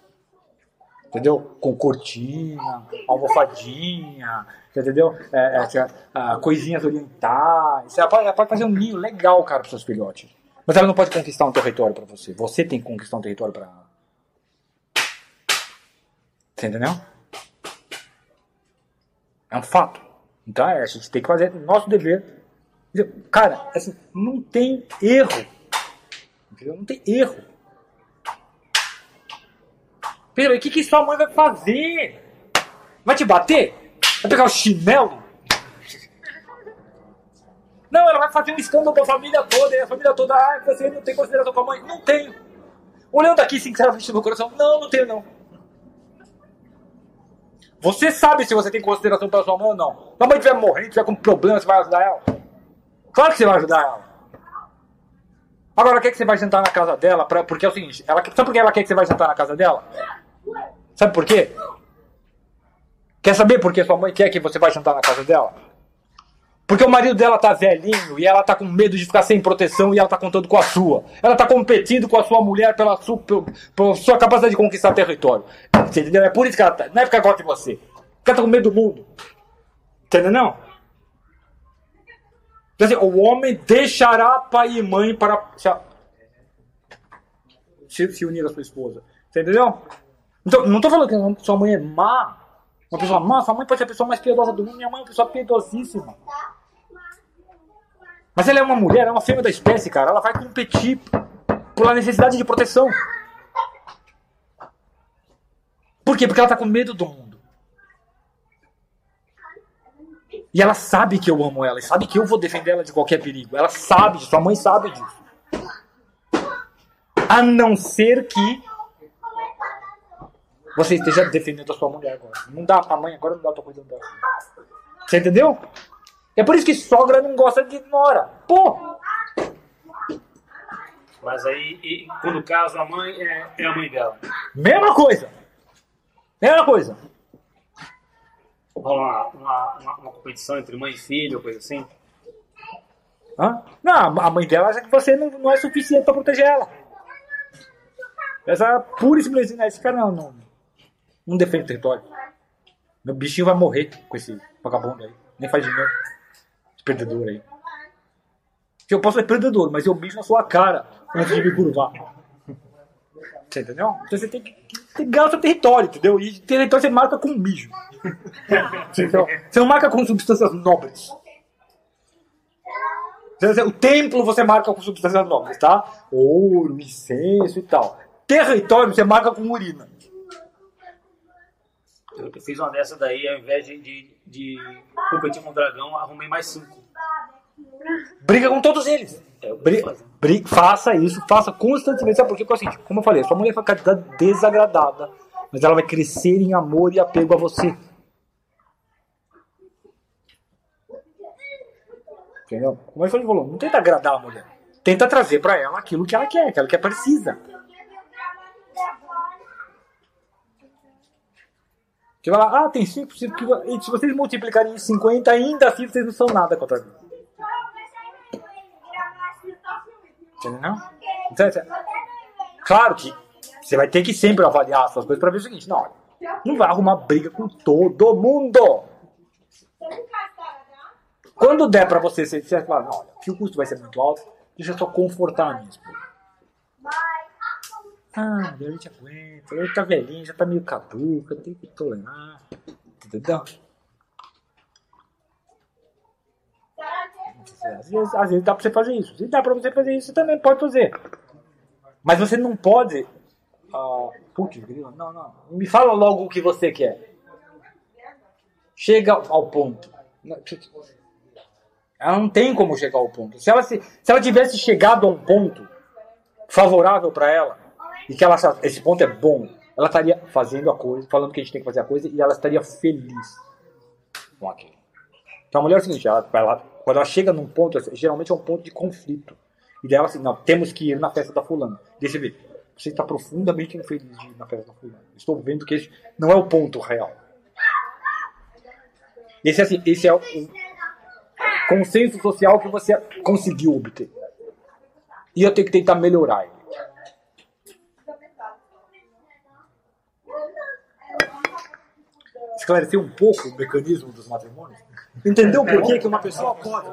Entendeu? Com cortina, almofadinha, entendeu? É, é, tinha, ah, coisinhas orientais. Ela pode, ela pode fazer um ninho legal, cara, para seus filhotes. Mas ela não pode conquistar um território para você. Você tem que conquistar um território para ela. Você entendeu? É um fato. Então é, a gente tem que fazer nosso dever. Cara, assim, não tem erro. Entendeu? Não tem erro. Pedro, o que, que sua mãe vai fazer? Vai te bater? Vai pegar o chinelo? Não, ela vai fazer um escândalo com a família toda, e a família toda, ah, você não tem consideração com a mãe. Não tenho. Olhando aqui sinceramente no meu coração, não, não tenho não. Você sabe se você tem consideração pela sua mãe ou não. Se a mãe estiver morrendo, estiver com problema, você vai ajudar ela? Claro que você vai ajudar ela. Agora, quer que você vai jantar na casa dela? Pra, porque é o seguinte, ela, sabe por que ela quer que você vai jantar na casa dela? Sabe por quê? Quer saber por que sua mãe quer que você vá jantar na casa dela? Porque o marido dela tá velhinho e ela tá com medo de ficar sem proteção e ela tá contando com a sua. Ela tá competindo com a sua mulher pela sua, pela sua capacidade de conquistar território. Você entendeu? É por isso que ela tá. Não é porque ela gosta de você. Porque ela tá com medo do mundo. Entendeu não? Então, assim, o homem deixará pai e mãe para se, se unir à sua esposa. Você entendeu? Então, não tô falando que sua mãe é má. Uma pessoa má, sua mãe pode ser a pessoa mais piedosa do mundo. Minha mãe é uma pessoa piedosíssima. Mas ela é uma mulher, é uma fêmea da espécie, cara. Ela vai competir pela necessidade de proteção. Por quê? Porque ela tá com medo do mundo. E ela sabe que eu amo ela, e sabe que eu vou defender ela de qualquer perigo. Ela sabe disso, sua mãe sabe disso. A não ser que você esteja defendendo a sua mulher agora. Não dá pra mãe, agora não dá pra cuidar dela. Você entendeu? É por isso que sogra não gosta de nora. Pô! Mas aí, e, quando casa a mãe, é, é a mãe dela. Mesma coisa. Mesma coisa. Rola uma, uma, uma, uma competição entre mãe e filho, coisa assim. Hã? Não, a mãe dela acha que você não, não é suficiente pra proteger ela. Essa pura e simplesmente, esse cara não, não, não defende o território. Meu bichinho vai morrer com esse vagabundo aí. Nem faz dinheiro. Esse perdedor aí. Eu posso ser perdedor, mas eu bicho na sua cara antes de me curvar. Você entendeu? Então você tem que, que ganhar o seu território, entendeu? E território você marca com mijo. Entendeu? Você não marca com substâncias nobres. O templo você marca com substâncias nobres, tá? Ouro, incenso e tal. Território você marca com urina. Eu fiz uma dessa daí, ao invés de, de, de competir com o dragão, arrumei mais cinco. Briga com todos eles. É, Bri- bri- faça isso, faça constantemente. Sabe por quê? Porque seguinte, como eu falei, sua mulher vai ficar desagradada, mas ela vai crescer em amor e apego a você. Entendeu? Como ele falou, não tenta agradar a mulher. Tenta trazer pra ela aquilo que ela quer, que ela precisa. Você vai lá, ah, tem 5, se vocês multiplicarem em 50, ainda assim vocês não são nada contra mim. Entendeu? Então, assim, claro que você vai ter que sempre avaliar as suas coisas para ver o seguinte, não, não vai arrumar briga com todo mundo. Quando der para você, você, você fala, olha, que o custo vai ser muito alto, deixa eu só confortar minha Ah, a gente aguenta, ele tá velhinho, já tá meio caduca, tem que tolerar. Entendeu? Às vezes, às vezes dá pra você fazer isso. Se dá pra você fazer isso, você também pode fazer. Mas você não pode. Ah, putz, grila, não, não. Me fala logo o que você quer. Chega ao ponto. Ela não tem como chegar ao ponto. Se ela, se, se ela tivesse chegado a um ponto favorável para ela, e que ela esse ponto é bom, ela estaria fazendo a coisa, falando que a gente tem que fazer a coisa, e ela estaria feliz com aquilo. Então a mulher é o seguinte, ela, ela, quando ela chega num ponto, geralmente é um ponto de conflito. E daí ela assim, não, temos que ir na festa da fulana. Deixa eu ver, você está profundamente infeliz de ir na festa da fulana. Estou vendo que esse não é o ponto real. Esse, assim, esse é o consenso social que você conseguiu obter. E eu tenho que tentar melhorar ele. Esclarecer um pouco o mecanismo dos matrimônios? Entendeu por que que uma pessoa pode,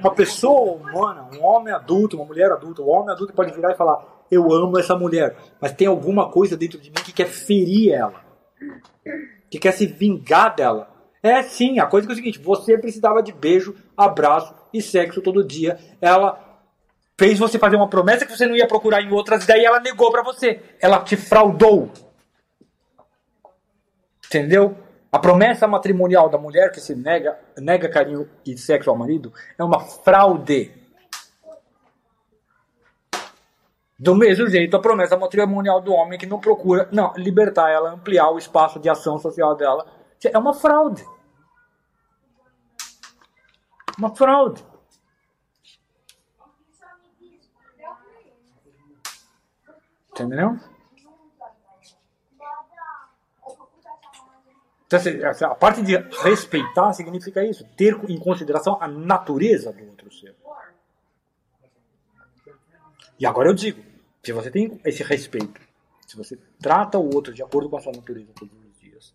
uma pessoa humana, um homem adulto, uma mulher adulta, um homem adulto pode virar e falar: Eu amo essa mulher, mas tem alguma coisa dentro de mim que quer ferir ela, que quer se vingar dela. É sim, a coisa que é o seguinte: você precisava de beijo, abraço e sexo todo dia. Ela fez você fazer uma promessa que você não ia procurar em outras, daí ela negou pra você. Ela te fraudou. Entendeu? A promessa matrimonial da mulher que se nega, nega carinho e sexo ao marido é uma fraude. Do mesmo jeito, a promessa matrimonial do homem que não procura não, libertar ela, ampliar o espaço de ação social dela, é uma fraude. Uma fraude. Entendeu? Então, assim, a parte de respeitar significa isso, ter em consideração a natureza do outro ser. E agora eu digo, se você tem esse respeito, se você trata o outro de acordo com a sua natureza todos os dias,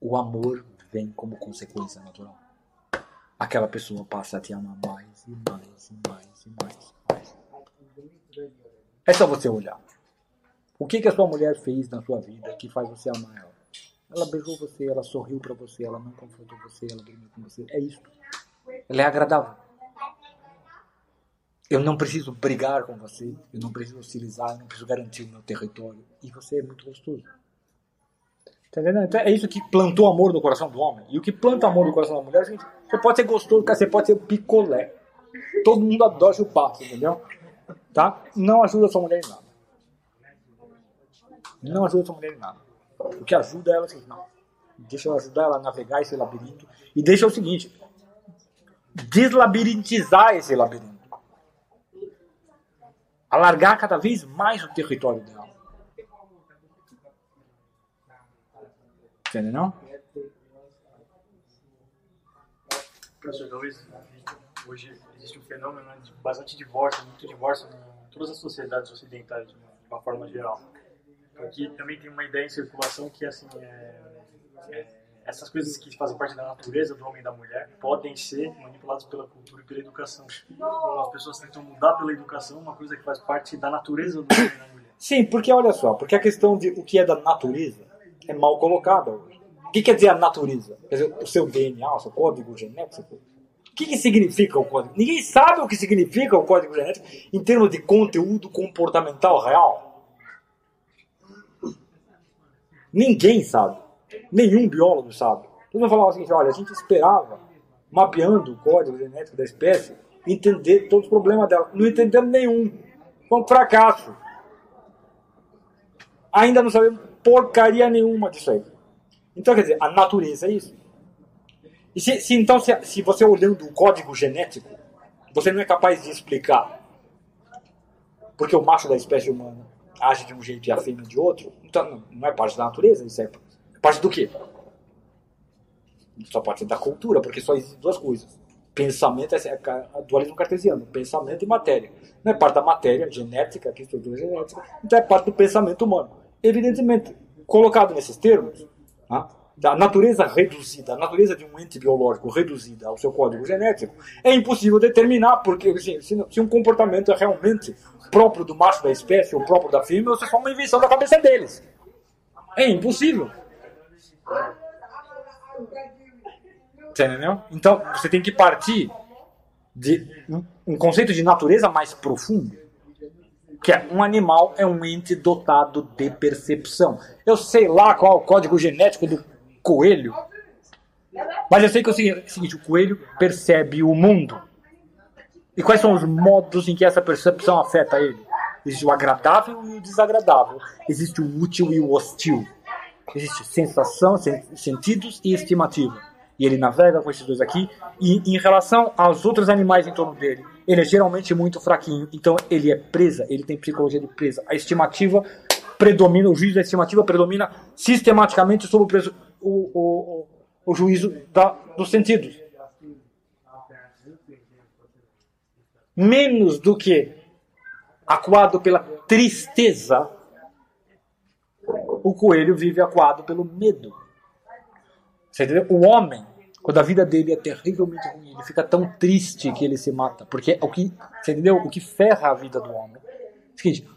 o amor vem como consequência natural. Aquela pessoa passa a te amar mais e mais e mais e mais. mais. É só você olhar. O que, que a sua mulher fez na sua vida que faz você amar ela? Ela beijou você, ela sorriu pra você, ela não confrontou você, ela dormiu com você. É isso. Ela é agradável. Eu não preciso brigar com você, eu não preciso hostilizar, eu não preciso garantir o meu território. E você é muito gostoso. Tá entendendo? Então é isso que plantou amor no coração do homem. E o que planta amor no coração da mulher seguinte: você pode ser gostoso, você pode ser picolé. Todo mundo adora chupar, entendeu? Tá? Não ajuda sua mulher em nada. Não ajuda sua mulher em nada. O que ajuda ela seguinte: não. Deixa eu ajudar ela a navegar esse labirinto. E deixa o seguinte: deslabirintizar esse labirinto. Alargar cada vez mais o território dela. Entendeu? Professor, talvez hoje existe um fenômeno de bastante divórcio, muito divórcio em todas as sociedades ocidentais, de uma forma geral. Aqui também tem uma ideia em circulação que assim, é, é, essas coisas que fazem parte da natureza do homem e da mulher podem ser manipuladas pela cultura e pela educação. Então, as pessoas tentam mudar pela educação uma coisa que faz parte da natureza do homem e da mulher. Sim, porque olha só, porque a questão de o que é da natureza é mal colocada hoje. O que quer dizer a natureza? Quer dizer, o seu DNA, o seu código genético? O que, que significa o código? Ninguém sabe o que significa o código genético em termos de conteúdo comportamental real. Ninguém sabe. Nenhum biólogo sabe. Eles vão falar o seguinte, olha, a gente esperava, mapeando o código genético da espécie, entender todos os problemas dela. Não entendemos nenhum. Foi um fracasso. Ainda não sabemos porcaria nenhuma disso aí. Então, quer dizer, a natureza é isso. E se, se então, se, se você olhando o código genético, você não é capaz de explicar porque o macho da espécie humana age de um jeito e a fêmea de outro, então não é parte da natureza, isso é parte do quê? Só ser da cultura, porque só existem duas coisas. Pensamento é dualismo cartesiano, pensamento e matéria. Não é parte da matéria genética, que estrutura genética, então é parte do pensamento humano. Evidentemente, colocado nesses termos, tá? Da natureza reduzida, a natureza de um ente biológico reduzida ao seu código genético, é impossível determinar, porque assim, se, um comportamento é realmente próprio do macho da espécie ou próprio da fêmea, isso é só uma invenção da cabeça deles. É impossível. Entendeu? Então, você tem que partir de um conceito de natureza mais profundo, que é um animal é um ente dotado de percepção. Eu sei lá qual é o código genético do coelho, mas eu sei que é o seguinte, o coelho percebe o mundo. E quais são os modos em que essa percepção afeta ele? Existe o agradável e o desagradável. Existe o útil e o hostil. Existe sensação, sentidos e estimativa. E ele navega com esses dois aqui. E em relação aos outros animais em torno dele, ele é geralmente muito fraquinho. Então ele é presa, ele tem psicologia de presa. A estimativa predomina, o juízo da estimativa predomina sistematicamente sobre o, o, o, o juízo da, dos sentidos. Menos do que acuado pela tristeza, o coelho vive acuado pelo medo. Você entendeu? O homem, quando a vida dele é terrivelmente ruim, ele fica tão triste que ele se mata. Porque o que, você entendeu? O que ferra a vida do homem. É seguinte,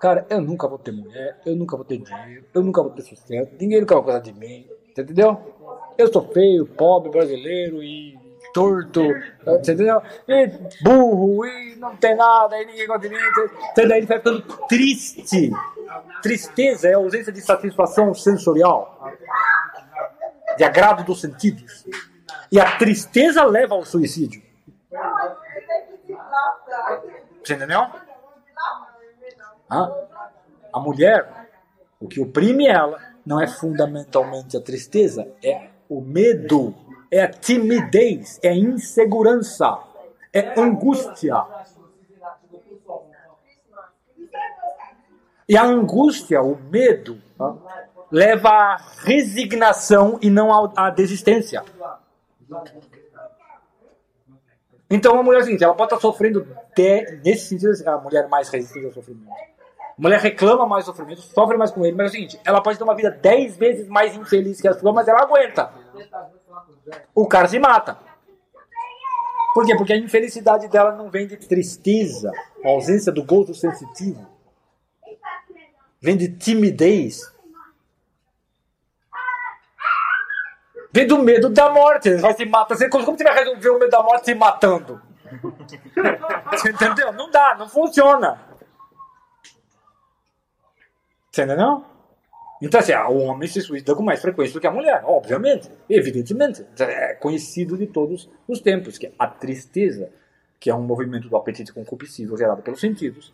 cara, eu nunca vou ter mulher, eu nunca vou ter dinheiro, eu nunca vou ter sucesso, ninguém nunca vai gostar de mim. Você entendeu? Eu sou feio, pobre, brasileiro e torto, você entendeu? E burro, e não tem nada, e ninguém gosta de mim. Você daí ele vai ficando triste. Tristeza é a ausência de satisfação sensorial, de agrado dos sentidos. E a tristeza leva ao suicídio. Você entendeu? Ah, a mulher, o que oprime ela, não é fundamentalmente a tristeza, é o medo, é a timidez, é a insegurança, é angústia. E a angústia, o medo, ah, leva à resignação e não à desistência. Então a mulher o seguinte, ela pode estar sofrendo, de, nesse sentido, a mulher mais resistente ao sofrimento. A mulher reclama mais do sofrimento, sofre mais com ele, mas é o seguinte, ela pode ter uma vida dez vezes mais infeliz que a sua, mas ela aguenta. O cara se mata. Por quê? Porque a infelicidade dela não vem de tristeza, ausência do gozo sensitivo. Vem de timidez. Vem do medo da morte. Ele vai se matar. Como você vai resolver o medo da morte se matando? Você entendeu? Não dá, não funciona. Você entendeu? Então, assim, o homem se suicida com mais frequência do que a mulher, obviamente, evidentemente. É conhecido de todos os tempos que a tristeza, que é um movimento do apetite concupiscível gerado pelos sentidos,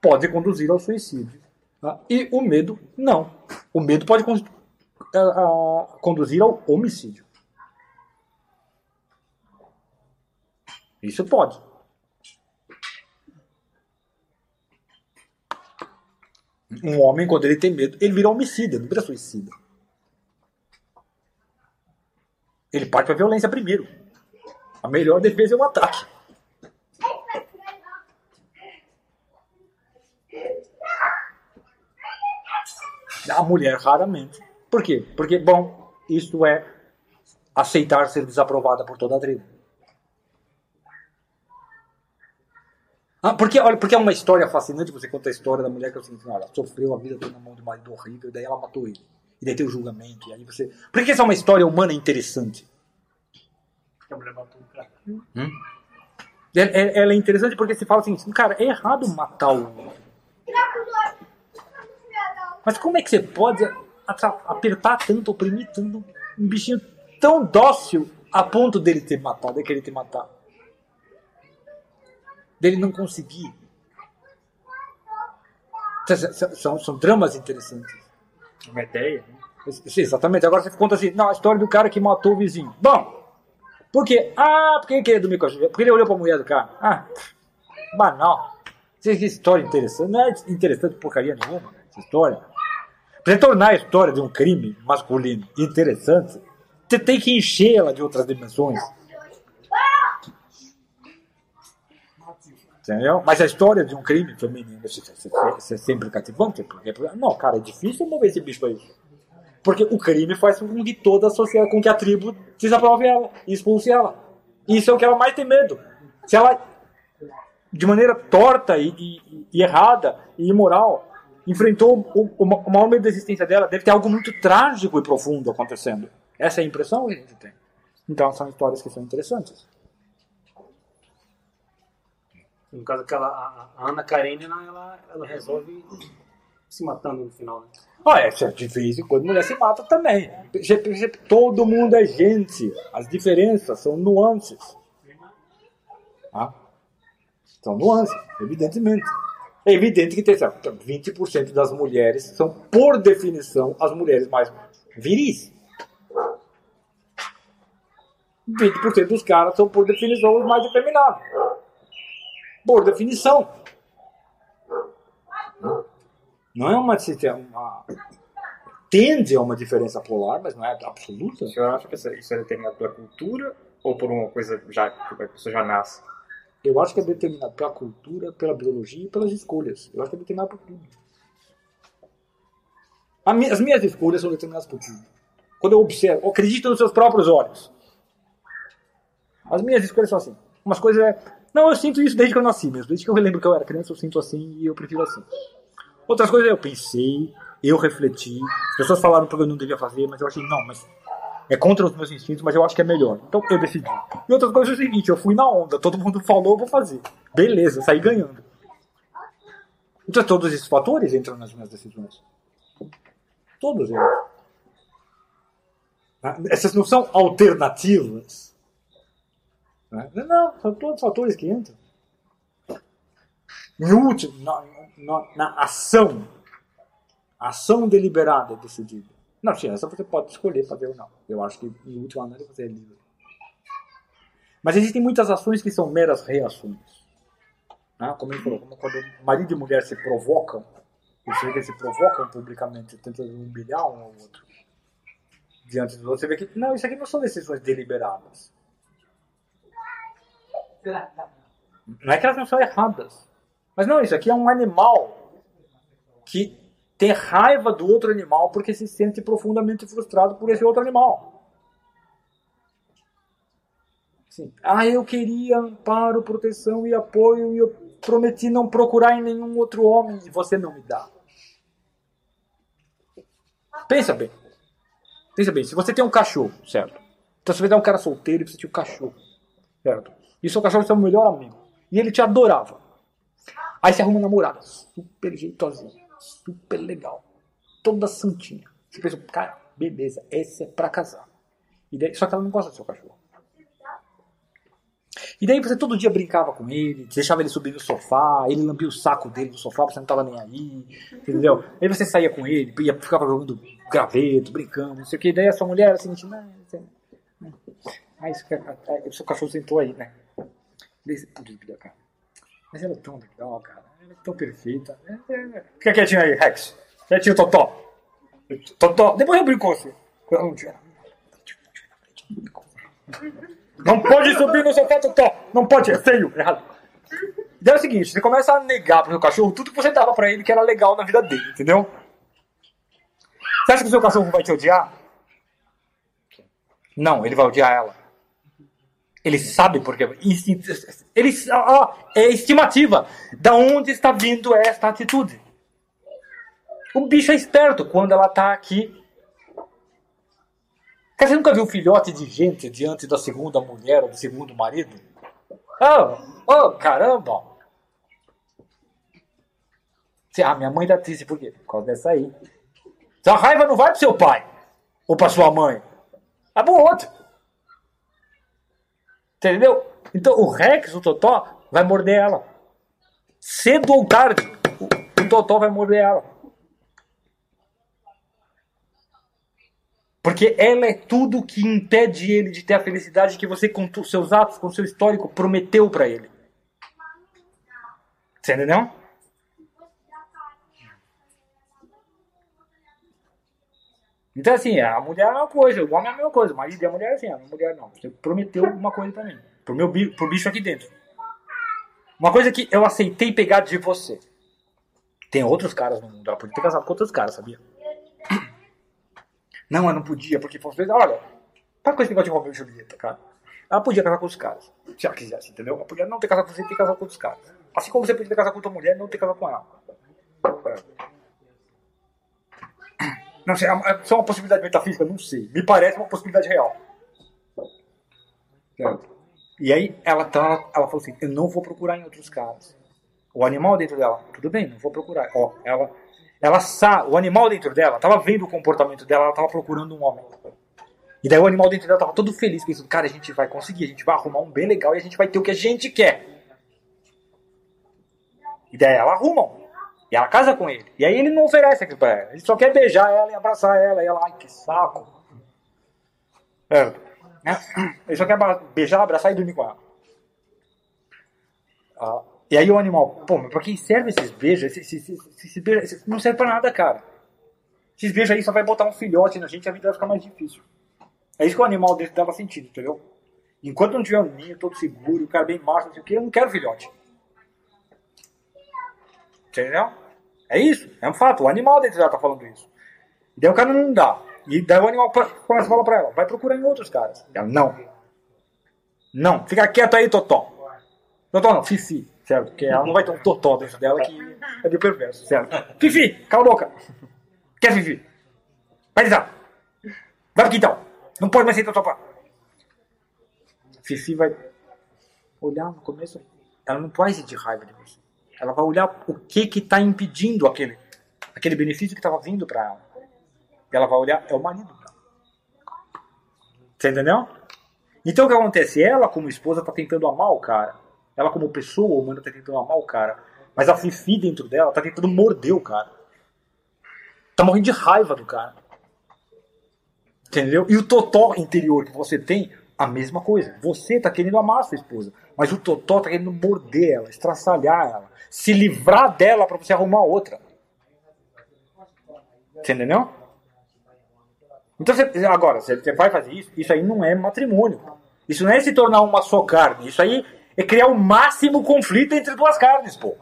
pode conduzir ao suicídio. tá? E o medo, não. O medo pode con- ah, ah, conduzir ao homicídio. Isso pode. Um homem, quando ele tem medo, ele vira homicida, não vira suicida. Ele parte para violência primeiro. A melhor defesa é o ataque. A mulher, raramente. Por quê? Porque, bom, isto é aceitar ser desaprovada por toda a tribo. Ah, porque, olha, porque é uma história fascinante, você conta a história da mulher que é o seguinte, olha, sofreu a vida toda na mão de um marido horrível, e daí ela matou ele. E daí tem o julgamento, e aí você... Por que essa é uma história humana interessante? Que a mulher matou o cara. Ela, ela- ela é interessante porque se fala assim, cara, é errado matar o. Mas como é que você pode apertar tanto, oprimir tanto um bichinho tão dócil a ponto dele ter matado, de querer te matar? Dele não conseguir. São- São, são, dramas interessantes. Uma ideia, né? Sim, exatamente. Agora você conta assim, não, a história do cara que matou o vizinho. Bom, por quê? Ah, porque ele queria dormir com a Julia. Porque ele olhou pra mulher do cara. Ah, banal. Que que história interessante. Não é interessante porcaria nenhuma, essa história. Pra você tornar a história de um crime masculino interessante, você tem que enchê-la de outras dimensões. Entendeu? Mas a história de um crime feminino é sempre cativante. Não, cara, é difícil mover esse bicho aí. Porque o crime faz com que toda a sociedade, com que a tribo desaprove ela expulse ela. Isso é o que ela mais tem medo. Se ela, de maneira torta e, e- e errada e imoral, enfrentou o, o, o maior medo da existência dela, deve ter algo muito trágico e profundo acontecendo. Essa é a impressão que a gente tem. Então são histórias que são interessantes. No caso, aquela, a, a Ana Karenina, ela, ela resolve se matando no final, né? Ah, é, de vez em quando mulher se mata também. Todo mundo é gente. As diferenças são nuances. Tá? São nuances, evidentemente. É evidente que tem sabe, 20% das mulheres são, por definição, as mulheres mais viris. 20% dos caras são, por definição, os mais efeminados. Por definição. Não é uma, uma. Tende a uma diferença polar, mas não é absoluta. O senhor acha que isso é- isso é determinado pela cultura ou por uma coisa já que a pessoa já nasce? Eu acho que é determinado pela cultura, pela biologia e pelas escolhas. Eu acho que é determinado por tudo. As minhas escolhas são determinadas por tudo. Quando eu observo, eu acredito nos seus próprios olhos. As minhas escolhas são assim. Umas coisas é. Não, eu sinto isso desde que eu nasci mesmo. Desde que eu lembro que eu era criança, eu sinto assim e eu prefiro assim. Outras coisas eu pensei, eu refleti. As pessoas falaram que eu não devia fazer, mas eu achei, não, mas é contra os meus instintos, mas eu acho que é melhor. Então eu decidi. E outras coisas é o seguinte, eu fui na onda, todo mundo falou, eu vou fazer. Beleza, saí ganhando. Então todos esses fatores entram nas minhas decisões. Todos eles. Ah, Essas não são alternativas. Né? Não, são todos fatores que entram. Em último, na, na, na ação. Ação deliberada decidida. Não, sim, essa você pode escolher fazer ou não. Eu acho que, em última análise, você é livre. Mas existem muitas ações que são meras reações. Né? Como ele falou, como quando marido e mulher se provocam, você vê que se provocam publicamente, tentando humilhar um ao outro. Diante dos outros, você vê que, não, isso aqui não são decisões deliberadas. Não é que elas não são erradas. Mas não, isso aqui é um animal que tem raiva do outro animal porque se sente profundamente frustrado por esse outro animal. Sim. Ah, eu queria amparo, proteção e apoio e eu prometi não procurar em nenhum outro homem e você não me dá. Pensa bem. Pensa bem, se você tem um cachorro, certo? Então você vai dar um cara solteiro e você tinha um cachorro, certo? E seu cachorro é seu melhor amigo. E ele te adorava. Aí você arruma uma namorada, super jeitosinha, super legal, toda santinha. Você pensa, cara, beleza, esse é pra casar. E daí, só que ela não gosta do seu cachorro. E daí você todo dia brincava com ele, deixava ele subir no sofá, ele lambia o saco dele no sofá, você não tava nem aí, entendeu? Aí você saía com ele, ia, ficava jogando graveto, brincando, não sei o que, daí a sua mulher era assim, não, você, não. Ah, ah, ah, o seu cachorro sentou aí, né? Cara. Mas ela é tão legal, cara. Ela é tão perfeita. É, é, é. Fica quietinho aí, Rex. Quietinho, Totó. Totó. Depois eu brinco com você. Não pode subir no sofá, Totó. Não pode, é feio. Errado. Daí é o seguinte, você começa a negar pro seu cachorro tudo que você dava pra ele que era legal na vida dele, entendeu? Você acha que o seu cachorro vai te odiar? Não, ele vai odiar ela. Ele sabe porque. Ele, ó, é estimativa. Da onde está vindo esta atitude? O bicho é esperto quando ela está aqui. Você nunca viu um filhote de gente diante da segunda mulher ou do segundo marido? Oh, oh caramba! Ah, minha mãe tá triste por quê? Por causa dessa aí. Sua raiva não vai pro seu pai ou pra sua mãe. Vai pro outro. Entendeu? Então o Rex, o Totó, vai morder ela. Cedo ou tarde, o, Totó vai morder ela. Porque ela é tudo que impede ele de ter a felicidade que você, com seus atos, com seu histórico, prometeu pra ele. Você entendeu? Então, assim, a mulher é uma coisa, o homem é a mesma coisa, o marido a mulher é assim, a mulher não. Você prometeu uma coisa pra mim, pro, meu, pro bicho aqui dentro. Uma coisa que eu aceitei pegar de você. Tem outros caras no mundo, ela podia ter casado com outros caras, sabia? Não, ela não podia, porque fosse. Olha, para com esse negócio de Romeu e Julieta, cara. Ela podia casar com os caras, se ela quisesse, entendeu? Ela podia não ter casado com você e ter casado com outros caras. Assim como você podia ter casado com outra mulher e não ter casado com ela. É. Não sei, é só uma possibilidade metafísica? Não sei. Me parece uma possibilidade real. Certo? E aí ela, tá, ela falou assim: eu não vou procurar em outros caras. O animal dentro dela, tudo bem, não vou procurar. Ó, ela, ela sabe, o animal dentro dela tava vendo o comportamento dela, ela tava procurando um homem. E daí o animal dentro dela tava todo feliz, pensando: cara, a gente vai conseguir, a gente vai arrumar um bem legal e a gente vai ter o que a gente quer. E daí ela arruma um. E ela casa com ele. E aí ele não oferece aquilo pra ela. Ele só quer beijar ela e abraçar ela. E ela, ai, que saco. É. Ele só quer beijar, abraçar e dormir com ela. Ah, e aí o animal, pô, mas pra que serve esses beijos? Esses, esses, esses, beijos não serve pra nada, cara. Esses beijos aí só vai botar um filhote na gente e a vida vai ficar mais difícil. É isso que o animal dentro dela sentido, entendeu? Enquanto não tiver um ninho todo seguro, o cara bem macho, não sei o que, eu não quero filhote. Entendeu? É isso, é um fato. O animal dentro dela tá falando isso. E daí o cara não dá. E daí o animal começa a falar pra ela, vai procurar em outros caras. Ela, não. Não, fica quieto aí, Totó. Totó não, Fifi, certo? Porque ela não vai ter um Totó dentro dela que é meio perverso, certo? Fifi, cala a boca. Quer Fifi? Vai deitar. Vai pro quintal. Não pode mais no sofá. Fifi vai olhar no começo, ela não vai sentir raiva de você. Ela vai olhar o que que está impedindo aquele, aquele benefício que estava vindo para ela. Ela vai olhar, é o marido. Você entendeu? Então o que acontece? Ela, como esposa, está tentando amar o cara. Ela, como pessoa humana, está tentando amar o cara. Mas a Fifi dentro dela está tentando morder o cara. Tá morrendo de raiva do cara. Entendeu? E o totó interior que você tem, a mesma coisa. Você tá querendo amar a sua esposa, mas o totó tá querendo morder ela, estraçalhar ela, se livrar dela para você arrumar outra. Você entendeu? Então, você, agora, você vai fazer isso, isso aí não é matrimônio. Isso não é se tornar uma só carne. Isso aí é criar o máximo conflito entre duas carnes, pô.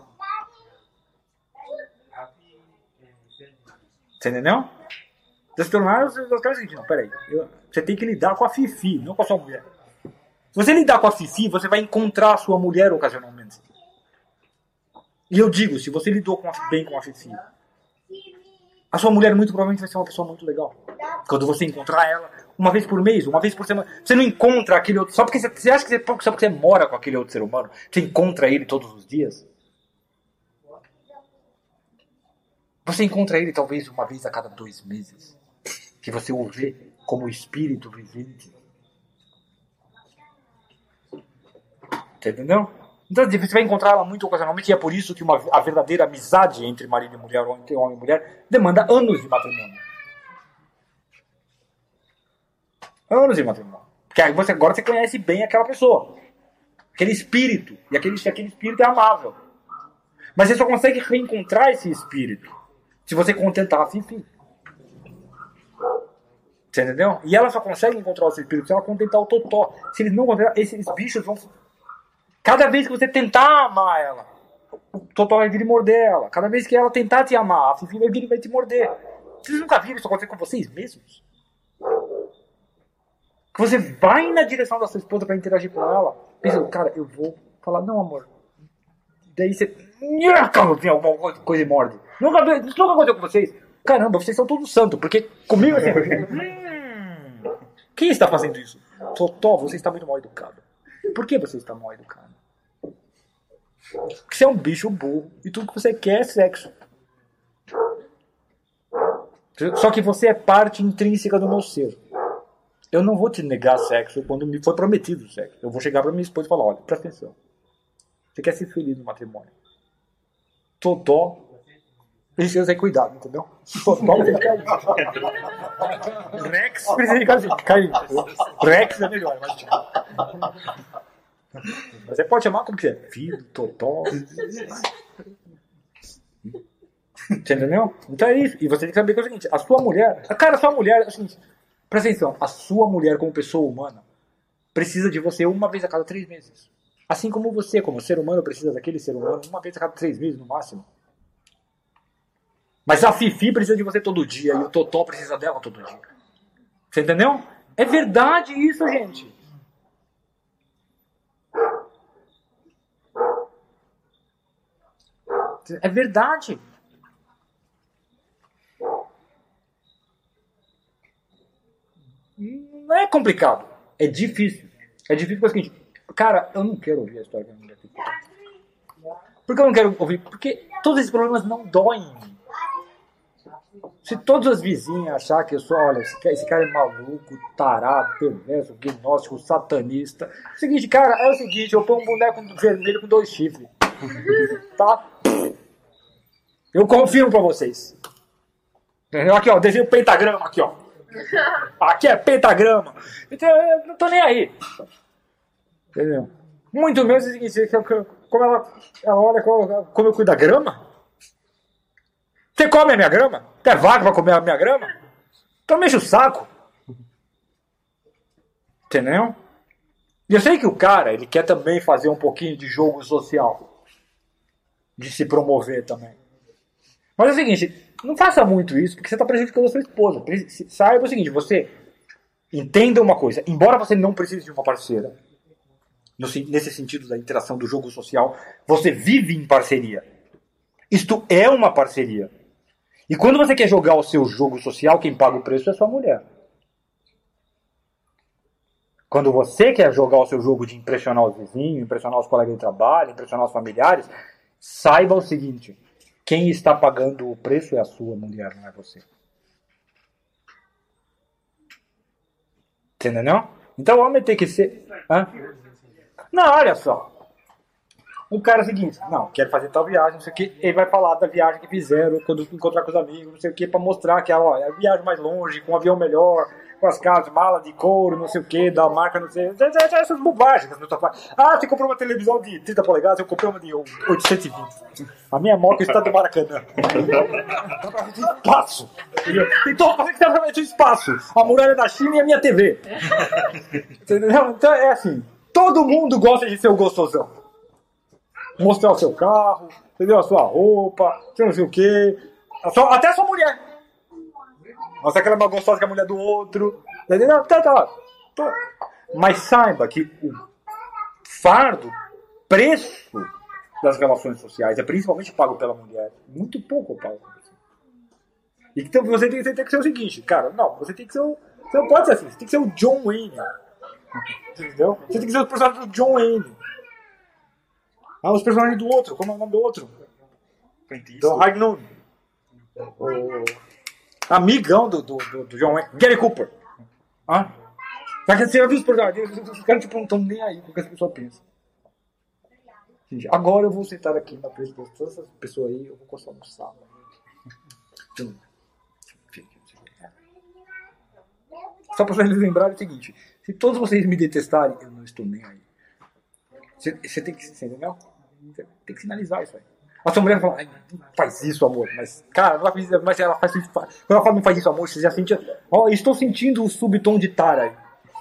Você entendeu? Tornar os caras não, peraí. eu- você tem que lidar com a Fifi, não com a sua mulher. Se você lidar com a Fifi, você vai encontrar a sua mulher ocasionalmente. E eu digo, se você lidou com a- bem com a Fifi, a sua mulher muito provavelmente vai ser uma pessoa muito legal. Quando você encontrar ela, uma vez por mês, uma vez por semana, você não encontra aquele outro. Só porque você, você acha que você, só porque você mora com aquele outro ser humano, você encontra ele todos os dias? Você encontra ele talvez uma vez a cada dois meses. Que você o vê como espírito vivente. Você entendeu? Então você vai encontrar ela muito ocasionalmente e é por isso que uma, a verdadeira amizade entre marido e mulher ou entre homem e mulher demanda anos de matrimônio. Anos de matrimônio. Porque aí você, agora você conhece bem aquela pessoa. Aquele espírito. E aquele, aquele espírito é amável. Mas você só consegue reencontrar esse espírito se você contentar a Fifi. Você entendeu? E ela só consegue encontrar o seu espírito se ela contentar o Totó. Se eles não contentar, esses bichos vão. Cada vez que você tentar amar ela, o Totó vai vir e morder ela. Cada vez que ela tentar te amar, a Fifi vai vir e vai te morder. Vocês nunca viram isso acontecer com vocês mesmos? Que você vai na direção da sua esposa para interagir com ela. Pensa, cara, eu vou falar, não, amor. Daí você. Nhaca, Tem alguma coisa- e morde. Nunca, nunca aconteceu com vocês. Caramba, vocês são todos santos, porque comigo assim. quem está fazendo isso? Totó, você está muito mal educado. Por que você está mal educado? Porque você é um bicho burro e tudo que você quer é sexo. Só que você é parte intrínseca do meu ser. Eu não vou te negar sexo quando me foi prometido sexo. Eu vou chegar para minha esposa e falar: olha, presta atenção. Você quer ser feliz no matrimônio? Totó precisa ter cuidado, entendeu? Totó precisa ficar Rex precisa ficar assim, carinho. Rex é melhor, mas. Mas Você pode chamar como quiser. Filho, Totó. Você entendeu? Então é isso. E você tem que saber que é o seguinte: a sua mulher. Cara, a sua mulher é o seguinte. Presta atenção. A sua mulher, como pessoa humana, precisa de você uma vez a cada três meses. Assim como você, como ser humano, precisa daquele ser humano uma vez a cada três meses no máximo. Mas a Fifi precisa de você todo dia e o Totó precisa dela todo dia. Você entendeu? É verdade isso, gente. É verdade. Não é complicado. É difícil. É difícil porque é o seguinte, cara, eu não quero ouvir a história da mulher. Por que eu não quero ouvir? Porque todos esses problemas não doem. Se todas as vizinhas achar que eu sou, olha, esse cara, é maluco, tarado, perverso, gnóstico, satanista. É o seguinte, cara, é o seguinte, eu ponho um boneco vermelho com dois chifres. Tá? Eu confirmo pra vocês. Entendeu? Aqui, ó, desenho pentagrama aqui, ó. Aqui é pentagrama. Então, eu não tô nem aí. Entendeu? Muito menos é como ela, ela olha como, como eu cuido da grama. Você come a minha grama? Tem vaca pra comer a minha grama? Então mexe o saco. Entendeu? E eu sei que o cara, ele quer também fazer um pouquinho de jogo social. De se promover também. Mas é o seguinte, não faça muito isso porque você está prejudicando a sua esposa. Saiba o seguinte, você entenda uma coisa, embora você não precise de uma parceira, nesse sentido da interação do jogo social, você vive em parceria. Isto é uma parceria. E quando você quer jogar o seu jogo social, quem paga o preço é sua mulher. Quando você quer jogar o seu jogo de impressionar os vizinhos, impressionar os colegas de trabalho, impressionar os familiares, saiba o seguinte: quem está pagando o preço é a sua mulher, não é você. Entendeu? Então o homem tem que ser. Hã? Não, olha só. O cara é o seguinte, não, quero fazer tal viagem, não sei o que, ele vai falar da viagem que fizeram, quando encontrar com os amigos, não sei o que, pra mostrar que ó, é a viagem mais longe, com um avião melhor, com as casas, mala de couro, não sei o que, da marca, não sei, essas bobagens as pessoas falam. Ah, você comprou uma televisão de 30 polegadas, eu comprei uma de 820. A minha moto está do Maracanã. Espaço. Então, fazer que ver de espaço. A muralha da China e a minha TV. Entendeu? Então é assim, todo mundo gosta de ser o gostosão mostrar o seu carro, entendeu? A sua roupa, sei não sei o quê. A sua- até a sua mulher. É mais gostosa que a mulher do outro. Entendeu? Tá, tá. Tô- Mas saiba que o fardo, preço das relações sociais é principalmente pago pela mulher. Muito pouco pago você. E então você tem, você tem que ser o seguinte, cara, não, você tem que ser o. Você não pode ser assim, você tem que ser o John Wayne. Entendeu? Você tem que ser o personagem do John Wayne. Ah, os personagens do outro, como é o nome do outro? Do High Noon. O amigão do, do, do, do John Wayne. Gary Cooper. Ah? Só que você já viu os personagens? Os caras tipo, não estão nem aí com o que as pessoas pensam. Gente, agora eu vou sentar aqui na frente de todas essas pessoas aí, eu vou coçar no saco. Só para vocês lembrarem o seguinte: se todos vocês me detestarem, eu não estou nem aí. Você, tem que, você entendeu? Você tem que sinalizar isso aí. A sua mulher fala, "Ai, não faz isso, amor. Mas, cara, ela faz, mas ela faz isso. Quando ela fala, não faz isso, amor, você já sente. Ó, estou sentindo o subtom de tara.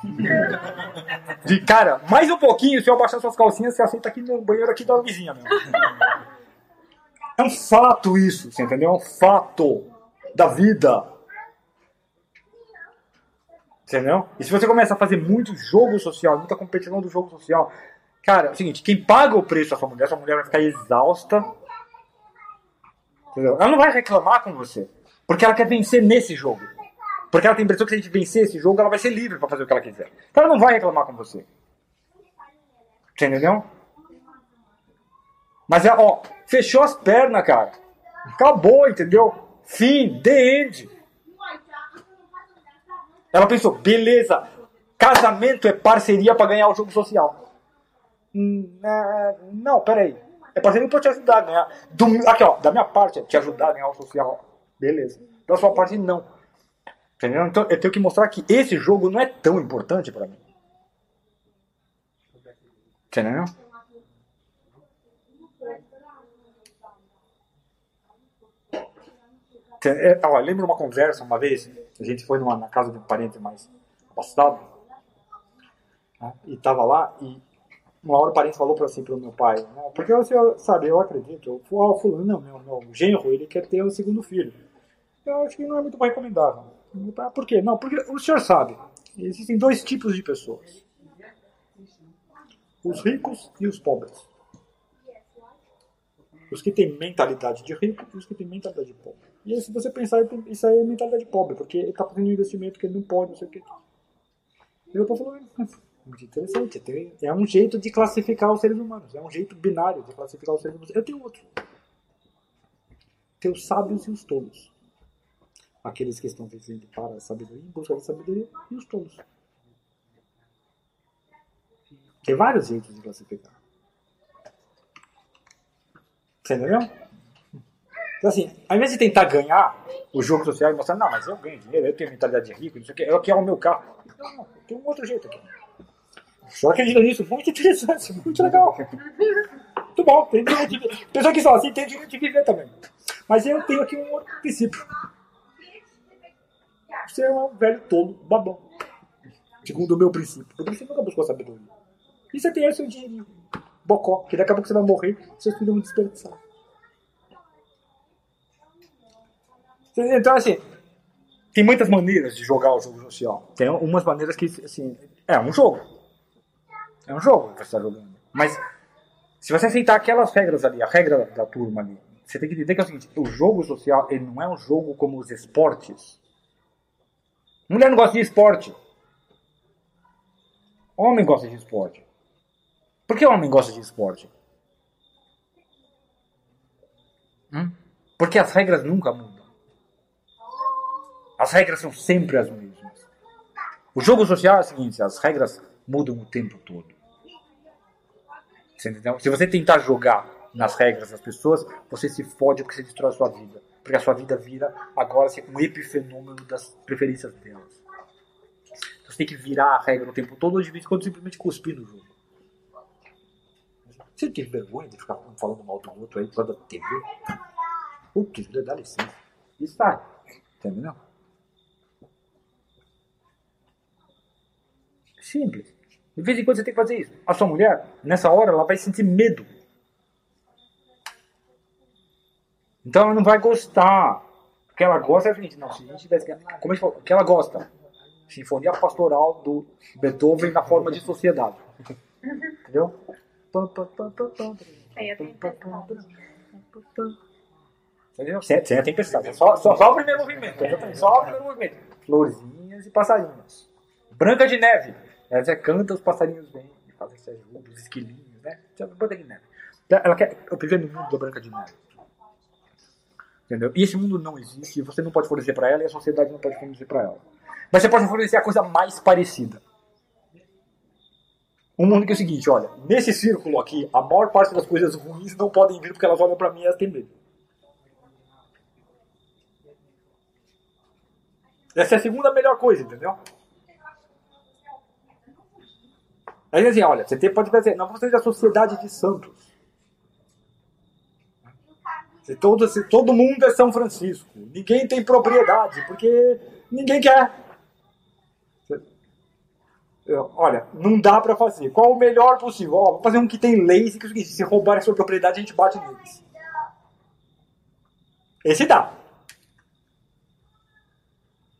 De cara, mais um pouquinho, se eu abaixar suas calcinhas, você aceita aqui no banheiro aqui da vizinha, meu. É um fato isso, você entendeu? É um fato da vida. Entendeu? E se você começa a fazer muito jogo social, muita competição do jogo social, cara, é o seguinte, quem paga o preço da sua mulher, sua mulher vai ficar exausta. Entendeu? Ela não vai reclamar com você. Porque ela quer vencer nesse jogo. Porque ela tem a impressão que se a gente vencer esse jogo, ela vai ser livre para fazer o que ela quiser. Então ela não vai reclamar com você. Você entendeu? Mas é, ó, fechou as pernas, cara. Acabou, entendeu? Fim, the end. Ela pensou, beleza, casamento é parceria para ganhar o jogo social. É, não, peraí. É parceria para te ajudar a ganhar. Do- aqui, ó, da minha parte é te ajudar a ganhar o social. Beleza. Da sua parte, não. Entendeu? Então eu tenho que mostrar que esse jogo não é tão importante para mim. Entendeu? Te- é, ó, lembro uma conversa uma vez, a gente foi numa, na casa de um parente mais afastado, né, e tava lá, e uma hora o parente falou para assim pro meu pai, né, porque o senhor sabe, eu acredito, ah, fulano, não, meu, meu genro, ele quer ter o segundo filho. Eu acho que não é muito recomendável. "Ah, Por quê? Não, porque o senhor sabe, existem dois tipos de pessoas. Os ricos e os pobres. Os que têm mentalidade de rico e os que têm mentalidade de pobre. E aí, se você pensar, isso aí é mentalidade pobre, porque ele está fazendo um investimento que ele não pode, não sei o que. Eu tô falando, "Hum, muito interessante, tem- é um jeito de classificar os seres humanos, é um jeito binário de classificar os seres humanos. Eu tenho outro. Tem os sábios e os tolos. Aqueles que estão vivendo para a sabedoria, em busca da sabedoria, e os tolos. Tem vários jeitos de classificar. Você entendeu? Então, assim, ao invés de tentar ganhar o jogo social e mostrar, não, mas eu ganho dinheiro, eu tenho mentalidade de rico, não sei o eu quero o meu carro. Não, não, tem um outro jeito aqui. Só acredita nisso, muito interessante, muito legal. Muito bom, tem de viver. Pessoa que só assim tem direito de viver também. Mas eu tenho aqui um outro princípio. Você é um velho tolo, babão. Segundo o meu princípio. O princípio nunca buscou sabedoria. E você tem esse dinheirinho, bocó, que daqui a pouco você vai morrer, seus filhos vão desperdiçar. Então, assim, tem muitas maneiras de jogar o jogo social. Tem umas maneiras que, assim, é um jogo. É um jogo que você está jogando. Mas, se você aceitar aquelas regras ali, a regra da turma ali, você tem que entender que é o seguinte, o jogo social, ele não é um jogo como os esportes. Mulher não gosta de esporte. Homem gosta de esporte. Por que homem gosta de esporte? Hum? Porque as regras nunca mudam. As regras são sempre as mesmas. O jogo social é o seguinte: as regras mudam o tempo todo. Se você tentar jogar nas regras das pessoas, você se fode porque você destrói a sua vida. Porque a sua vida vira agora assim, um epifenômeno das preferências delas. Então, você tem que virar a regra o tempo todo de vez quando simplesmente cuspir no jogo. Você tem vergonha de ficar falando mal do outro aí por causa da TV? Putz, dá licença. Isso tá. Entendeu? Simples. De vez em quando você tem que fazer isso. A sua mulher, nessa hora, ela vai sentir medo. Então ela não vai gostar. O que ela gosta é o seguinte, não, se a gente tivesse. Como a gente falou, o que ela gosta? Sinfonia pastoral do Beethoven na forma de sociedade. Entendeu? A. Entendeu? Sem, sem a tempestade. Só, só, só o primeiro movimento. exatamente, Só o primeiro movimento. Florzinhas e passarinhos. Branca de Neve. Ela já canta, os passarinhos vêm e fazem esse ajuda, os esquilinhos, né? Branca de Neve. Ela quer viver no mundo da Branca de Neve. Entendeu? E esse mundo não existe, você não pode fornecer para ela e a sociedade não pode fornecer para ela. Mas você pode fornecer a coisa mais parecida. Um mundo que é o seguinte, olha, nesse círculo aqui, a maior parte das coisas ruins não podem vir porque elas olham para mim e elas têm medo. Essa é a segunda melhor coisa, entendeu? Aí assim, olha, você tem, pode dizer, não vamos ter a sociedade de santos. Se todo, se todo mundo é São Francisco, ninguém tem propriedade, porque ninguém quer. Olha, não dá pra fazer. Qual o melhor possível? Ó, vamos fazer um que tem leis e que se roubar a sua propriedade a gente bate neles. Esse dá.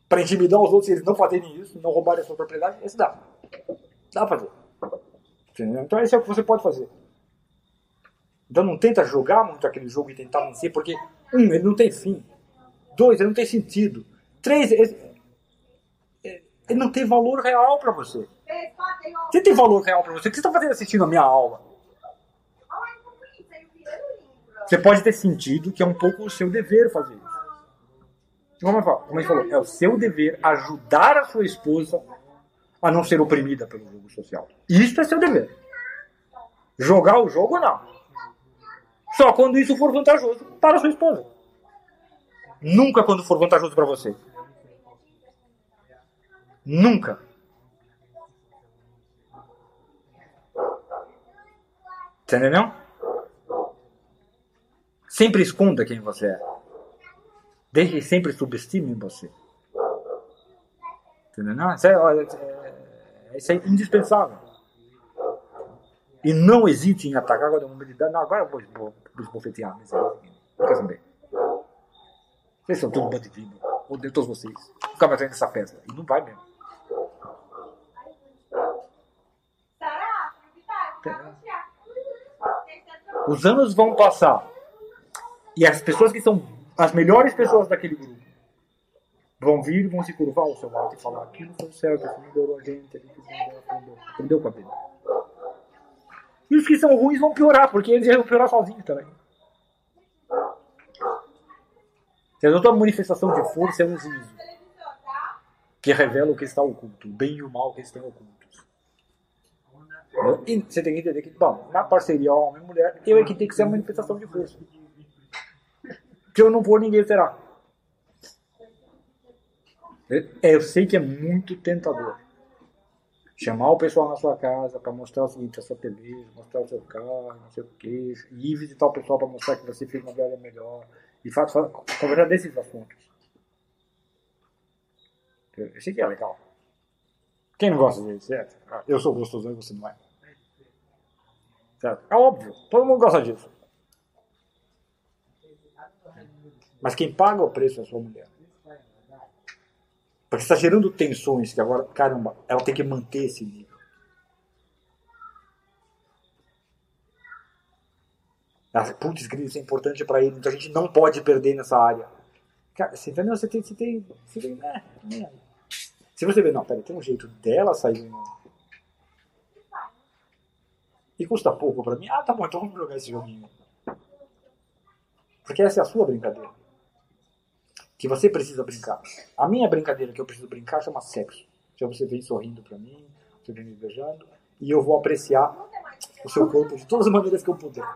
Pra intimidar os outros, se eles não fazerem isso, não roubarem a sua propriedade, esse dá. Dá pra fazer. Entendeu? Então esse é o que você pode fazer. Então não tenta jogar muito aquele jogo e tentar vencer, porque, um, ele não tem fim. Dois, ele não tem sentido. Três, ele, ele não tem valor real para você. Você tem valor real para você? O que você está fazendo assistindo a minha aula? Você pode ter sentido que é um pouco o seu dever fazer isso. Como gente falou, é o seu dever ajudar a sua esposa a não ser oprimida pelo jogo social. Isso é seu dever. Jogar o jogo, não. Só quando isso for vantajoso para sua esposa. Nunca quando for vantajoso para você. Nunca. Entendeu? Sempre esconda quem você é. Que sempre subestime você. Entendeu? É, isso é indispensável. E não hesite em atacar agora uma humanidade. Não, agora eu vou, vou, vou. Mas é, quer saber? Vocês são todos bandidos. Odeio todos vocês. Nunca mais nessa festa. E não vai mesmo. Os anos vão passar. E as pessoas que são as melhores pessoas daquele grupo vão vir vão se curvar ao seu lado e falar aquilo foi certo, isso melhorou a gente, a gente aprendeu, aprendeu com a vida. E os que são ruins vão piorar, porque eles vão piorar sozinhos também. Se toda manifestação de força é um juízo que revela o que está oculto, o bem e o mal que estão ocultos. E você tem que entender que, bom, na parceria homem e mulher, eu é que tem que ser a manifestação de força. Se eu não for, ninguém será. Eu sei que é muito tentador. Chamar o pessoal na sua casa para mostrar o seguinte, a sua TV, mostrar o seu carro, não sei o que, ir visitar o pessoal para mostrar que você fez uma vida melhor. E faz, conversar desses assuntos. Eu sei que é legal. Quem não gosta disso, certo? Eu sou gostoso e você não é. Certo? É óbvio, todo mundo gosta disso. Mas quem paga o preço é a sua mulher. Porque está gerando tensões que agora, caramba, ela tem que manter esse nível. Putz, isso é importante para ele, então a gente não pode perder nessa área. Cara, você entendeu? Você tem. Você tem, você tem é, é. Se você vê, não, peraí, tem um jeito dela sair. E custa pouco pra mim. Ah, tá bom, então vamos jogar esse joguinho. Porque essa é a sua brincadeira. Que você precisa brincar. A minha brincadeira que eu preciso brincar chama sexo. Já você vem sorrindo pra mim, você vem me beijando, e eu vou apreciar o seu corpo de todas as maneiras que eu puder.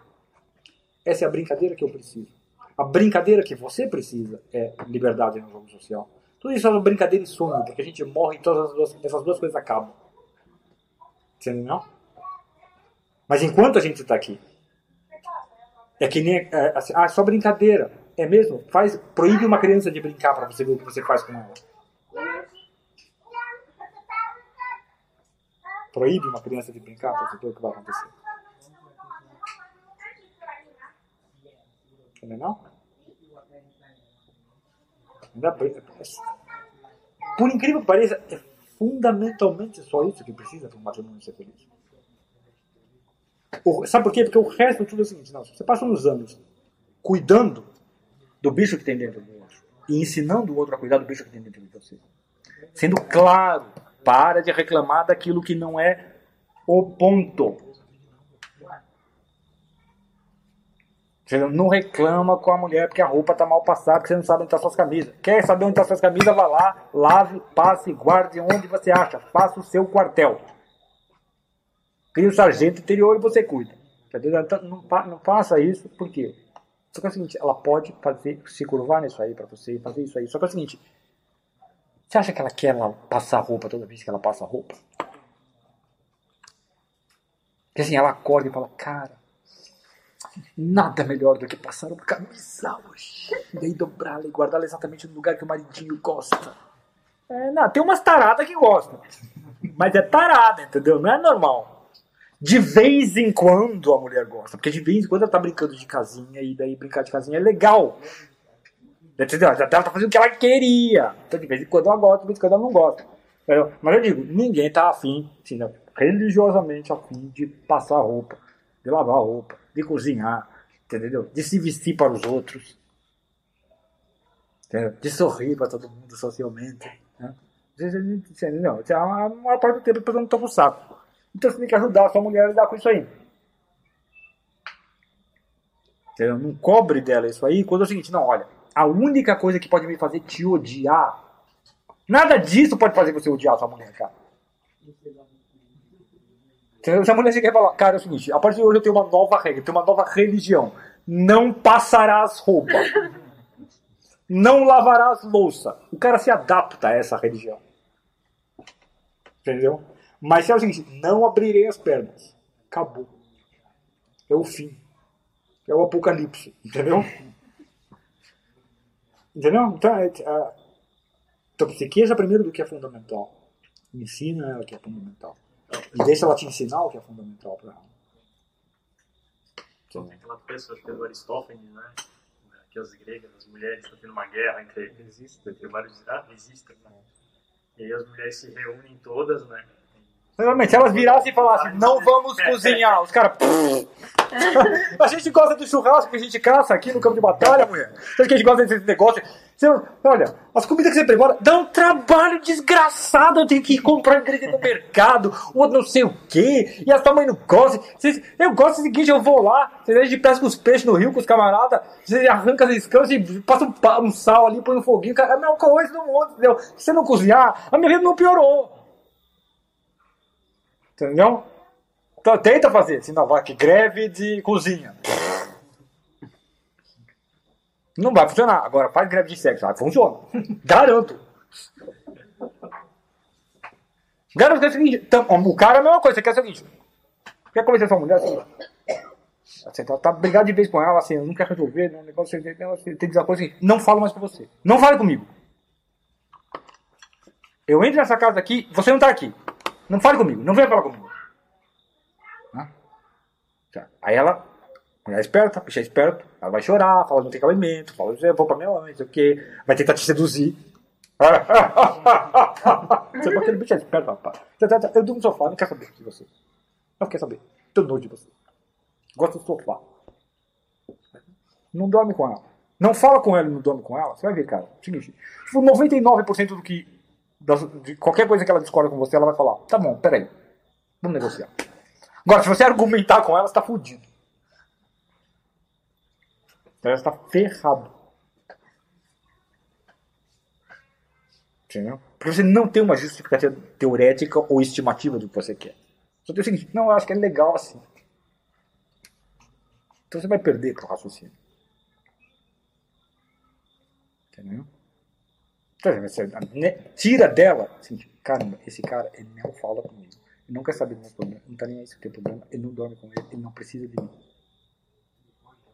Essa é a brincadeira que eu preciso. A brincadeira que você precisa é liberdade no jogo social. Tudo isso é uma brincadeira e sonho, porque a gente morre e todas as duas, essas duas coisas acabam. Entendeu? Mas enquanto a gente está aqui, é que nem. É, assim, ah, é só brincadeira. É mesmo? Faz, proíbe uma criança de brincar para você ver o que você faz com ela. Proíbe uma criança de brincar para você ver o que vai acontecer. Entendeu? Não? Ainda bem- Por incrível que pareça, é fundamentalmente só isso que precisa para um matrimônio ser feliz. O- sabe por quê? Porque o resto tudo é o seguinte: não, você passa uns anos cuidando do bicho que tem dentro do outro e ensinando o outro a cuidar do bicho que tem dentro de você. Sendo claro, para de reclamar daquilo que não é o ponto. Você não reclama com a mulher porque a roupa está mal passada, porque você não sabe onde estão suas camisas. Quer saber onde estão suas camisas? Vá lá, lave, passe, guarde onde você acha. Faça o seu quartel. Cria o sargento interior e você cuida. Não, não faça isso, por quê? Só que é o seguinte, ela pode fazer, se curvar nisso aí para você, fazer isso aí. Só que é o seguinte, você acha que ela quer ela passar roupa toda vez que ela passa roupa? Porque assim, ela acorda e fala, cara, nada melhor do que passar uma camisa hoje. E daí dobrá-la e guardá-la exatamente no lugar que o maridinho gosta. É, não, tem umas taradas que gostam. Mas é tarada, entendeu? Não é normal. De vez em quando a mulher gosta. Porque de vez em quando ela tá brincando de casinha e daí brincar de casinha é legal. Entendeu? Ela tá fazendo o que ela queria. Então de vez em quando ela gosta, de vez em quando ela não gosta. Mas eu digo, ninguém tá afim, assim, né, religiosamente afim de passar roupa, de lavar roupa, de cozinhar, entendeu? De se vestir para os outros. Entendeu? De sorrir para todo mundo socialmente. Né? Você- Não, a maior parte do tempo pessoa não toma o saco. Então você tem que ajudar a sua mulher a lidar com isso aí. Entendeu? Não cobre dela isso aí. Quando é o seguinte, não, olha, a única coisa que pode me fazer te odiar, nada disso pode fazer você odiar a sua mulher, cara. Entendeu? Se a mulher chega e fala, cara, é o seguinte, a partir de hoje eu tenho uma nova regra, eu tenho uma nova religião. Não passarás roupa. Não lavarás louça. O cara se adapta a essa religião. Entendeu? Mas se é o seguinte, não abrirei as pernas. Acabou. É o fim. É o apocalipse. Entendeu? Entendeu? Então, é, é, então psiqueja primeiro do que é fundamental. Ensina ela que é fundamental. E deixa ela te ensinar o que é fundamental para ela. Tem aquela peça, acho que é do Aristófanes, né? Que as gregas, as mulheres estão tendo uma guerra entre, entre vários. Ah, existem, né? E aí as mulheres se reúnem todas, né? Normalmente, se elas virassem e falassem, não vamos cozinhar, os caras. A gente gosta do churrasco que a gente caça aqui no campo de batalha, mulher. Sabe que a gente gosta desse negócio? Você, olha, as comidas que você prepara dá um trabalho desgraçado. Eu tenho que ir comprar ingrediente no mercado, ou não sei o quê, e a sua mãe não gosta. Vocês- eu gosto do seguinte: eu vou lá, vocês- gente pesca os peixes no rio com os camaradas, você arranca as escamas e passa um, um sal ali, põe um foguinho, cara, é a mesma coisa do mundo, entendeu? Se você não cozinhar, a minha vida não piorou. Entendeu? Então, tenta fazer, senão vai que greve de cozinha. Não vai funcionar. Agora faz greve de sexo, vai, funciona. Garanto. Garanto que é o seguinte, o cara é a mesma coisa, você quer o seguinte. Quer convencer sua mulher assim? Você tá, tá brigado de vez com ela, assim, não quer resolver, né, negócio, tem, que dizer uma coisa assim, não falo mais com você. Não fale comigo. Eu entro nessa casa aqui, você não tá aqui. Não fale comigo, não venha falar comigo. Né? Tá. Aí ela Mulher esperta, bicho é esperto. Ela vai chorar, fala não tem cabimento, fala eu vou pra minha mãe, não sei o quê. Vai tentar te seduzir. Você é aquele bicho é esperto, rapaz. Eu durmo no sofá, não quero saber de você. Não quero saber. Tô nojo de você. Gosto do sofá. Não dorme com ela. Não fala com ela e não dorme com ela. Você vai ver, cara. Seguinte, 99% do que. De qualquer coisa que ela discorda com você, ela vai falar: tá bom, peraí. Vamos negociar. Agora, se você argumentar com ela, você tá fudido. Ela está ferrado. Entendeu? Porque você não tem uma justificativa teorética ou estimativa do que você quer. Só tem o seguinte: não, eu acho que é legal assim. Então você vai perder pro raciocínio. Entendeu? Então, né, tira dela. Assim, caramba, esse cara, ele não fala comigo. Ele não quer saber do meu problema. Não tá nem aí se tem problema. Ele não dorme com ele. Ele não precisa de mim.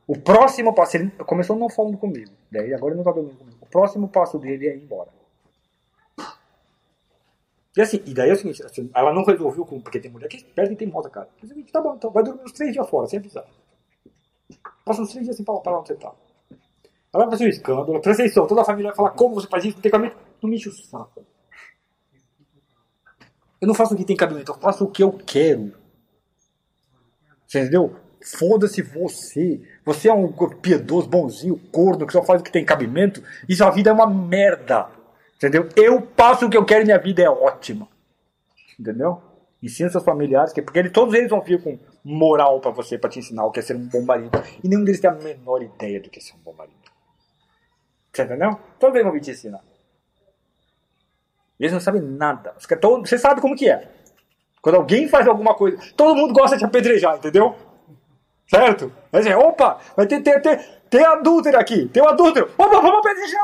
O próximo passo, ele começou não falando comigo. Daí agora ele não tá dormindo comigo. O próximo passo dele é ir embora. E assim, e daí é o seguinte, assim, ela não resolveu com, porque tem mulher que perde e tem moda, cara. É o seguinte, tá bom, então vai dormir uns três dias fora, sem avisar. Passa uns três dias sem falar pra onde você tá. Ela vai fazer um escândalo, atenção, toda a família vai falar como você faz isso, não tem cabimento. Não me enche o saco. Eu não faço o que tem cabimento, eu faço o que eu quero. Você entendeu? Foda-se você. Você é um piedoso, bonzinho, corno, que só faz o que tem cabimento. E sua vida é uma merda. Entendeu? Eu passo o que eu quero e minha vida é ótima. Entendeu? Ensina seus familiares, que, porque eles, todos eles vão vir com moral pra você, pra te ensinar o que é ser um bom marido. E nenhum deles tem a menor ideia do que é ser um bom marido. Você entendeu? Todos eles vão vir te ensinar. Eles não sabem nada. Você sabe como que é. Quando alguém faz alguma coisa, todo mundo gosta de apedrejar, entendeu? Certo? Vai dizer, opa, vai ter, ter, ter, ter adúltero aqui, tem um adúltero. Opa, vamos apedrejar!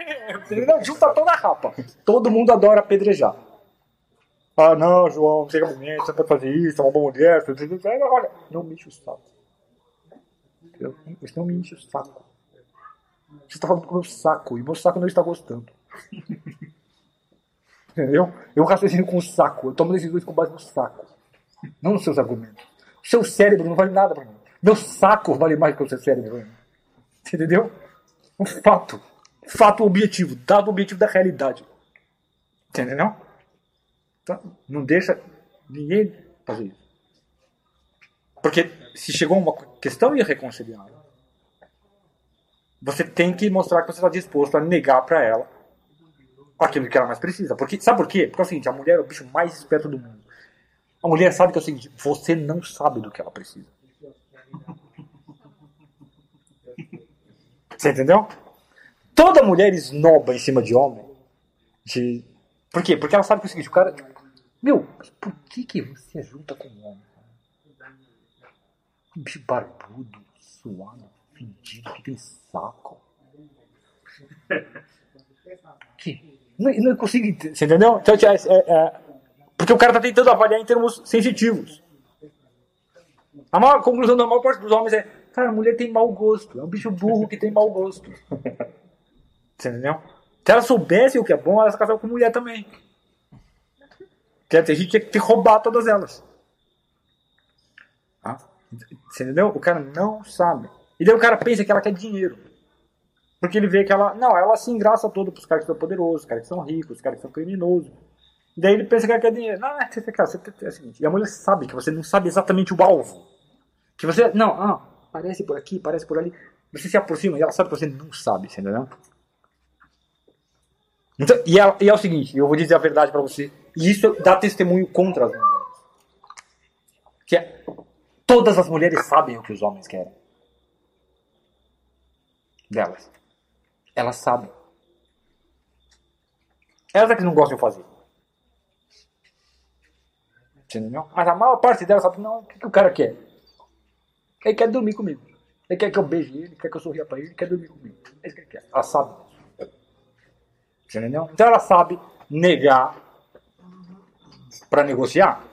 É! Junta toda a rapa. Todo mundo adora apedrejar. Ah, não, João, não tem cabimento, você não pode fazer isso, é uma boa mulher. Olha, não me enche o saco. Isso não me enche o saco. Você está falando com o meu saco, e meu saco não está gostando. Entendeu? Eu raciocino com o saco, eu tomo decisões com base no saco, não nos seus argumentos. O seu cérebro não vale nada para mim. Meu saco vale mais que o seu cérebro. entendeu? Um fato. Fato objetivo, dado objetivo da realidade. Entendeu? Então, não deixa ninguém fazer isso. Porque se chegou a uma questão irreconciliável, você tem que mostrar que você está disposto a negar para ela aquilo que ela mais precisa. Porque, sabe por quê? Porque é o seguinte, a mulher é o bicho mais esperto do mundo. A mulher sabe que é o seguinte, você não sabe do que ela precisa. Você entendeu? Toda mulher esnoba em cima de homem. De... Por quê? Porque ela sabe que é o seguinte, o cara. Meu, mas por que, que você junta com um homem? Um bicho barbudo, suado, fedido, que tem saco. Que? Não, não consigo entender. Você entendeu? Então, é, é, é, porque o cara tá tentando avaliar em termos sensitivos. A maior conclusão da maior parte dos homens é: cara, a mulher tem mau gosto. É um bicho burro que tem mau gosto. Você entendeu? Se ela soubesse o que é bom, ela se casava com mulher também. Quer dizer, a gente tinha que roubar todas elas. Ah, Você entendeu? O cara não sabe. E daí o cara pensa que ela quer dinheiro. Porque ele vê que ela. Não, ela se engraça toda pros caras que são poderosos, os caras que são ricos, os caras que são criminosos. E daí ele pensa que ela quer dinheiro. Não, é, cara, você, é o seguinte. E a mulher sabe que você não sabe exatamente o alvo. Que você. Não, ah, parece por aqui, parece por ali. Você se aproxima e ela sabe que você não sabe, você entendeu? Então, e, é, e é o seguinte, eu vou dizer a verdade pra você. E isso dá testemunho contra as mulheres. Que é, todas as mulheres sabem o que os homens querem. Delas. Elas sabem. Elas é que não gostam de fazer. Entendeu? Mas a maior parte delas sabe, não, o que, que o cara quer? Ele quer dormir comigo. Ele quer que eu beije ele, quer que eu sorria pra ele, ele quer dormir comigo. É isso que ele quer. Ela sabe. Entendeu? Então ela sabe negar pra negociar.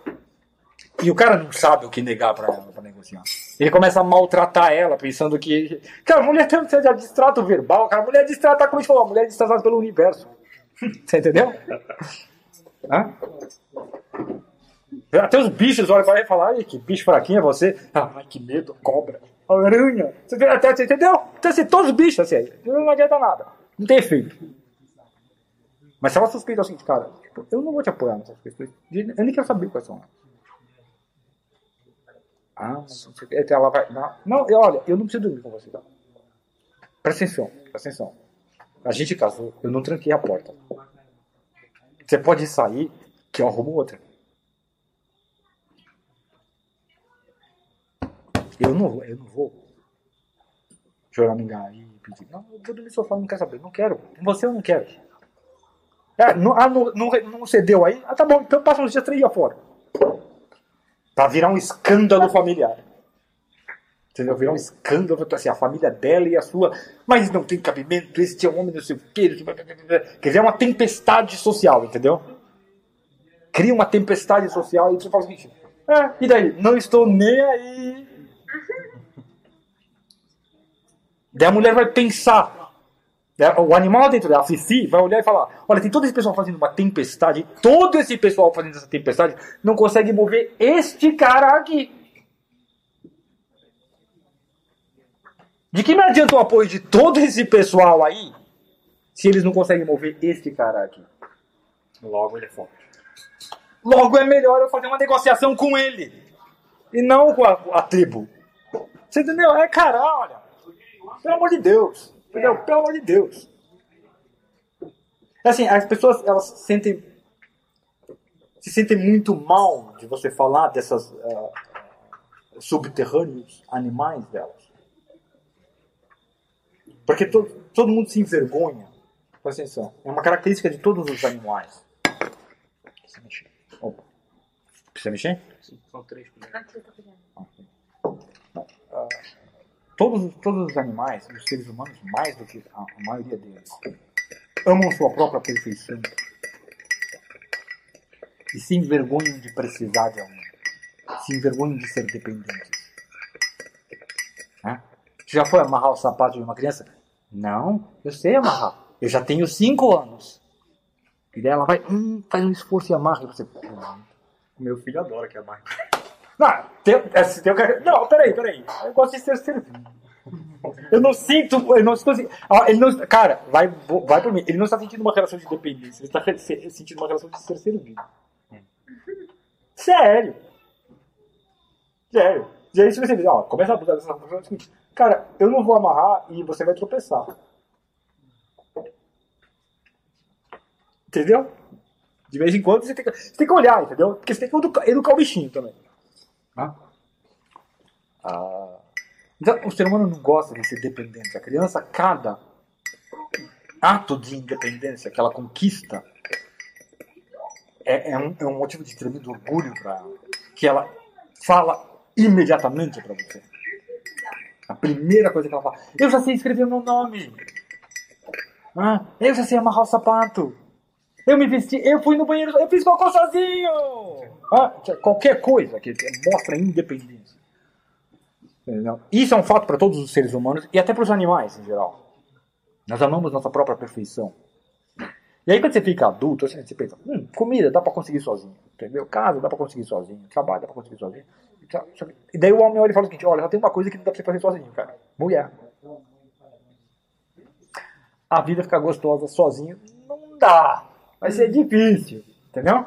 E o cara não sabe o que negar pra ela pra negociar. Ele começa a maltratar ela, pensando que. Cara, a mulher tem de distrato verbal, cara. A mulher é distrata, como a gente falou, a mulher é distratada pelo universo. Você entendeu? Hã? Até os bichos olham pra ela e falam, ai, que bicho fraquinho é você. Ah, ai, que medo, cobra. aranha. Você até, você entendeu? Então, assim, todos os bichos, assim, não adianta nada. Não tem efeito. Mas se ela suspeita assim, cara, tipo, eu não vou te apoiar nessas questões. Eu nem quero saber quais são. Ah. Então ela vai. Não, não, eu- olha, eu não preciso dormir com você, tá? Presta atenção, presta atenção. A gente casou, eu não tranquei a porta. Você pode sair, que eu arrumo outra. Eu não, eu não vou aí e pedir. Não, eu vou dormir no sofá, não quero saber. Não quero. Você eu não quero. É, não, ah, não, não, não cedeu aí? Ah, tá bom, então passa uns dias, três dias fora. Pra virar um escândalo familiar. Entendeu? Virar um escândalo, assim, a família dela e a sua. Mas não tem cabimento, este é um homem, não sei o quê. Quer dizer, é uma tempestade social, entendeu? Cria uma tempestade social e você fala o seguinte: é, e daí? Não estou nem aí. Daí a mulher vai pensar. Né, O animal dentro dela, Fifi, vai olhar e falar: Olha, tem todo esse pessoal fazendo uma tempestade, todo esse pessoal fazendo essa tempestade não consegue mover este cara aqui. De que me adianta o apoio de todo esse pessoal aí se eles não conseguem mover este cara aqui? Logo ele é forte. Logo é melhor eu fazer uma negociação com ele e não com a, a tribo. Você entendeu? É cara, olha. Pelo amor de Deus. Entendeu? Pelo amor de Deus. É Assim, as pessoas elas se sentem se sentem muito mal de você falar dessas ah, subterrâneos animais delas. Porque to, todo mundo se envergonha. Presta atenção. É uma característica de todos os animais. Precisa mexer. Opa. Precisa mexer? São três. Antes eu tô pegando. Todos, todos os animais, os seres humanos, mais do que a, maioria deles, amam sua própria perfeição e se envergonham de precisar de alguém, se envergonham de ser dependentes. Né? Já foi amarrar o sapato de uma criança? Não, eu sei amarrar. Eu já tenho cinco anos. E daí ela vai, hum, faz um esforço e amarra. E você, "Pô, Meu filho adora que mais. Não, tem, se tem não, peraí, peraí. Eu gosto de ser servido. Eu não sinto. Eu não ah, ele não, cara, vai, vai por mim. Ele não está sentindo uma relação de dependência. Ele está sentindo uma relação de ser servido. Sério. Sério. E aí, se você diz, ó, começa a abusar dessa relação, é seguinte, cara, eu não vou amarrar e você vai tropeçar. Entendeu? De vez em quando você tem que, você tem que olhar, entendeu? Porque você tem que educar, educar o bichinho também. Né? Ah, então, o ser humano não gosta de ser dependente. A criança, cada ato de independência que ela conquista é, é um, é um motivo de tremendo orgulho para ela. Que ela fala imediatamente para você. A primeira coisa que ela fala: Eu já sei escrever o meu nome. Ah, eu já sei amarrar o sapato. Eu me vesti, eu fui no banheiro, eu fiz cocô sozinho. Ah, qualquer coisa que mostra independência. Isso é um fato para todos os seres humanos e até para os animais em geral. Nós amamos nossa própria perfeição. E aí quando você fica adulto, assim, você pensa, hum, comida dá para conseguir sozinho, entendeu? Casa dá para conseguir sozinho, trabalho dá para conseguir sozinho. E que- E daí o homem olha e fala o seguinte, olha, só tem uma coisa que não dá para você fazer sozinho, cara. Mulher. A vida ficar gostosa sozinho não dá. Vai ser difícil, entendeu?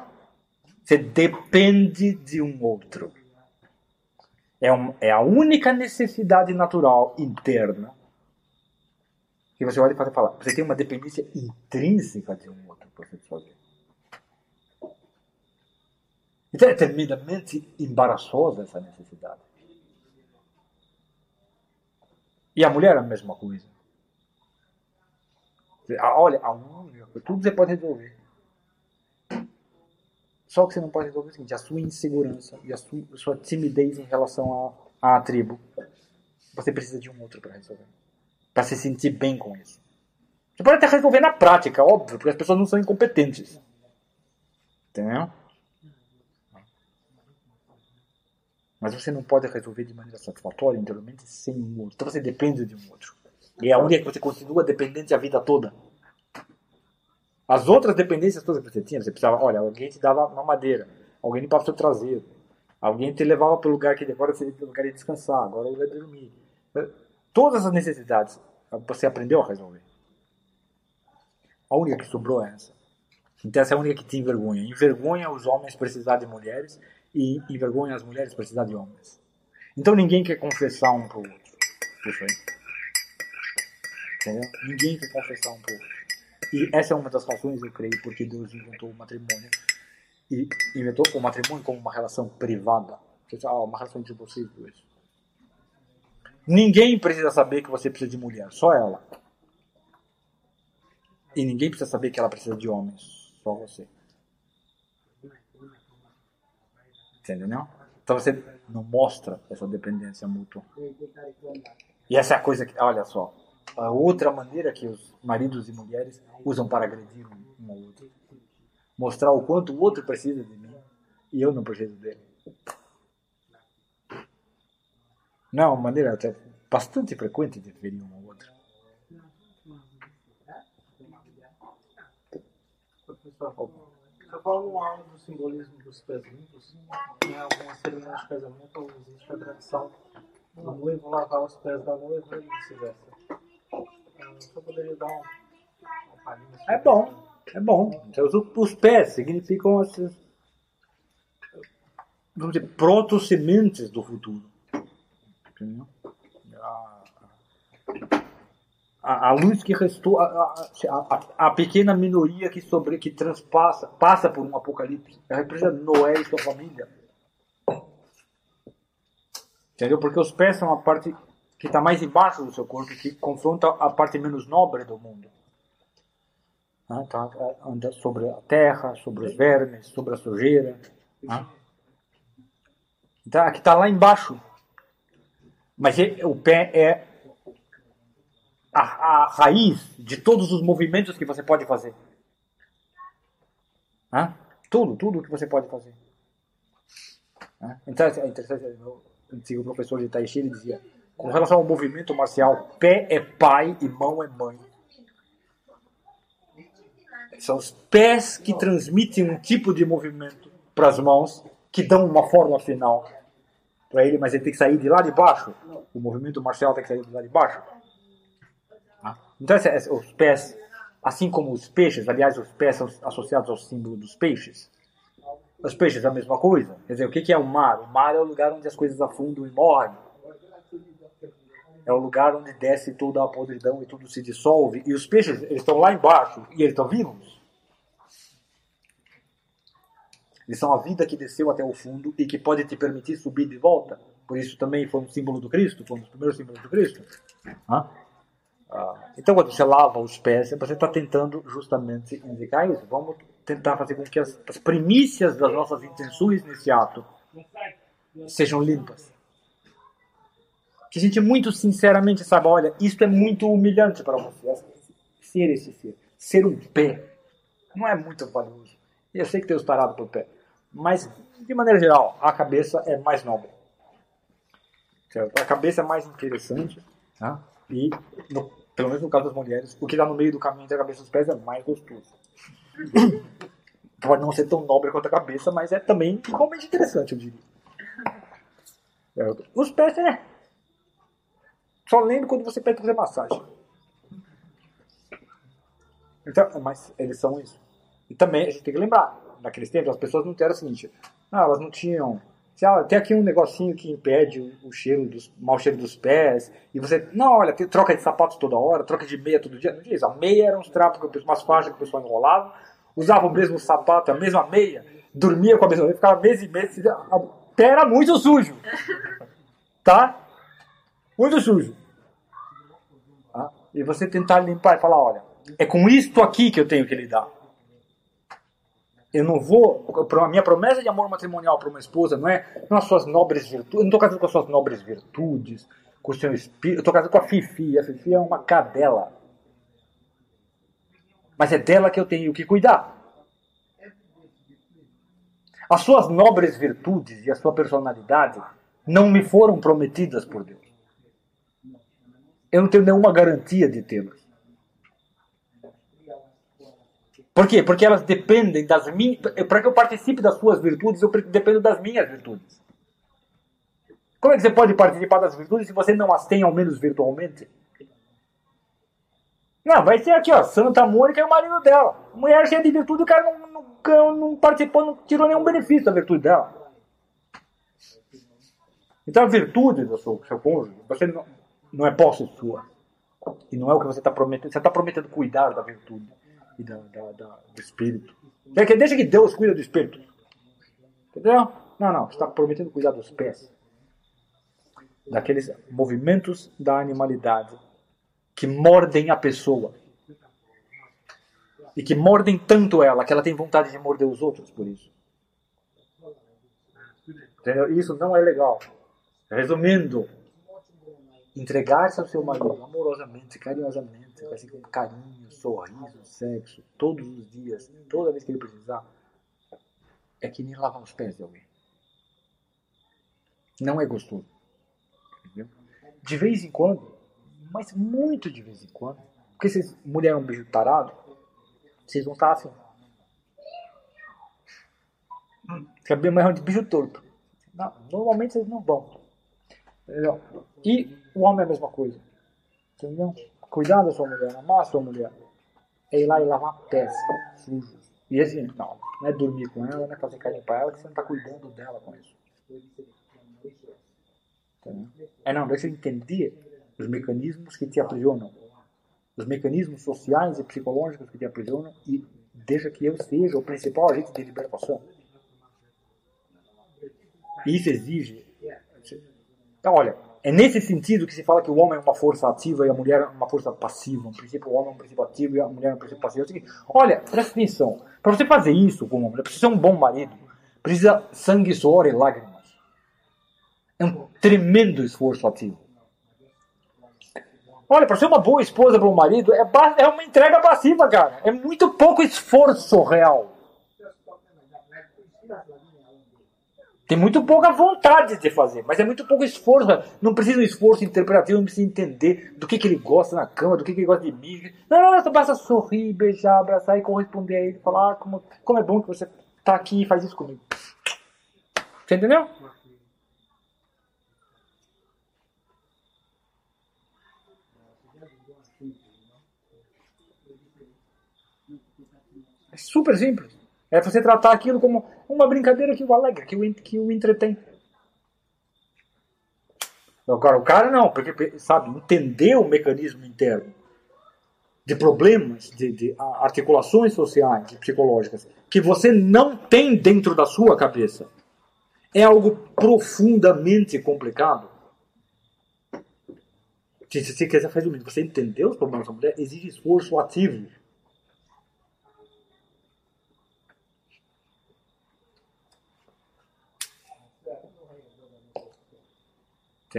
Você depende de um outro. É, um- é a única necessidade natural interna que você olha e fala, você tem uma dependência intrínseca de um outro para você fazer. Então é tremendamente embaraçosa essa necessidade. E a mulher é a mesma coisa. Ah, Olha, a única tudo você pode resolver. Só que você não pode resolver o seguinte, a sua insegurança e a sua, a sua timidez em relação à, à tribo. Você precisa de um outro para resolver. Para se sentir bem com isso. Você pode até resolver na prática, óbvio, porque as pessoas não são incompetentes. Entendeu? Mas você não pode resolver de maneira satisfatória interiormente sem um outro. Então você depende de um outro. E é a única que você continua dependente a vida toda. As outras dependências todas que você tinha, você precisava, olha, alguém te dava uma madeira, alguém limpava o seu traseiro, alguém te levava para o lugar que agora você lugar de descansar, agora lugar de dormir. Todas as necessidades você aprendeu a resolver. A única que sobrou é essa. Então essa é a única que te envergonha. Envergonha os homens precisar de mulheres e envergonha as mulheres precisar de homens. Então ninguém quer confessar um pro outro. Entendeu? Ninguém quer confessar um pro outro. E essa é uma das razões, eu creio, porque Deus inventou o matrimônio. E inventou o matrimônio como uma relação privada. Ah, uma relação entre vocês dois. Ninguém precisa saber que você precisa de mulher, só ela. E ninguém precisa saber que ela precisa de homens, só você. Entendeu? Não? Então você não mostra essa dependência mútua. E essa é a coisa que, olha só, a outra maneira que os maridos e mulheres usam para agredir um ao outro. Mostrar o quanto o outro precisa de mim e eu não preciso dele. Não, é uma maneira até bastante frequente de ferir um ao outro. Você falou aula do simbolismo dos limpos. Em algumas cerimônias de casamento existe a tradição do noivo lavar os pés da noiva e vice-versa. É bom, é bom. Então, os, os pés significam essas, vamos dizer, proto-sementes do futuro. Entendeu? A, a, luz que restou, a, a, a pequena minoria que sobre que transpassa, passa por um apocalipse, representa Noé e sua família. Entendeu? Porque os pés são a parte que está mais embaixo do seu corpo, que confronta a parte menos nobre do mundo. Né? Tá, anda sobre a terra, sobre os vermes, sobre a sujeira. Então, aqui está lá embaixo. Mas é- o pé é a, a raiz de todos os movimentos que você pode fazer. Né? Tudo, tudo que você pode fazer. Né? Então, é interessante, o antigo professor de Tai Chi dizia, com relação ao movimento marcial, pé é pai e mão é mãe. São os pés que transmitem um tipo de movimento para as mãos, que dão uma forma final para ele, mas ele tem que sair de lá de baixo. O movimento marcial tem que sair de lá de baixo. Tá? Então, esse- os pés, assim como os peixes, aliás, os pés são associados ao símbolo dos peixes. Os peixes é a mesma coisa. Quer dizer, o que é o mar? O mar é o lugar onde as coisas afundam e morrem. É o lugar onde desce toda a podridão e tudo se dissolve. E os peixes, eles estão lá embaixo e eles estão vivos. Eles são a vida que desceu até o fundo e que pode te permitir subir de volta. Por isso também foi um símbolo do Cristo, foi um dos primeiros símbolos do Cristo. Ah, então, quando você lava os pés, você está tentando justamente indicar isso. Vamos tentar fazer com que as, as primícias das nossas intenções nesse ato sejam limpas. Que a gente muito sinceramente saiba, olha, isto é muito humilhante para você. Ser esse ser. Ser um pé. Não é muito valioso. Eu sei que Deus está parado por pé. Mas, de maneira geral, a cabeça é mais nobre. A cabeça é mais interessante. Tá? E, no- pelo menos no caso das mulheres, o que está no meio do caminho entre a cabeça e os pés é mais gostoso. Pode não ser tão nobre quanto a cabeça, mas é também igualmente interessante, eu diria. Os pés é. Só lembro quando você pede fazer massagem. Então, mas eles são isso. E também a gente tem que lembrar, naqueles tempos as pessoas não tinham o seguinte, ah, elas não tinham. se, ah, tem aqui um negocinho que impede o, cheiro dos, mau cheiro dos pés, e você, não, olha, tem, troca de sapatos toda hora, troca de meia todo dia. Não diz, a meia era uns trapos, que umas faixas que o pessoal enrolava, usava o mesmo sapato, a mesma meia, dormia com a mesma meia, ficava mês e mês, a- o pé era muito sujo. Tá? Muito sujo. Tá? E você tentar limpar e falar, olha, é com isto aqui que eu tenho que lidar. Eu não vou. A minha promessa de amor matrimonial para uma esposa não é não as suas nobres virtudes. Eu não estou casado com as suas nobres virtudes, com o seu espírito. Eu estou casado com a Fifi. A Fifi é uma cadela. Mas é dela que eu tenho que cuidar. As suas nobres virtudes e a sua personalidade não me foram prometidas por Deus. Eu não tenho nenhuma garantia de tê-las. Por quê? Porque elas dependem das minhas. Para que eu participe das suas virtudes, eu dependo das minhas virtudes. Como é que você pode participar das virtudes se você não as tem, ao menos virtualmente? Não, vai ser aqui, ó, Santa Mônica e o marido dela. Mulher cheia de virtude, o cara não, não, não- não participou, não tirou nenhum benefício da virtude dela. Então a virtude do seu, seu cônjuge, você não, não é posse sua. E não é o que você está prometendo. Você está prometendo cuidar da virtude e da, da- da- do espírito. Deixa que- Deus cuida do espírito. Entendeu? Não, não. Você está prometendo cuidar dos pés. Daqueles movimentos da animalidade que mordem a pessoa. E que mordem tanto ela que ela tem vontade de morder os outros por isso. Entendeu? Isso não é legal. Resumindo, entregar-se ao seu marido amorosamente, carinhosamente, assim, com carinho, sorriso, sexo, todos os dias, toda vez que ele precisar, é que nem lavar os pés de alguém. Não é gostoso. Entendeu? De vez em quando, mas muito de vez em quando, porque vocês, mulher é um bicho tarado, vocês vão estar assim. Fica bem mais um de bicho torto. Não, normalmente vocês não vão. Entendeu? E o homem é a mesma coisa. Entendeu? Cuidar da sua mulher, amar a sua mulher, é ir lá e lavar pés sujos. E assim, não, não é dormir com ela, não é fazer carinho pra ela, que você não está cuidando dela com isso. Entendeu? É não, deixa eu entender os mecanismos que te aprisionam. Os mecanismos sociais e psicológicos que te aprisionam e deixa que eu seja o principal agente de libertação. Isso exige. Então, olha, é nesse sentido que se fala que o homem é uma força ativa e a mulher é uma força passiva. Um princípio, o homem é um princípio ativo e a mulher é um princípio passivo. É olha, presta atenção. Para você fazer isso com uma mulher, precisa ser um bom marido. Precisa sangue, suor e lágrimas. É um tremendo esforço ativo. Olha, para ser uma boa esposa para um marido, é, é uma entrega passiva, cara. É muito pouco esforço real. Tem muito pouca vontade de fazer, mas é muito pouco esforço. Não precisa um esforço interpretativo, não precisa entender do que, que ele gosta na cama, do que, que ele gosta de mim. Não, não, só basta sorrir, beijar, abraçar e corresponder a ele. Falar ah, como, como é bom que você tá aqui e faz isso comigo. Você entendeu? É super simples. É você tratar aquilo como uma brincadeira que o alegra, que o, que o entretém. Agora, o cara não, porque, sabe, entender o mecanismo interno de problemas, de, de articulações sociais e psicológicas que você não tem dentro da sua cabeça é algo profundamente complicado. Se se você quiser fazer o mesmo, você entender os problemas da mulher exige esforço ativo.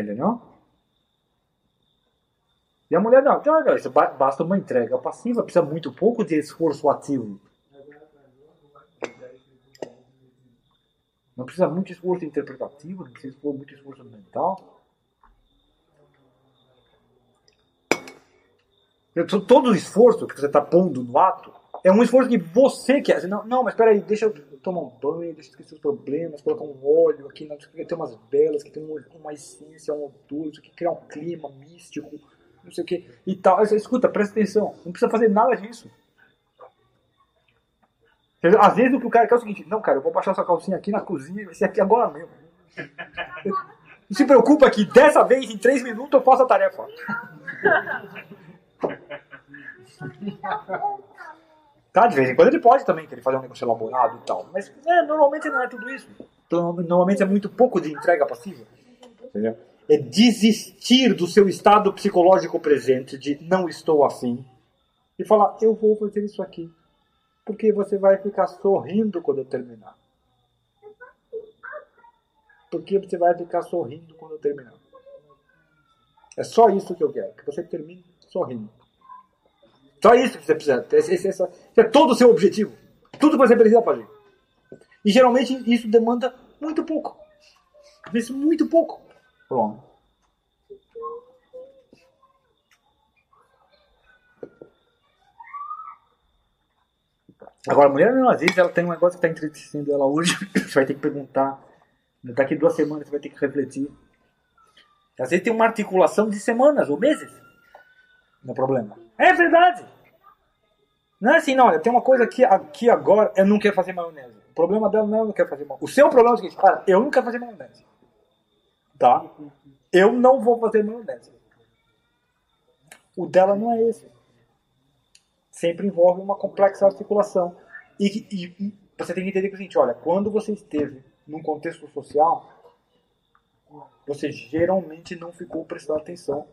Entendeu? E a mulher não, ba- basta uma entrega passiva, precisa muito pouco de esforço ativo. Não precisa muito esforço interpretativo, não precisa muito esforço mental. Então, Todo o esforço que você está pondo no ato é um esforço que você quer. Não, não, mas espera aí, deixa eu tomar um banho, deixa eu esquecer os problemas, colocar um óleo aqui, não, tem umas velas, que tem um- uma essência, um odor, isso aqui criar um clima místico, não sei o que e tal. Escuta, presta atenção, não precisa fazer nada disso. Às vezes o que o cara quer é o seguinte, não, cara, eu vou baixar essa calcinha aqui na cozinha, vai ser aqui agora mesmo. Não se preocupa que dessa vez, em três minutos, eu faço a tarefa. Tá, de vez em quando ele pode também querer fazer um negócio elaborado e tal. Mas é, normalmente não é tudo isso. Então, normalmente é muito pouco de entrega passiva. Entendeu? É desistir do seu estado psicológico presente de não estou afim e falar, eu vou fazer isso aqui. Porque você vai ficar sorrindo quando eu terminar. Porque você vai ficar sorrindo quando eu terminar. É só isso que eu quero, que você termine sorrindo. Só isso que você precisa. Esse, esse, é todo o seu objetivo. Tudo que você precisa fazer. E geralmente isso demanda muito pouco. Às vezes muito pouco. Pronto. Agora, a mulher às vezes ela tem um negócio que está entretecendo ela hoje. Você vai ter que perguntar. Daqui duas semanas você vai ter que refletir. Às vezes tem uma articulação de semanas ou meses. Não é problema. É verdade. Não é assim, não. Olha, tem uma coisa aqui, aqui agora, eu não quero fazer maionese. O problema dela não é eu não quero fazer maionese. O seu problema é o seguinte, cara, eu não quero fazer maionese. Tá? Eu não vou fazer maionese. O dela não é esse. Sempre envolve uma complexa articulação. E, e- e você tem que entender que é o seguinte, olha, quando você esteve num contexto social, você geralmente não ficou prestando atenção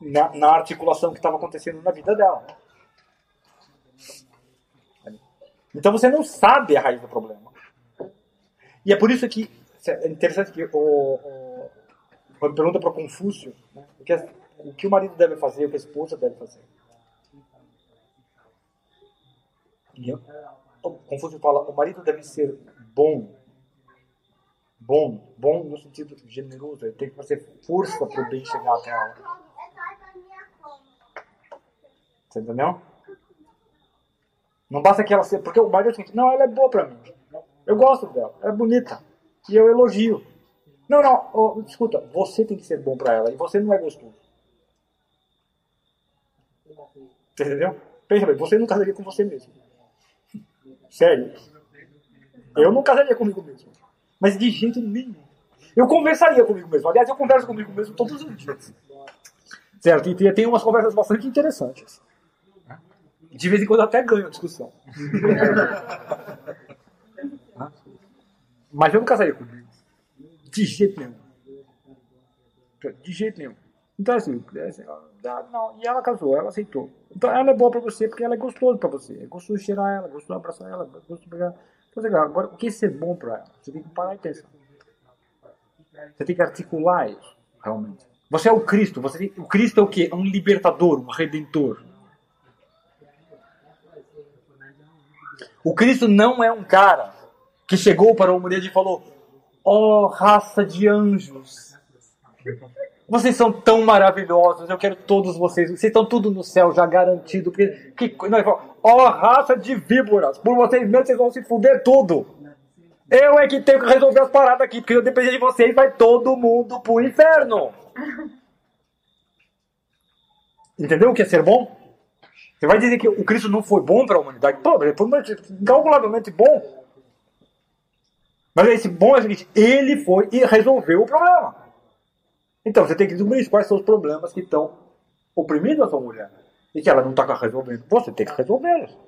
na, na articulação que estava acontecendo na vida dela. Então você não sabe a raiz do problema. E é por isso que é interessante que o, o, quando pergunta para Confúcio né, o, que, a- o que o marido deve fazer, o que a esposa deve fazer. E eu- Confúcio fala, o marido deve ser bom. Bom, bom no sentido generoso, ele tem que fazer força para o bem chegar até ela. Você entendeu? Não basta que ela seja. Porque o marido é o seguinte: não, ela é boa pra mim. Eu gosto dela, ela é bonita. E eu elogio. Não, não, ô, escuta, você tem que ser bom pra ela e você não é gostoso. Você entendeu? Pensa bem, você não casaria com você mesmo. Sério. Eu não casaria comigo mesmo. Mas de jeito nenhum. Eu conversaria comigo mesmo. Aliás, eu converso comigo mesmo todos os dias. Certo? E tem umas conversas bastante interessantes. De vez em quando até ganho a discussão. Mas eu não casaria comigo. De jeito nenhum. De jeito nenhum. Então assim, é assim, não, e ela casou, ela aceitou. Então ela é boa pra você porque ela é gostosa pra você. É gostoso cheirar ela, é gostoso abraçar ela, gostoso pegar. Então, legal. Agora, o que é ser bom pra ela? Você tem que parar e pensar. Você tem que articular isso, realmente. Você é o Cristo. Você tem- o Cristo é o quê? É um libertador, um redentor. O Cristo não é um cara que chegou para a humanidade e falou: Ó oh, raça de anjos, vocês são tão maravilhosos, eu quero todos vocês, vocês estão tudo no céu já garantido. Que, não, ele falou: Ó oh, raça de víboras, por vocês mesmos vocês vão se fuder tudo. Eu é que tenho que resolver as paradas aqui, porque eu depender de vocês, vai todo mundo pro inferno. Entendeu o que é ser bom? Você vai dizer que o Cristo não foi bom para a humanidade? Pô, ele foi incalculavelmente bom. Mas esse bom é o seguinte, ele foi e resolveu o problema. Então você tem que descobrir quais são os problemas que estão oprimindo a sua mulher. E que ela não está resolvendo. Você tem que resolvê-los.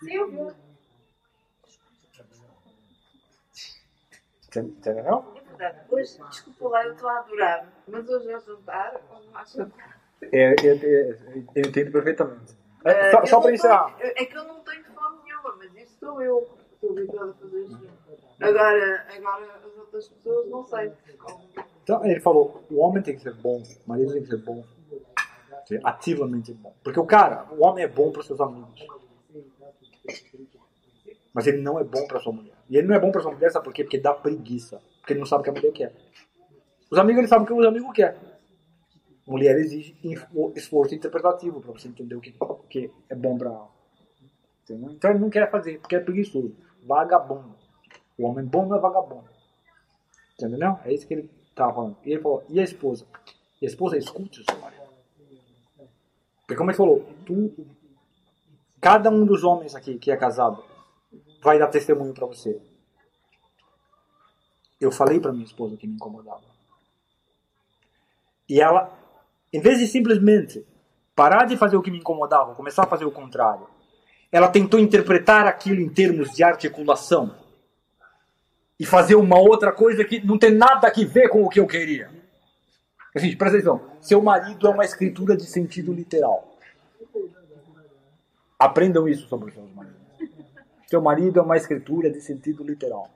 Silvio, entendeu? é desculpa lá, eu estou a adorar, mas hoje é jantar ou não há jantar? É, é, é, eu entendo perfeitamente. É, Eh, só só para encerrar. É que eu não tenho fome nenhuma, mas isso sou eu. Estou habituada a fazer isto. Agora, agora as outras pessoas não sei. Então ele falou, o homem tem que ser bom, o marido tem que ser bom. Ativamente bom. Porque o cara, o homem é bom para seus amigos. Mas ele não é bom para sua mulher. E ele não é bom para sua mulher, sabe por quê? Porque dá preguiça. Porque ele não sabe o que a mulher quer. Os amigos, ele sabe o que os amigos querem. Mulher exige esforço interpretativo para você entender o que, o que é bom para ela. Então ele não quer fazer, porque é preguiçoso. Vagabundo. O homem bom não é vagabundo. Entendeu? É isso que ele estava falando. E ele falou, e a esposa? E a esposa escute o seu marido. Porque como ele falou, tu, cada um dos homens aqui que é casado vai dar testemunho para você. Eu falei para minha esposa que me incomodava. E ela, em vez de simplesmente parar de fazer o que me incomodava, começar a fazer o contrário, ela tentou interpretar aquilo em termos de articulação e fazer uma outra coisa que não tem nada a ver com o que eu queria. Gente, presta atenção. Seu marido é uma escritura de sentido literal. Aprendam isso sobre os seus maridos. Seu marido é uma escritura de sentido literal.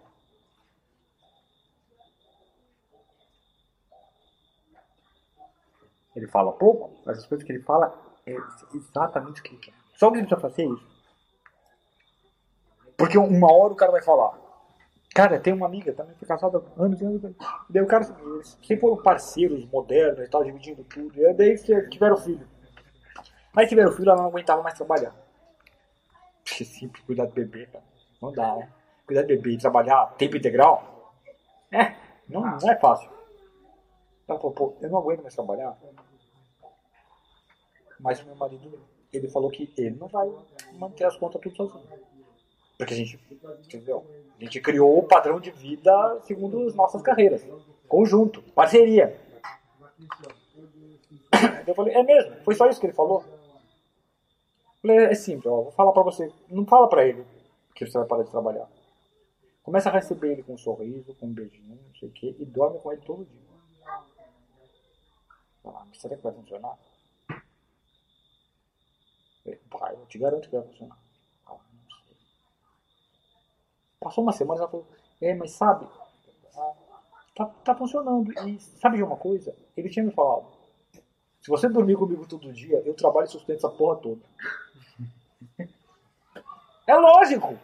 Ele fala pouco, mas as coisas que ele fala é exatamente o que ele quer. Só o que ele precisa fazer isso. Porque uma hora o cara vai falar. Cara, tem uma amiga, também foi casada há anos e anos. Daí o cara, sempre foram parceiros modernos e tal, dividindo tudo. E daí tiveram filho. Aí tiveram filho, ela não aguentava mais trabalhar. Simples, cuidar do bebê, cara. Não dá, né? Cuidar do bebê e trabalhar tempo integral, é, não, não é fácil. Ela falou, pô, eu não aguento mais trabalhar. Mas o meu marido, ele falou que ele não vai manter as contas tudo sozinho. Porque a gente, entendeu? A gente criou o padrão de vida segundo as nossas carreiras. Conjunto, parceria. Eu falei, é mesmo? Foi só isso que ele falou? Falei, é simples, ó, vou falar pra você. Não fala pra ele que você vai parar de trabalhar. Começa a receber ele com um sorriso, com um beijinho, não sei o quê, e dorme com ele todo dia. Ah, será que vai funcionar? Vai, eu te garanto que vai funcionar. Passou uma semana ela falou, é, mas sabe, tá, tá funcionando. E sabe de uma coisa? Ele tinha me falado, se você dormir comigo todo dia, eu trabalho e sustento essa porra toda. É lógico!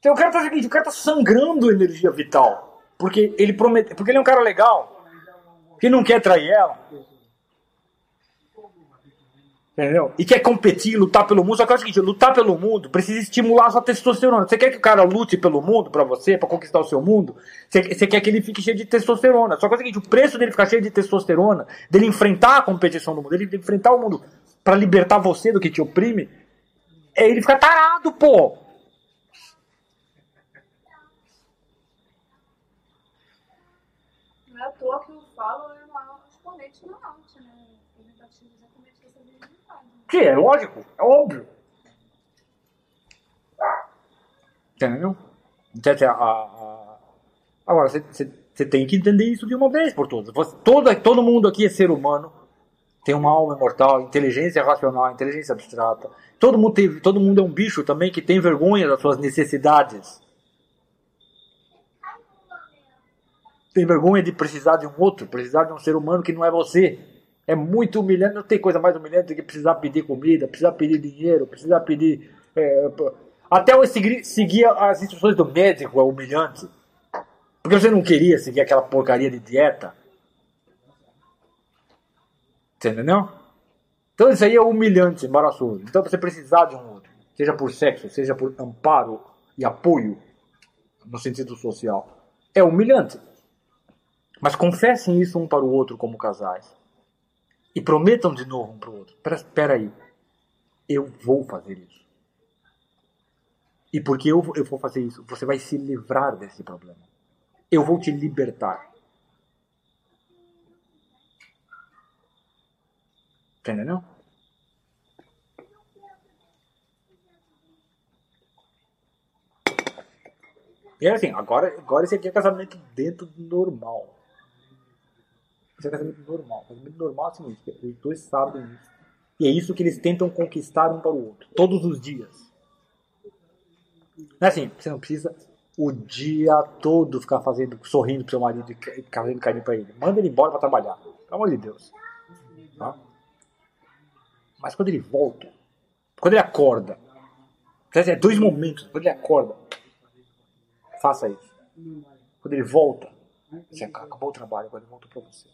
Então, o cara tá o cara tá sangrando energia vital. Porque ele promete, porque ele é um cara legal. Que não quer trair ela. Entendeu? E quer competir, lutar pelo mundo. Só que é o seguinte, lutar pelo mundo precisa estimular a sua testosterona. Você quer que o cara lute pelo mundo pra você, pra conquistar o seu mundo? Você, você quer que ele fique cheio de testosterona. Só que é o seguinte, o preço dele ficar cheio de testosterona, dele enfrentar a competição do mundo, dele enfrentar o mundo pra libertar você do que te oprime, é ele ficar tarado, pô. Não é à toa que eu falo é uma exponente na arte, né? Representativo exatamente dessa visibilidade. É lógico, é óbvio. Entendeu? Então, assim, Agora, você tem que entender isso de uma vez por todas. Você- todo, todo mundo aqui é ser humano, tem uma alma imortal, inteligência racional, inteligência abstrata. Todo mundo, tem, todo mundo é um bicho também que tem vergonha das suas necessidades. Tem vergonha de precisar de um outro, precisar de um ser humano que não é você. É muito humilhante, não tem coisa mais humilhante do que precisar pedir comida, precisar pedir dinheiro, precisar pedir. é, até eu seguir, seguir as instruções do médico é humilhante. Porque você não queria seguir aquela porcaria de dieta. Entendeu? Então isso aí é humilhante, embaraçoso. Então você precisar de um outro, seja por sexo, seja por amparo e apoio, no sentido social, é humilhante. Mas confessem isso um para o outro como casais. E prometam de novo um para o outro. Espera, aí. Eu vou fazer isso. E porque eu, eu vou fazer isso, você vai se livrar desse problema. Eu vou te libertar. Entendeu? E é assim, agora, agora esse aqui é casamento dentro do normal. Esse é casamento normal. Casamento normal é o seguinte, os dois sabem isso. E é isso que eles tentam conquistar um para o outro, todos os dias. Não é assim, você não precisa o dia todo ficar fazendo, sorrindo pro seu marido e fazendo carinho pra ele. Manda ele embora pra trabalhar. Pelo amor de Deus. Tá? Mas quando ele volta, quando ele acorda, é dois momentos, quando ele acorda, faça isso. Quando ele volta, você acabou o trabalho, agora ele voltou pra você.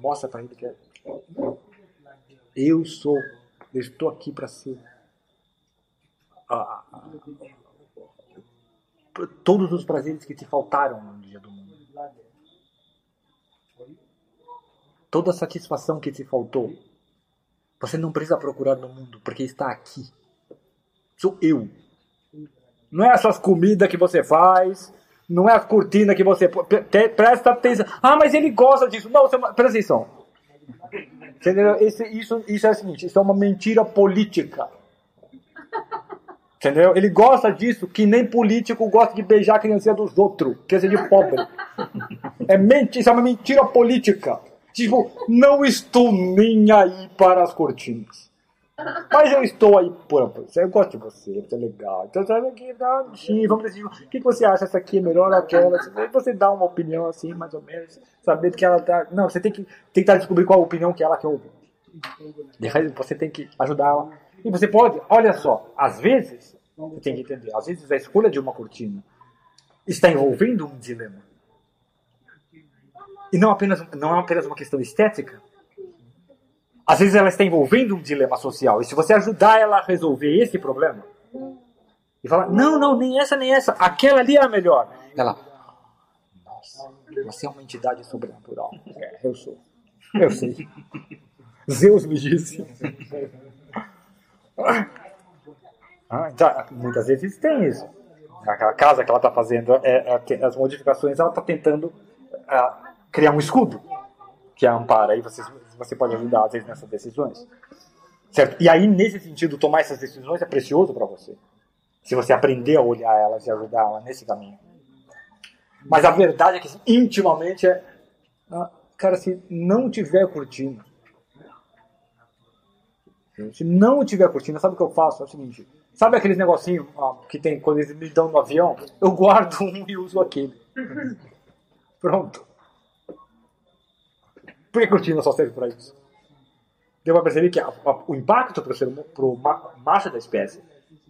Mostra pra ele que é. Eu sou, eu estou aqui pra ser. a- a- todos os prazeres que te faltaram no dia do mundo. Toda a satisfação que te faltou. Você não precisa procurar no mundo, porque está aqui. Sou eu. Não é as suas comidas que você faz, não é a cortina que você. Presta atenção. Ah, mas ele gosta disso. Não, você... presta atenção. Entendeu? Esse- isso, isso é o seguinte: isso é uma mentira política. Entendeu? Ele gosta disso que nem político gosta de beijar a criancinha dos outros, criança de pobre. É mentira, isso é uma mentira política. Tipo, não estou nem aí para as cortinas. Mas eu estou aí por. Eu gosto de você, você é legal. Então sabe aqui, dá um sim, vamos decidir. O que você acha? Essa aqui é melhor aquela? Você dá uma opinião assim, mais ou menos, sabendo que ela tá. Não, você tem que tentar descobrir qual a opinião que ela quer ouvir. Você tem que ajudar ela. E você pode, olha só, às vezes, você tem que entender, às vezes a escolha de uma cortina está envolvendo um dilema. E não apenas, não é apenas uma questão estética. Às vezes ela está envolvendo um dilema social. E se você ajudar ela a resolver esse problema, e falar, não, não, nem essa, nem essa, aquela ali é a melhor. Ela, nossa, Você é uma entidade sobrenatural. É, eu sou. Eu sei. Zeus me disse. Ah, então, muitas vezes tem isso. Aquela casa que ela está fazendo, é, é, as modificações, ela está tentando ah, criar um escudo que a ampara. Aí você, você pode ajudar, às vezes, nessas decisões. Certo? E aí, nesse sentido, tomar essas decisões é precioso para você. Se você aprender a olhar elas e ajudar ela nesse caminho. Mas a verdade é que, assim, intimamente, é. ah, Cara, se não tiver cortina, se não tiver cortina, sabe o que eu faço? É o seguinte: sabe aqueles negocinhos ah, que tem quando eles me dão no avião? Eu guardo um e uso aquele. Pronto. Por que cortina só serve para isso? Deu para perceber que a- a- o impacto para o ma macho da espécie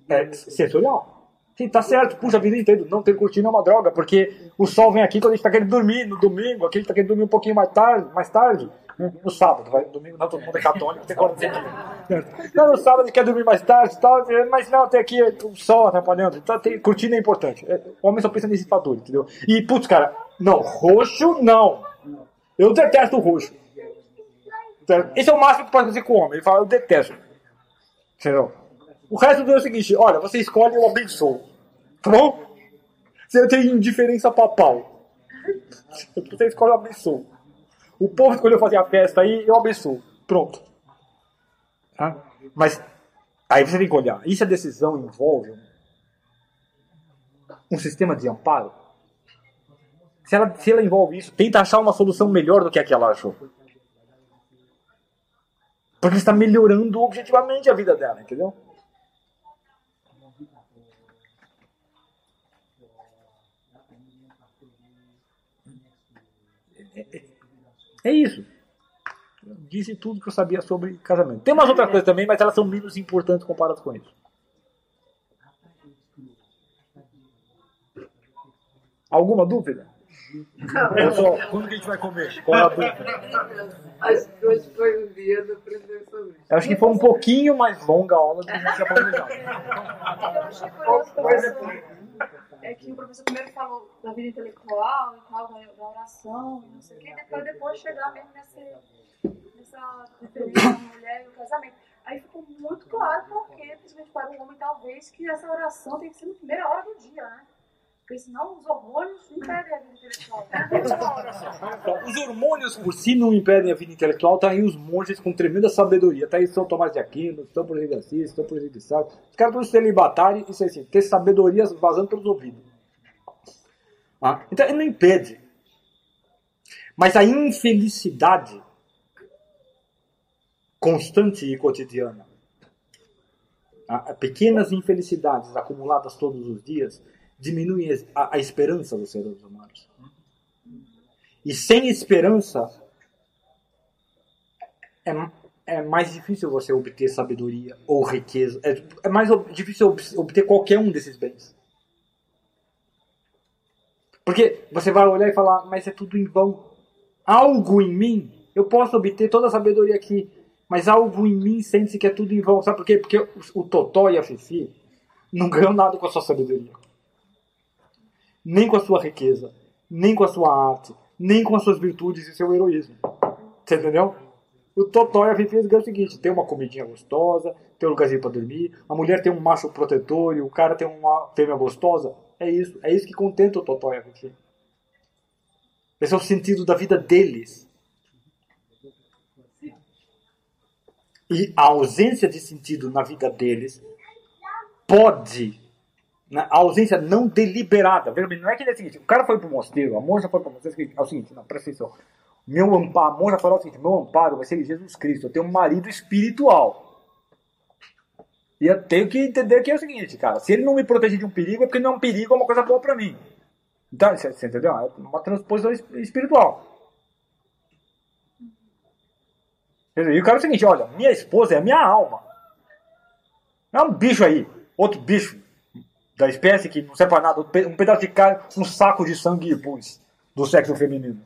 é sensorial. Sim, tá certo, puxa a vida inteira. Não ter cortina é uma droga, porque o sol vem aqui quando a gente tá querendo dormir no domingo, aqui a gente tá querendo dormir um pouquinho mais tarde, mais tarde. No sábado, vai, domingo não, todo mundo é católico, tem. Certo? Não, no sábado a quer dormir mais tarde, tal, mas não, tem aqui o sol atrapalhando. Então, tem, cortina é importante. É, O homem só pensa nesse fator, entendeu? E, putz, cara, não, roxo não. Eu detesto o roxo. Esse é o máximo que pode fazer com o homem. Ele fala, eu detesto. Entendeu? O resto do é o seguinte: olha, você escolhe e eu abençoo. Tá bom? Você tem indiferença papal. Você escolhe e eu abençoo. O povo escolheu fazer a festa aí, eu abençoo. Pronto. Tá? Mas aí você tem que olhar. E se a decisão envolve um sistema de amparo? Se ela, se ela envolve isso, tenta achar uma solução melhor do que a que ela achou. Porque está melhorando objetivamente a vida dela, entendeu? É isso. Eu disse tudo que eu sabia sobre casamento. Tem umas outras coisas também, mas elas são menos importantes comparadas com isso. Alguma dúvida? Pessoal, quando que a gente vai comer? Qual é a dúvida? Acho que hoje foi o dia sobre isso. Eu acho que foi um pouquinho mais longa a aula do que a gente tinha planejado. Eu achei curioso, professor, é que o professor primeiro falou da vida intelectual e tal, da, da oração e não sei o quê, depois, depois chegar mesmo nessa, nessa à mulher e o casamento. Aí ficou muito claro porque, principalmente para o homem, talvez, que essa oração tem que ser na primeira hora do dia, né? Porque senão os hormônios impedem a vida intelectual. Então, os hormônios por si não impedem a vida intelectual, tá aí os monges com tremenda sabedoria. Tá aí São Tomás de Aquino, São Por de Assis, São Por de Sá. Os caras todos celibatários e assim, ter sabedoria vazando pelos ouvidos. Ah, então ele não impede. Mas a infelicidade constante e cotidiana, ah, pequenas infelicidades acumuladas todos os dias, diminuem a, a esperança dos seres humanos. E sem esperança é, é mais difícil você obter sabedoria ou riqueza. É, é mais difícil ob- obter qualquer um desses bens. Porque você vai olhar e falar, mas é tudo em vão. Algo em mim, eu posso obter toda a sabedoria aqui, mas algo em mim sente que é tudo em vão. Sabe por quê? Porque o Totó e a Fifi não ganham nada com a sua sabedoria. Nem com a sua riqueza, nem com a sua arte, nem com as suas virtudes e seu heroísmo. Você entendeu? O Totó e ganham o seguinte: tem uma comidinha gostosa, tem um lugarzinho para dormir, a mulher tem um macho protetor e o cara tem uma fêmea gostosa. É isso, é isso que contenta o Totó e. Esse é o sentido da vida deles. E a ausência de sentido na vida deles pode, né, a ausência não deliberada, não é que é o seguinte, o cara foi pro mosteiro, a moça foi pro mosteiro, é o seguinte, não, presta atenção, meu amparo, a moça falou o seguinte, meu amparo vai ser Jesus Cristo, eu tenho um marido espiritual. E eu tenho que entender que é o seguinte, cara, se ele não me proteger de um perigo, é porque não é um perigo, é uma coisa boa pra mim. Então, você entendeu? É uma transposição es- espiritual. E o cara é o seguinte, olha, minha esposa é a minha alma. Não é um bicho aí, outro bicho da espécie que não serve pra nada, um pe- pedaço de carne, um saco de sangue e pus do sexo feminino.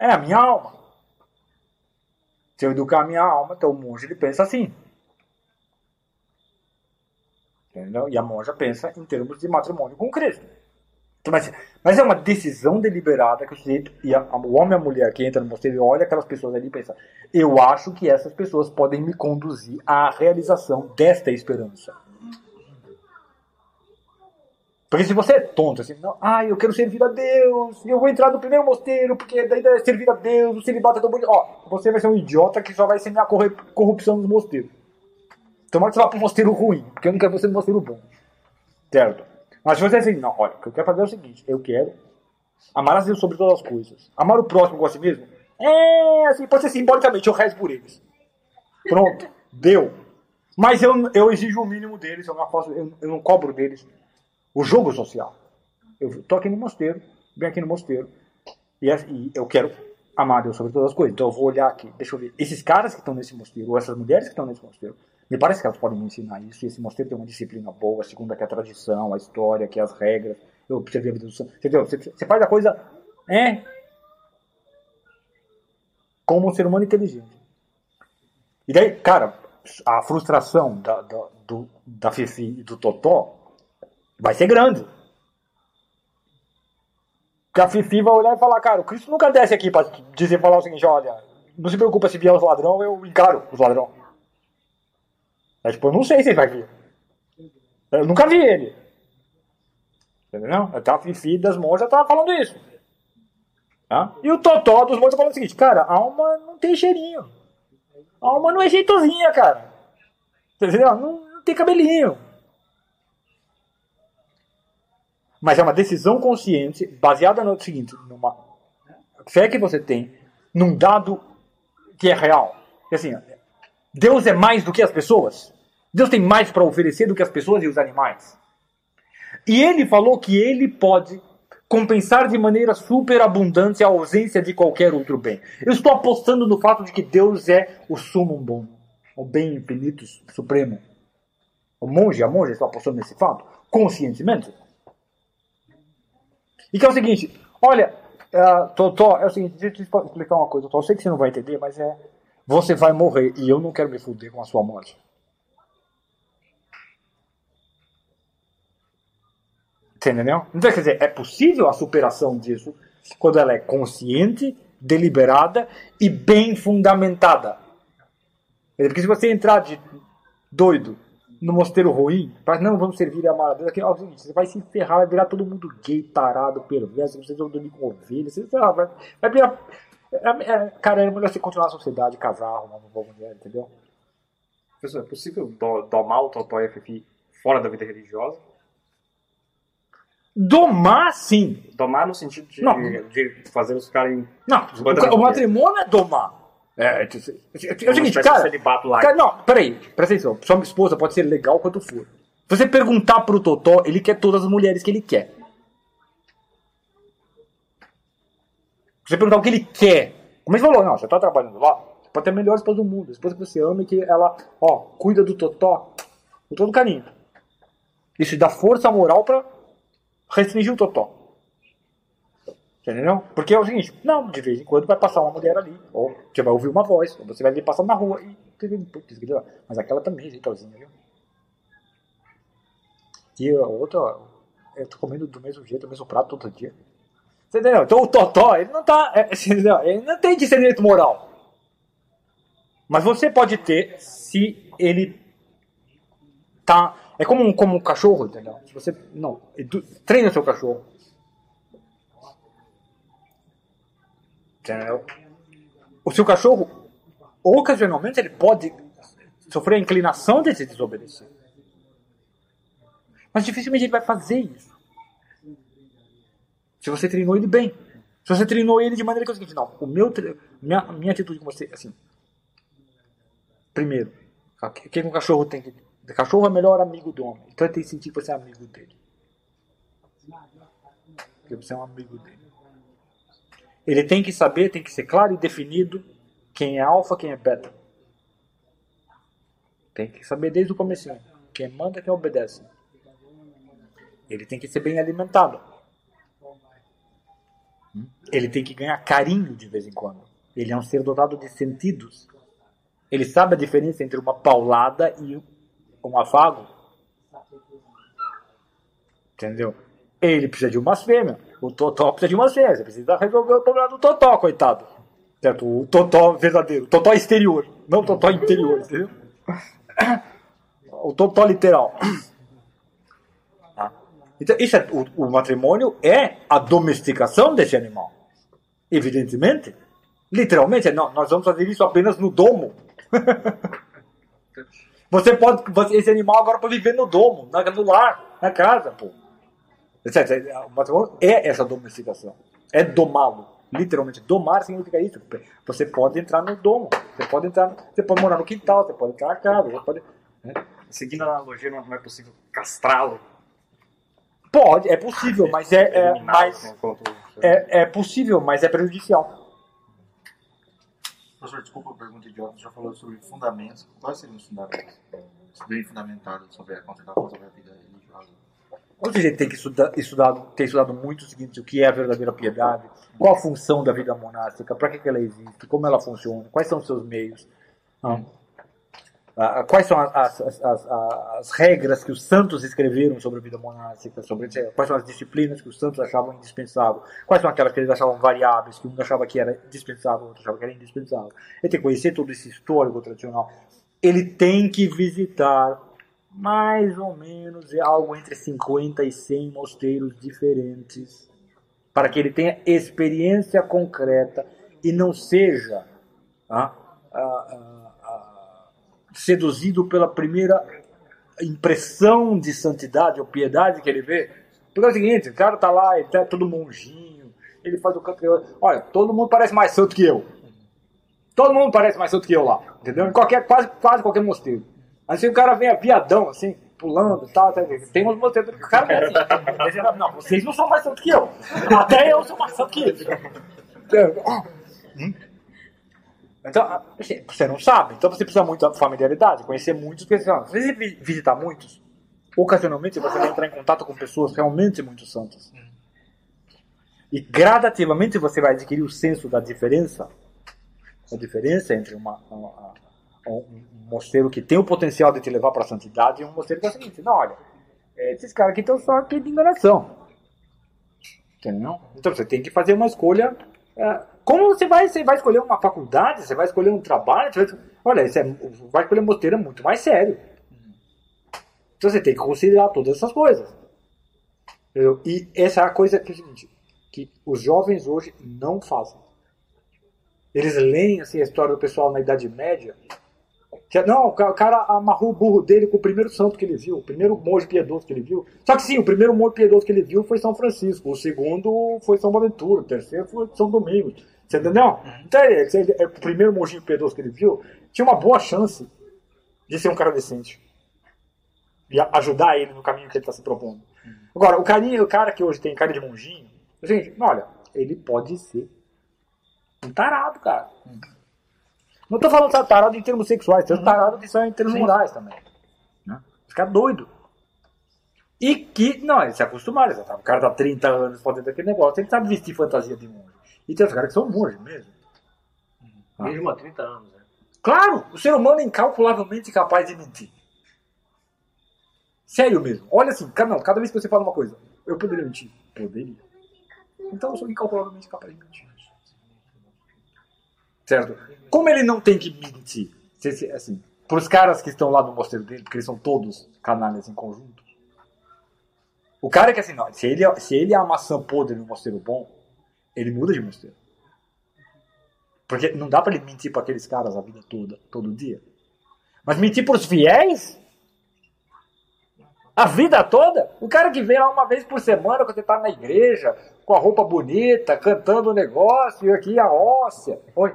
É a minha alma. Se eu educar a minha alma, então o monge ele pensa assim. Entendeu? E a monja pensa em termos de matrimônio com Cristo. Mas, mas é uma decisão deliberada que o sujeito, e a- o homem e a mulher que entra no mosteiro olha aquelas pessoas ali e pensa: eu acho que essas pessoas podem me conduzir à realização desta esperança. Porque se você é tonto, assim, não, ah, eu quero servir a Deus, eu vou entrar no primeiro mosteiro, porque daí é servir a Deus, o celibato é tão bonito. Ó, você vai ser um idiota que só vai semear corrupção nos mosteiros. Tomara que você vá para um mosteiro ruim, porque eu não quero você no mosteiro bom. Certo? Mas se você é assim, não, olha, o que eu quero fazer é o seguinte, eu quero amar a Deus sobre todas as coisas. Amar o próximo com a si mesmo, é, assim, pode ser simbolicamente, eu rezo por eles. Pronto, deu. Mas eu, eu exijo o mínimo deles, eu não, faço, eu, eu não cobro deles o jogo social. Eu tô aqui no mosteiro, bem aqui no mosteiro, e, é- e eu quero amar Deus sobre todas as coisas. Então eu vou olhar aqui, deixa eu ver. Esses caras que estão nesse mosteiro, ou essas mulheres que estão nesse mosteiro, me parece que elas podem me ensinar isso. E esse mosteiro tem uma disciplina boa, segundo que é a tradição, a história, que é as regras. Eu observei a vida do santo. Entendeu? Você, você faz a coisa, é, como um ser humano inteligente. E daí, cara, a frustração da, da, do, da Fifi e do Totó vai ser grande. Porque a Fifi vai olhar e falar, cara, o Cristo nunca desce aqui pra dizer, falar o seguinte, olha, não se preocupa se vier os ladrão, eu encaro os ladrão. É tipo, eu não sei se ele vai vir. Eu nunca vi ele. Entendeu? Até a Fifi das monjas tava falando isso. Tá? E o Totó dos monjas falando o seguinte, cara, alma não tem cheirinho. A alma não é jeitosinha, cara. Entendeu? Não, não tem cabelinho. Mas é uma decisão consciente, baseada no seguinte, numa fé que você tem, num dado que é real. Que assim, Deus é mais do que as pessoas. Deus tem mais para oferecer do que as pessoas e os animais. E ele falou que ele pode compensar de maneira superabundante a ausência de qualquer outro bem. Eu estou apostando no fato de que Deus é o sumo bom, o bem infinito supremo. O monge, a monja está apostando nesse fato, conscientemente. E que é o seguinte, olha, uh, Totó, é o seguinte, deixa eu te explicar uma coisa, Totó, eu sei que você não vai entender, mas é, você vai morrer e eu não quero me fuder com a sua morte. Entendeu? Então, quer dizer, é possível a superação disso quando ela é consciente, deliberada e bem fundamentada. Porque se você entrar de doido no mosteiro ruim, para não vamos servir a amar a Deus, aqui, ó, você vai se ferrar, vai virar todo mundo gay, tarado, perverso, vocês vão dormir com ovelhas, você, sei lá, vai, vai virar. É, é, cara, é melhor você continuar na sociedade, casar, arrumar uma boa mulher, entendeu? Professor, é possível do- domar o Totó e a Fifi fora da vida religiosa? Domar, sim. Domar no sentido de, de fazer os ficarem. Não, o, o matrimônio é domar. É, é, é, é, o seguinte, espécie de cara, cara. Não, peraí, presta atenção. Sua esposa pode ser legal quanto for. Se você perguntar pro Totó, ele quer todas as mulheres que ele quer. Se você perguntar o que ele quer, como ele falou, não, você tá trabalhando lá, você pode ter a melhor esposa do mundo, a esposa que você ama e que ela, ó, cuida do Totó com todo carinho. Isso dá força moral pra restringir o Totó. Entendeu? Porque é o seguinte, não, de vez em quando vai passar uma mulher ali, ou você vai ouvir uma voz, ou você vai ver passando na rua e. Putz. Mas aquela também é viu? E a outra, eu tô comendo do mesmo jeito, do mesmo prato todo dia. Você entendeu? Então o Totó, ele não tá. é, entendeu? Ele não tem discernimento moral. Mas você pode ter se ele tá. É como um, como um cachorro, entendeu? Se você. Não, treina o seu cachorro. O seu cachorro, ocasionalmente, ele pode sofrer a inclinação de se desobedecer. Mas dificilmente ele vai fazer isso. Se você treinou ele bem. Se você treinou ele de maneira que é o seguinte, não, o meu, minha, minha atitude com você, assim, primeiro, o que um cachorro tem que... O cachorro é o melhor amigo do homem, então ele tem que sentir que você é amigo dele. Que você é um amigo dele. Ele tem que saber, tem que ser claro e definido quem é alfa, quem é beta. Tem que saber desde o começo. Quem manda, quem obedece. Ele tem que ser bem alimentado. Ele tem que ganhar carinho de vez em quando. Ele é um ser dotado de sentidos. Ele sabe a diferença entre uma paulada e um afago. Entendeu? Ele precisa de umas fêmeas. O Totó precisa de fêmeas. Você precisa resolver o problema do Totó, coitado. Certo? O Totó verdadeiro. Totó exterior. Não o Totó interior, entendeu? O Totó literal. Tá? Então, isso é, o, o matrimônio é a domesticação desse animal. Evidentemente. Literalmente, não, nós vamos fazer isso apenas no domo. Você pode. você- esse animal agora pode viver no domo, na, no lar, na casa, pô. Certo? O matrimônio é essa domesticação. É domá-lo. Literalmente, domar significa isso. Você pode entrar no domo. Você pode entrar. Você pode morar no quintal, você pode entrar na casa, você pode. Seguindo a analogia, não é possível castrá-lo. Pode, é possível, mas é, é, mas é, é possível, mas é prejudicial. Professor, desculpa a pergunta idiota, já falou sobre fundamentos. Quais seriam os fundamentos? Bem fundamentados sobre a, está falando sobre a vida Ou seja, ele tem que estudar, ter estudado muito o seguinte, o que é a verdadeira piedade, qual a função da vida monástica, para que, que ela existe, como ela funciona, quais são os seus meios, ah, ah, quais são as, as, as, as regras que os santos escreveram sobre a vida monástica, sobre quais são as disciplinas que os santos achavam indispensáveis, quais são aquelas que eles achavam variáveis, que um achava que era dispensável, outro achava que era indispensável. Ele tem que conhecer todo esse histórico tradicional. Ele tem que visitar mais ou menos é algo entre 50 e 100 mosteiros diferentes, para que ele tenha experiência concreta e não seja ah, ah, ah, ah, seduzido pela primeira impressão de santidade ou piedade que ele vê. Porque é o seguinte, o cara tá lá, ele tá todo monjinho, ele faz o canto. Olha, todo mundo parece mais santo que eu. Todo mundo parece mais santo que eu lá, entendeu? Qualquer, quase, quase qualquer mosteiro. Assim o cara vem viadão, assim, pulando e tal. tá, Tem uns mosteiros que o cara vem assim. Não, vocês não são mais santos que eu. Até eu sou mais santo que eles. Então, assim, você não sabe. Então você precisa muito de familiaridade, conhecer muitos. Porque, se você vi- visitar muitos, ocasionalmente você vai entrar em contato com pessoas realmente muito santas. E gradativamente você vai adquirir o senso da diferença a diferença entre uma, uma- um um mosteiro que tem o potencial de te levar para a santidade e um mosteiro que é o seguinte, não, olha, esses caras aqui estão só aqui de enganação. Entendeu? Então você tem que fazer uma escolha. é, como você vai, você vai escolher uma faculdade, você vai escolher um trabalho, você vai, olha, isso é, vai escolher um mosteiro é muito mais sério. Então você tem que considerar todas essas coisas. Entendeu? E essa é a coisa que é seguinte, que os jovens hoje não fazem. Eles leem assim, a história do pessoal na Idade Média. Que, não, o ca- o cara amarrou o burro dele com o primeiro santo que ele viu, o primeiro monge piedoso que ele viu. Só que sim, o primeiro monge piedoso que ele viu foi São Francisco, o segundo foi São Boaventura, o terceiro foi São Domingos. Você entendeu? Então, é, é, é, o primeiro monge piedoso que ele viu tinha uma boa chance de ser um cara decente. E ajudar ele no caminho que ele está se propondo. Agora, o, carinho, o cara que hoje tem cara de monjinho, gente, olha, ele pode ser um tarado, cara. Não tô falando tarado em termos sexuais, tem tarado que são em termos morais também. Né? Ficar doido. E que, não, eles se acostumaram. O cara tá 30 anos fazendo aquele negócio, ele sabe vestir fantasia de monge. E tem os caras que são monges mesmo. Mesmo há 30 anos, né? Claro, o ser humano é incalculavelmente capaz de mentir. Sério mesmo. Olha assim, cada, não, cada vez que você fala uma coisa, eu poderia mentir? Poderia. Então eu sou incalculavelmente capaz de mentir. Certo? Como ele não tem que mentir? Se- Assim, para os caras que estão lá no mosteiro dele, porque eles são todos canalhas em conjunto. O cara que assim, não, se ele, se ele é a maçã podre no mosteiro bom, ele muda de mosteiro. Porque não dá para ele mentir para aqueles caras a vida toda, todo dia. Mas mentir para os fiéis? A vida toda? O cara que vem lá uma vez por semana, quando você tá na igreja, com a roupa bonita, cantando o negócio, e aqui a óssea. Oi.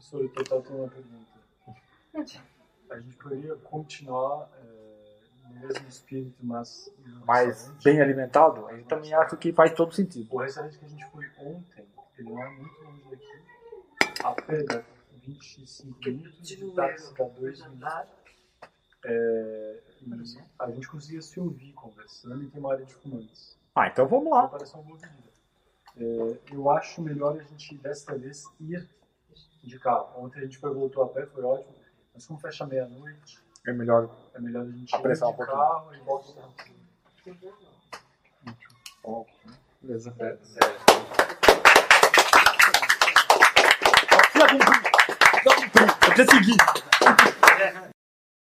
Professor, eu total tenho uma pergunta. A gente poderia continuar eh, no mesmo espírito, mas. Mas bem alimentado, eu também acho que faz todo sentido. O restaurante que a gente foi ontem, ele não é muito longe daqui. A pé dá 25 minutos, de táxi dá 2 minutos. É, a gente conseguia se ouvir conversando e tem uma área de fumantes. Ah, então vamos Então lá. parece uma boa medida. É, eu acho melhor a gente, desta vez, ir de carro. Ontem a gente foi, voltou a pé, foi ótimo. Mas como fecha meia-noite, É melhor. é melhor a gente Apressar ir um pouquinho. carro e voltar tranquilo. Beleza. Precisa cumprir. Precisa cumprir. Precisa seguir.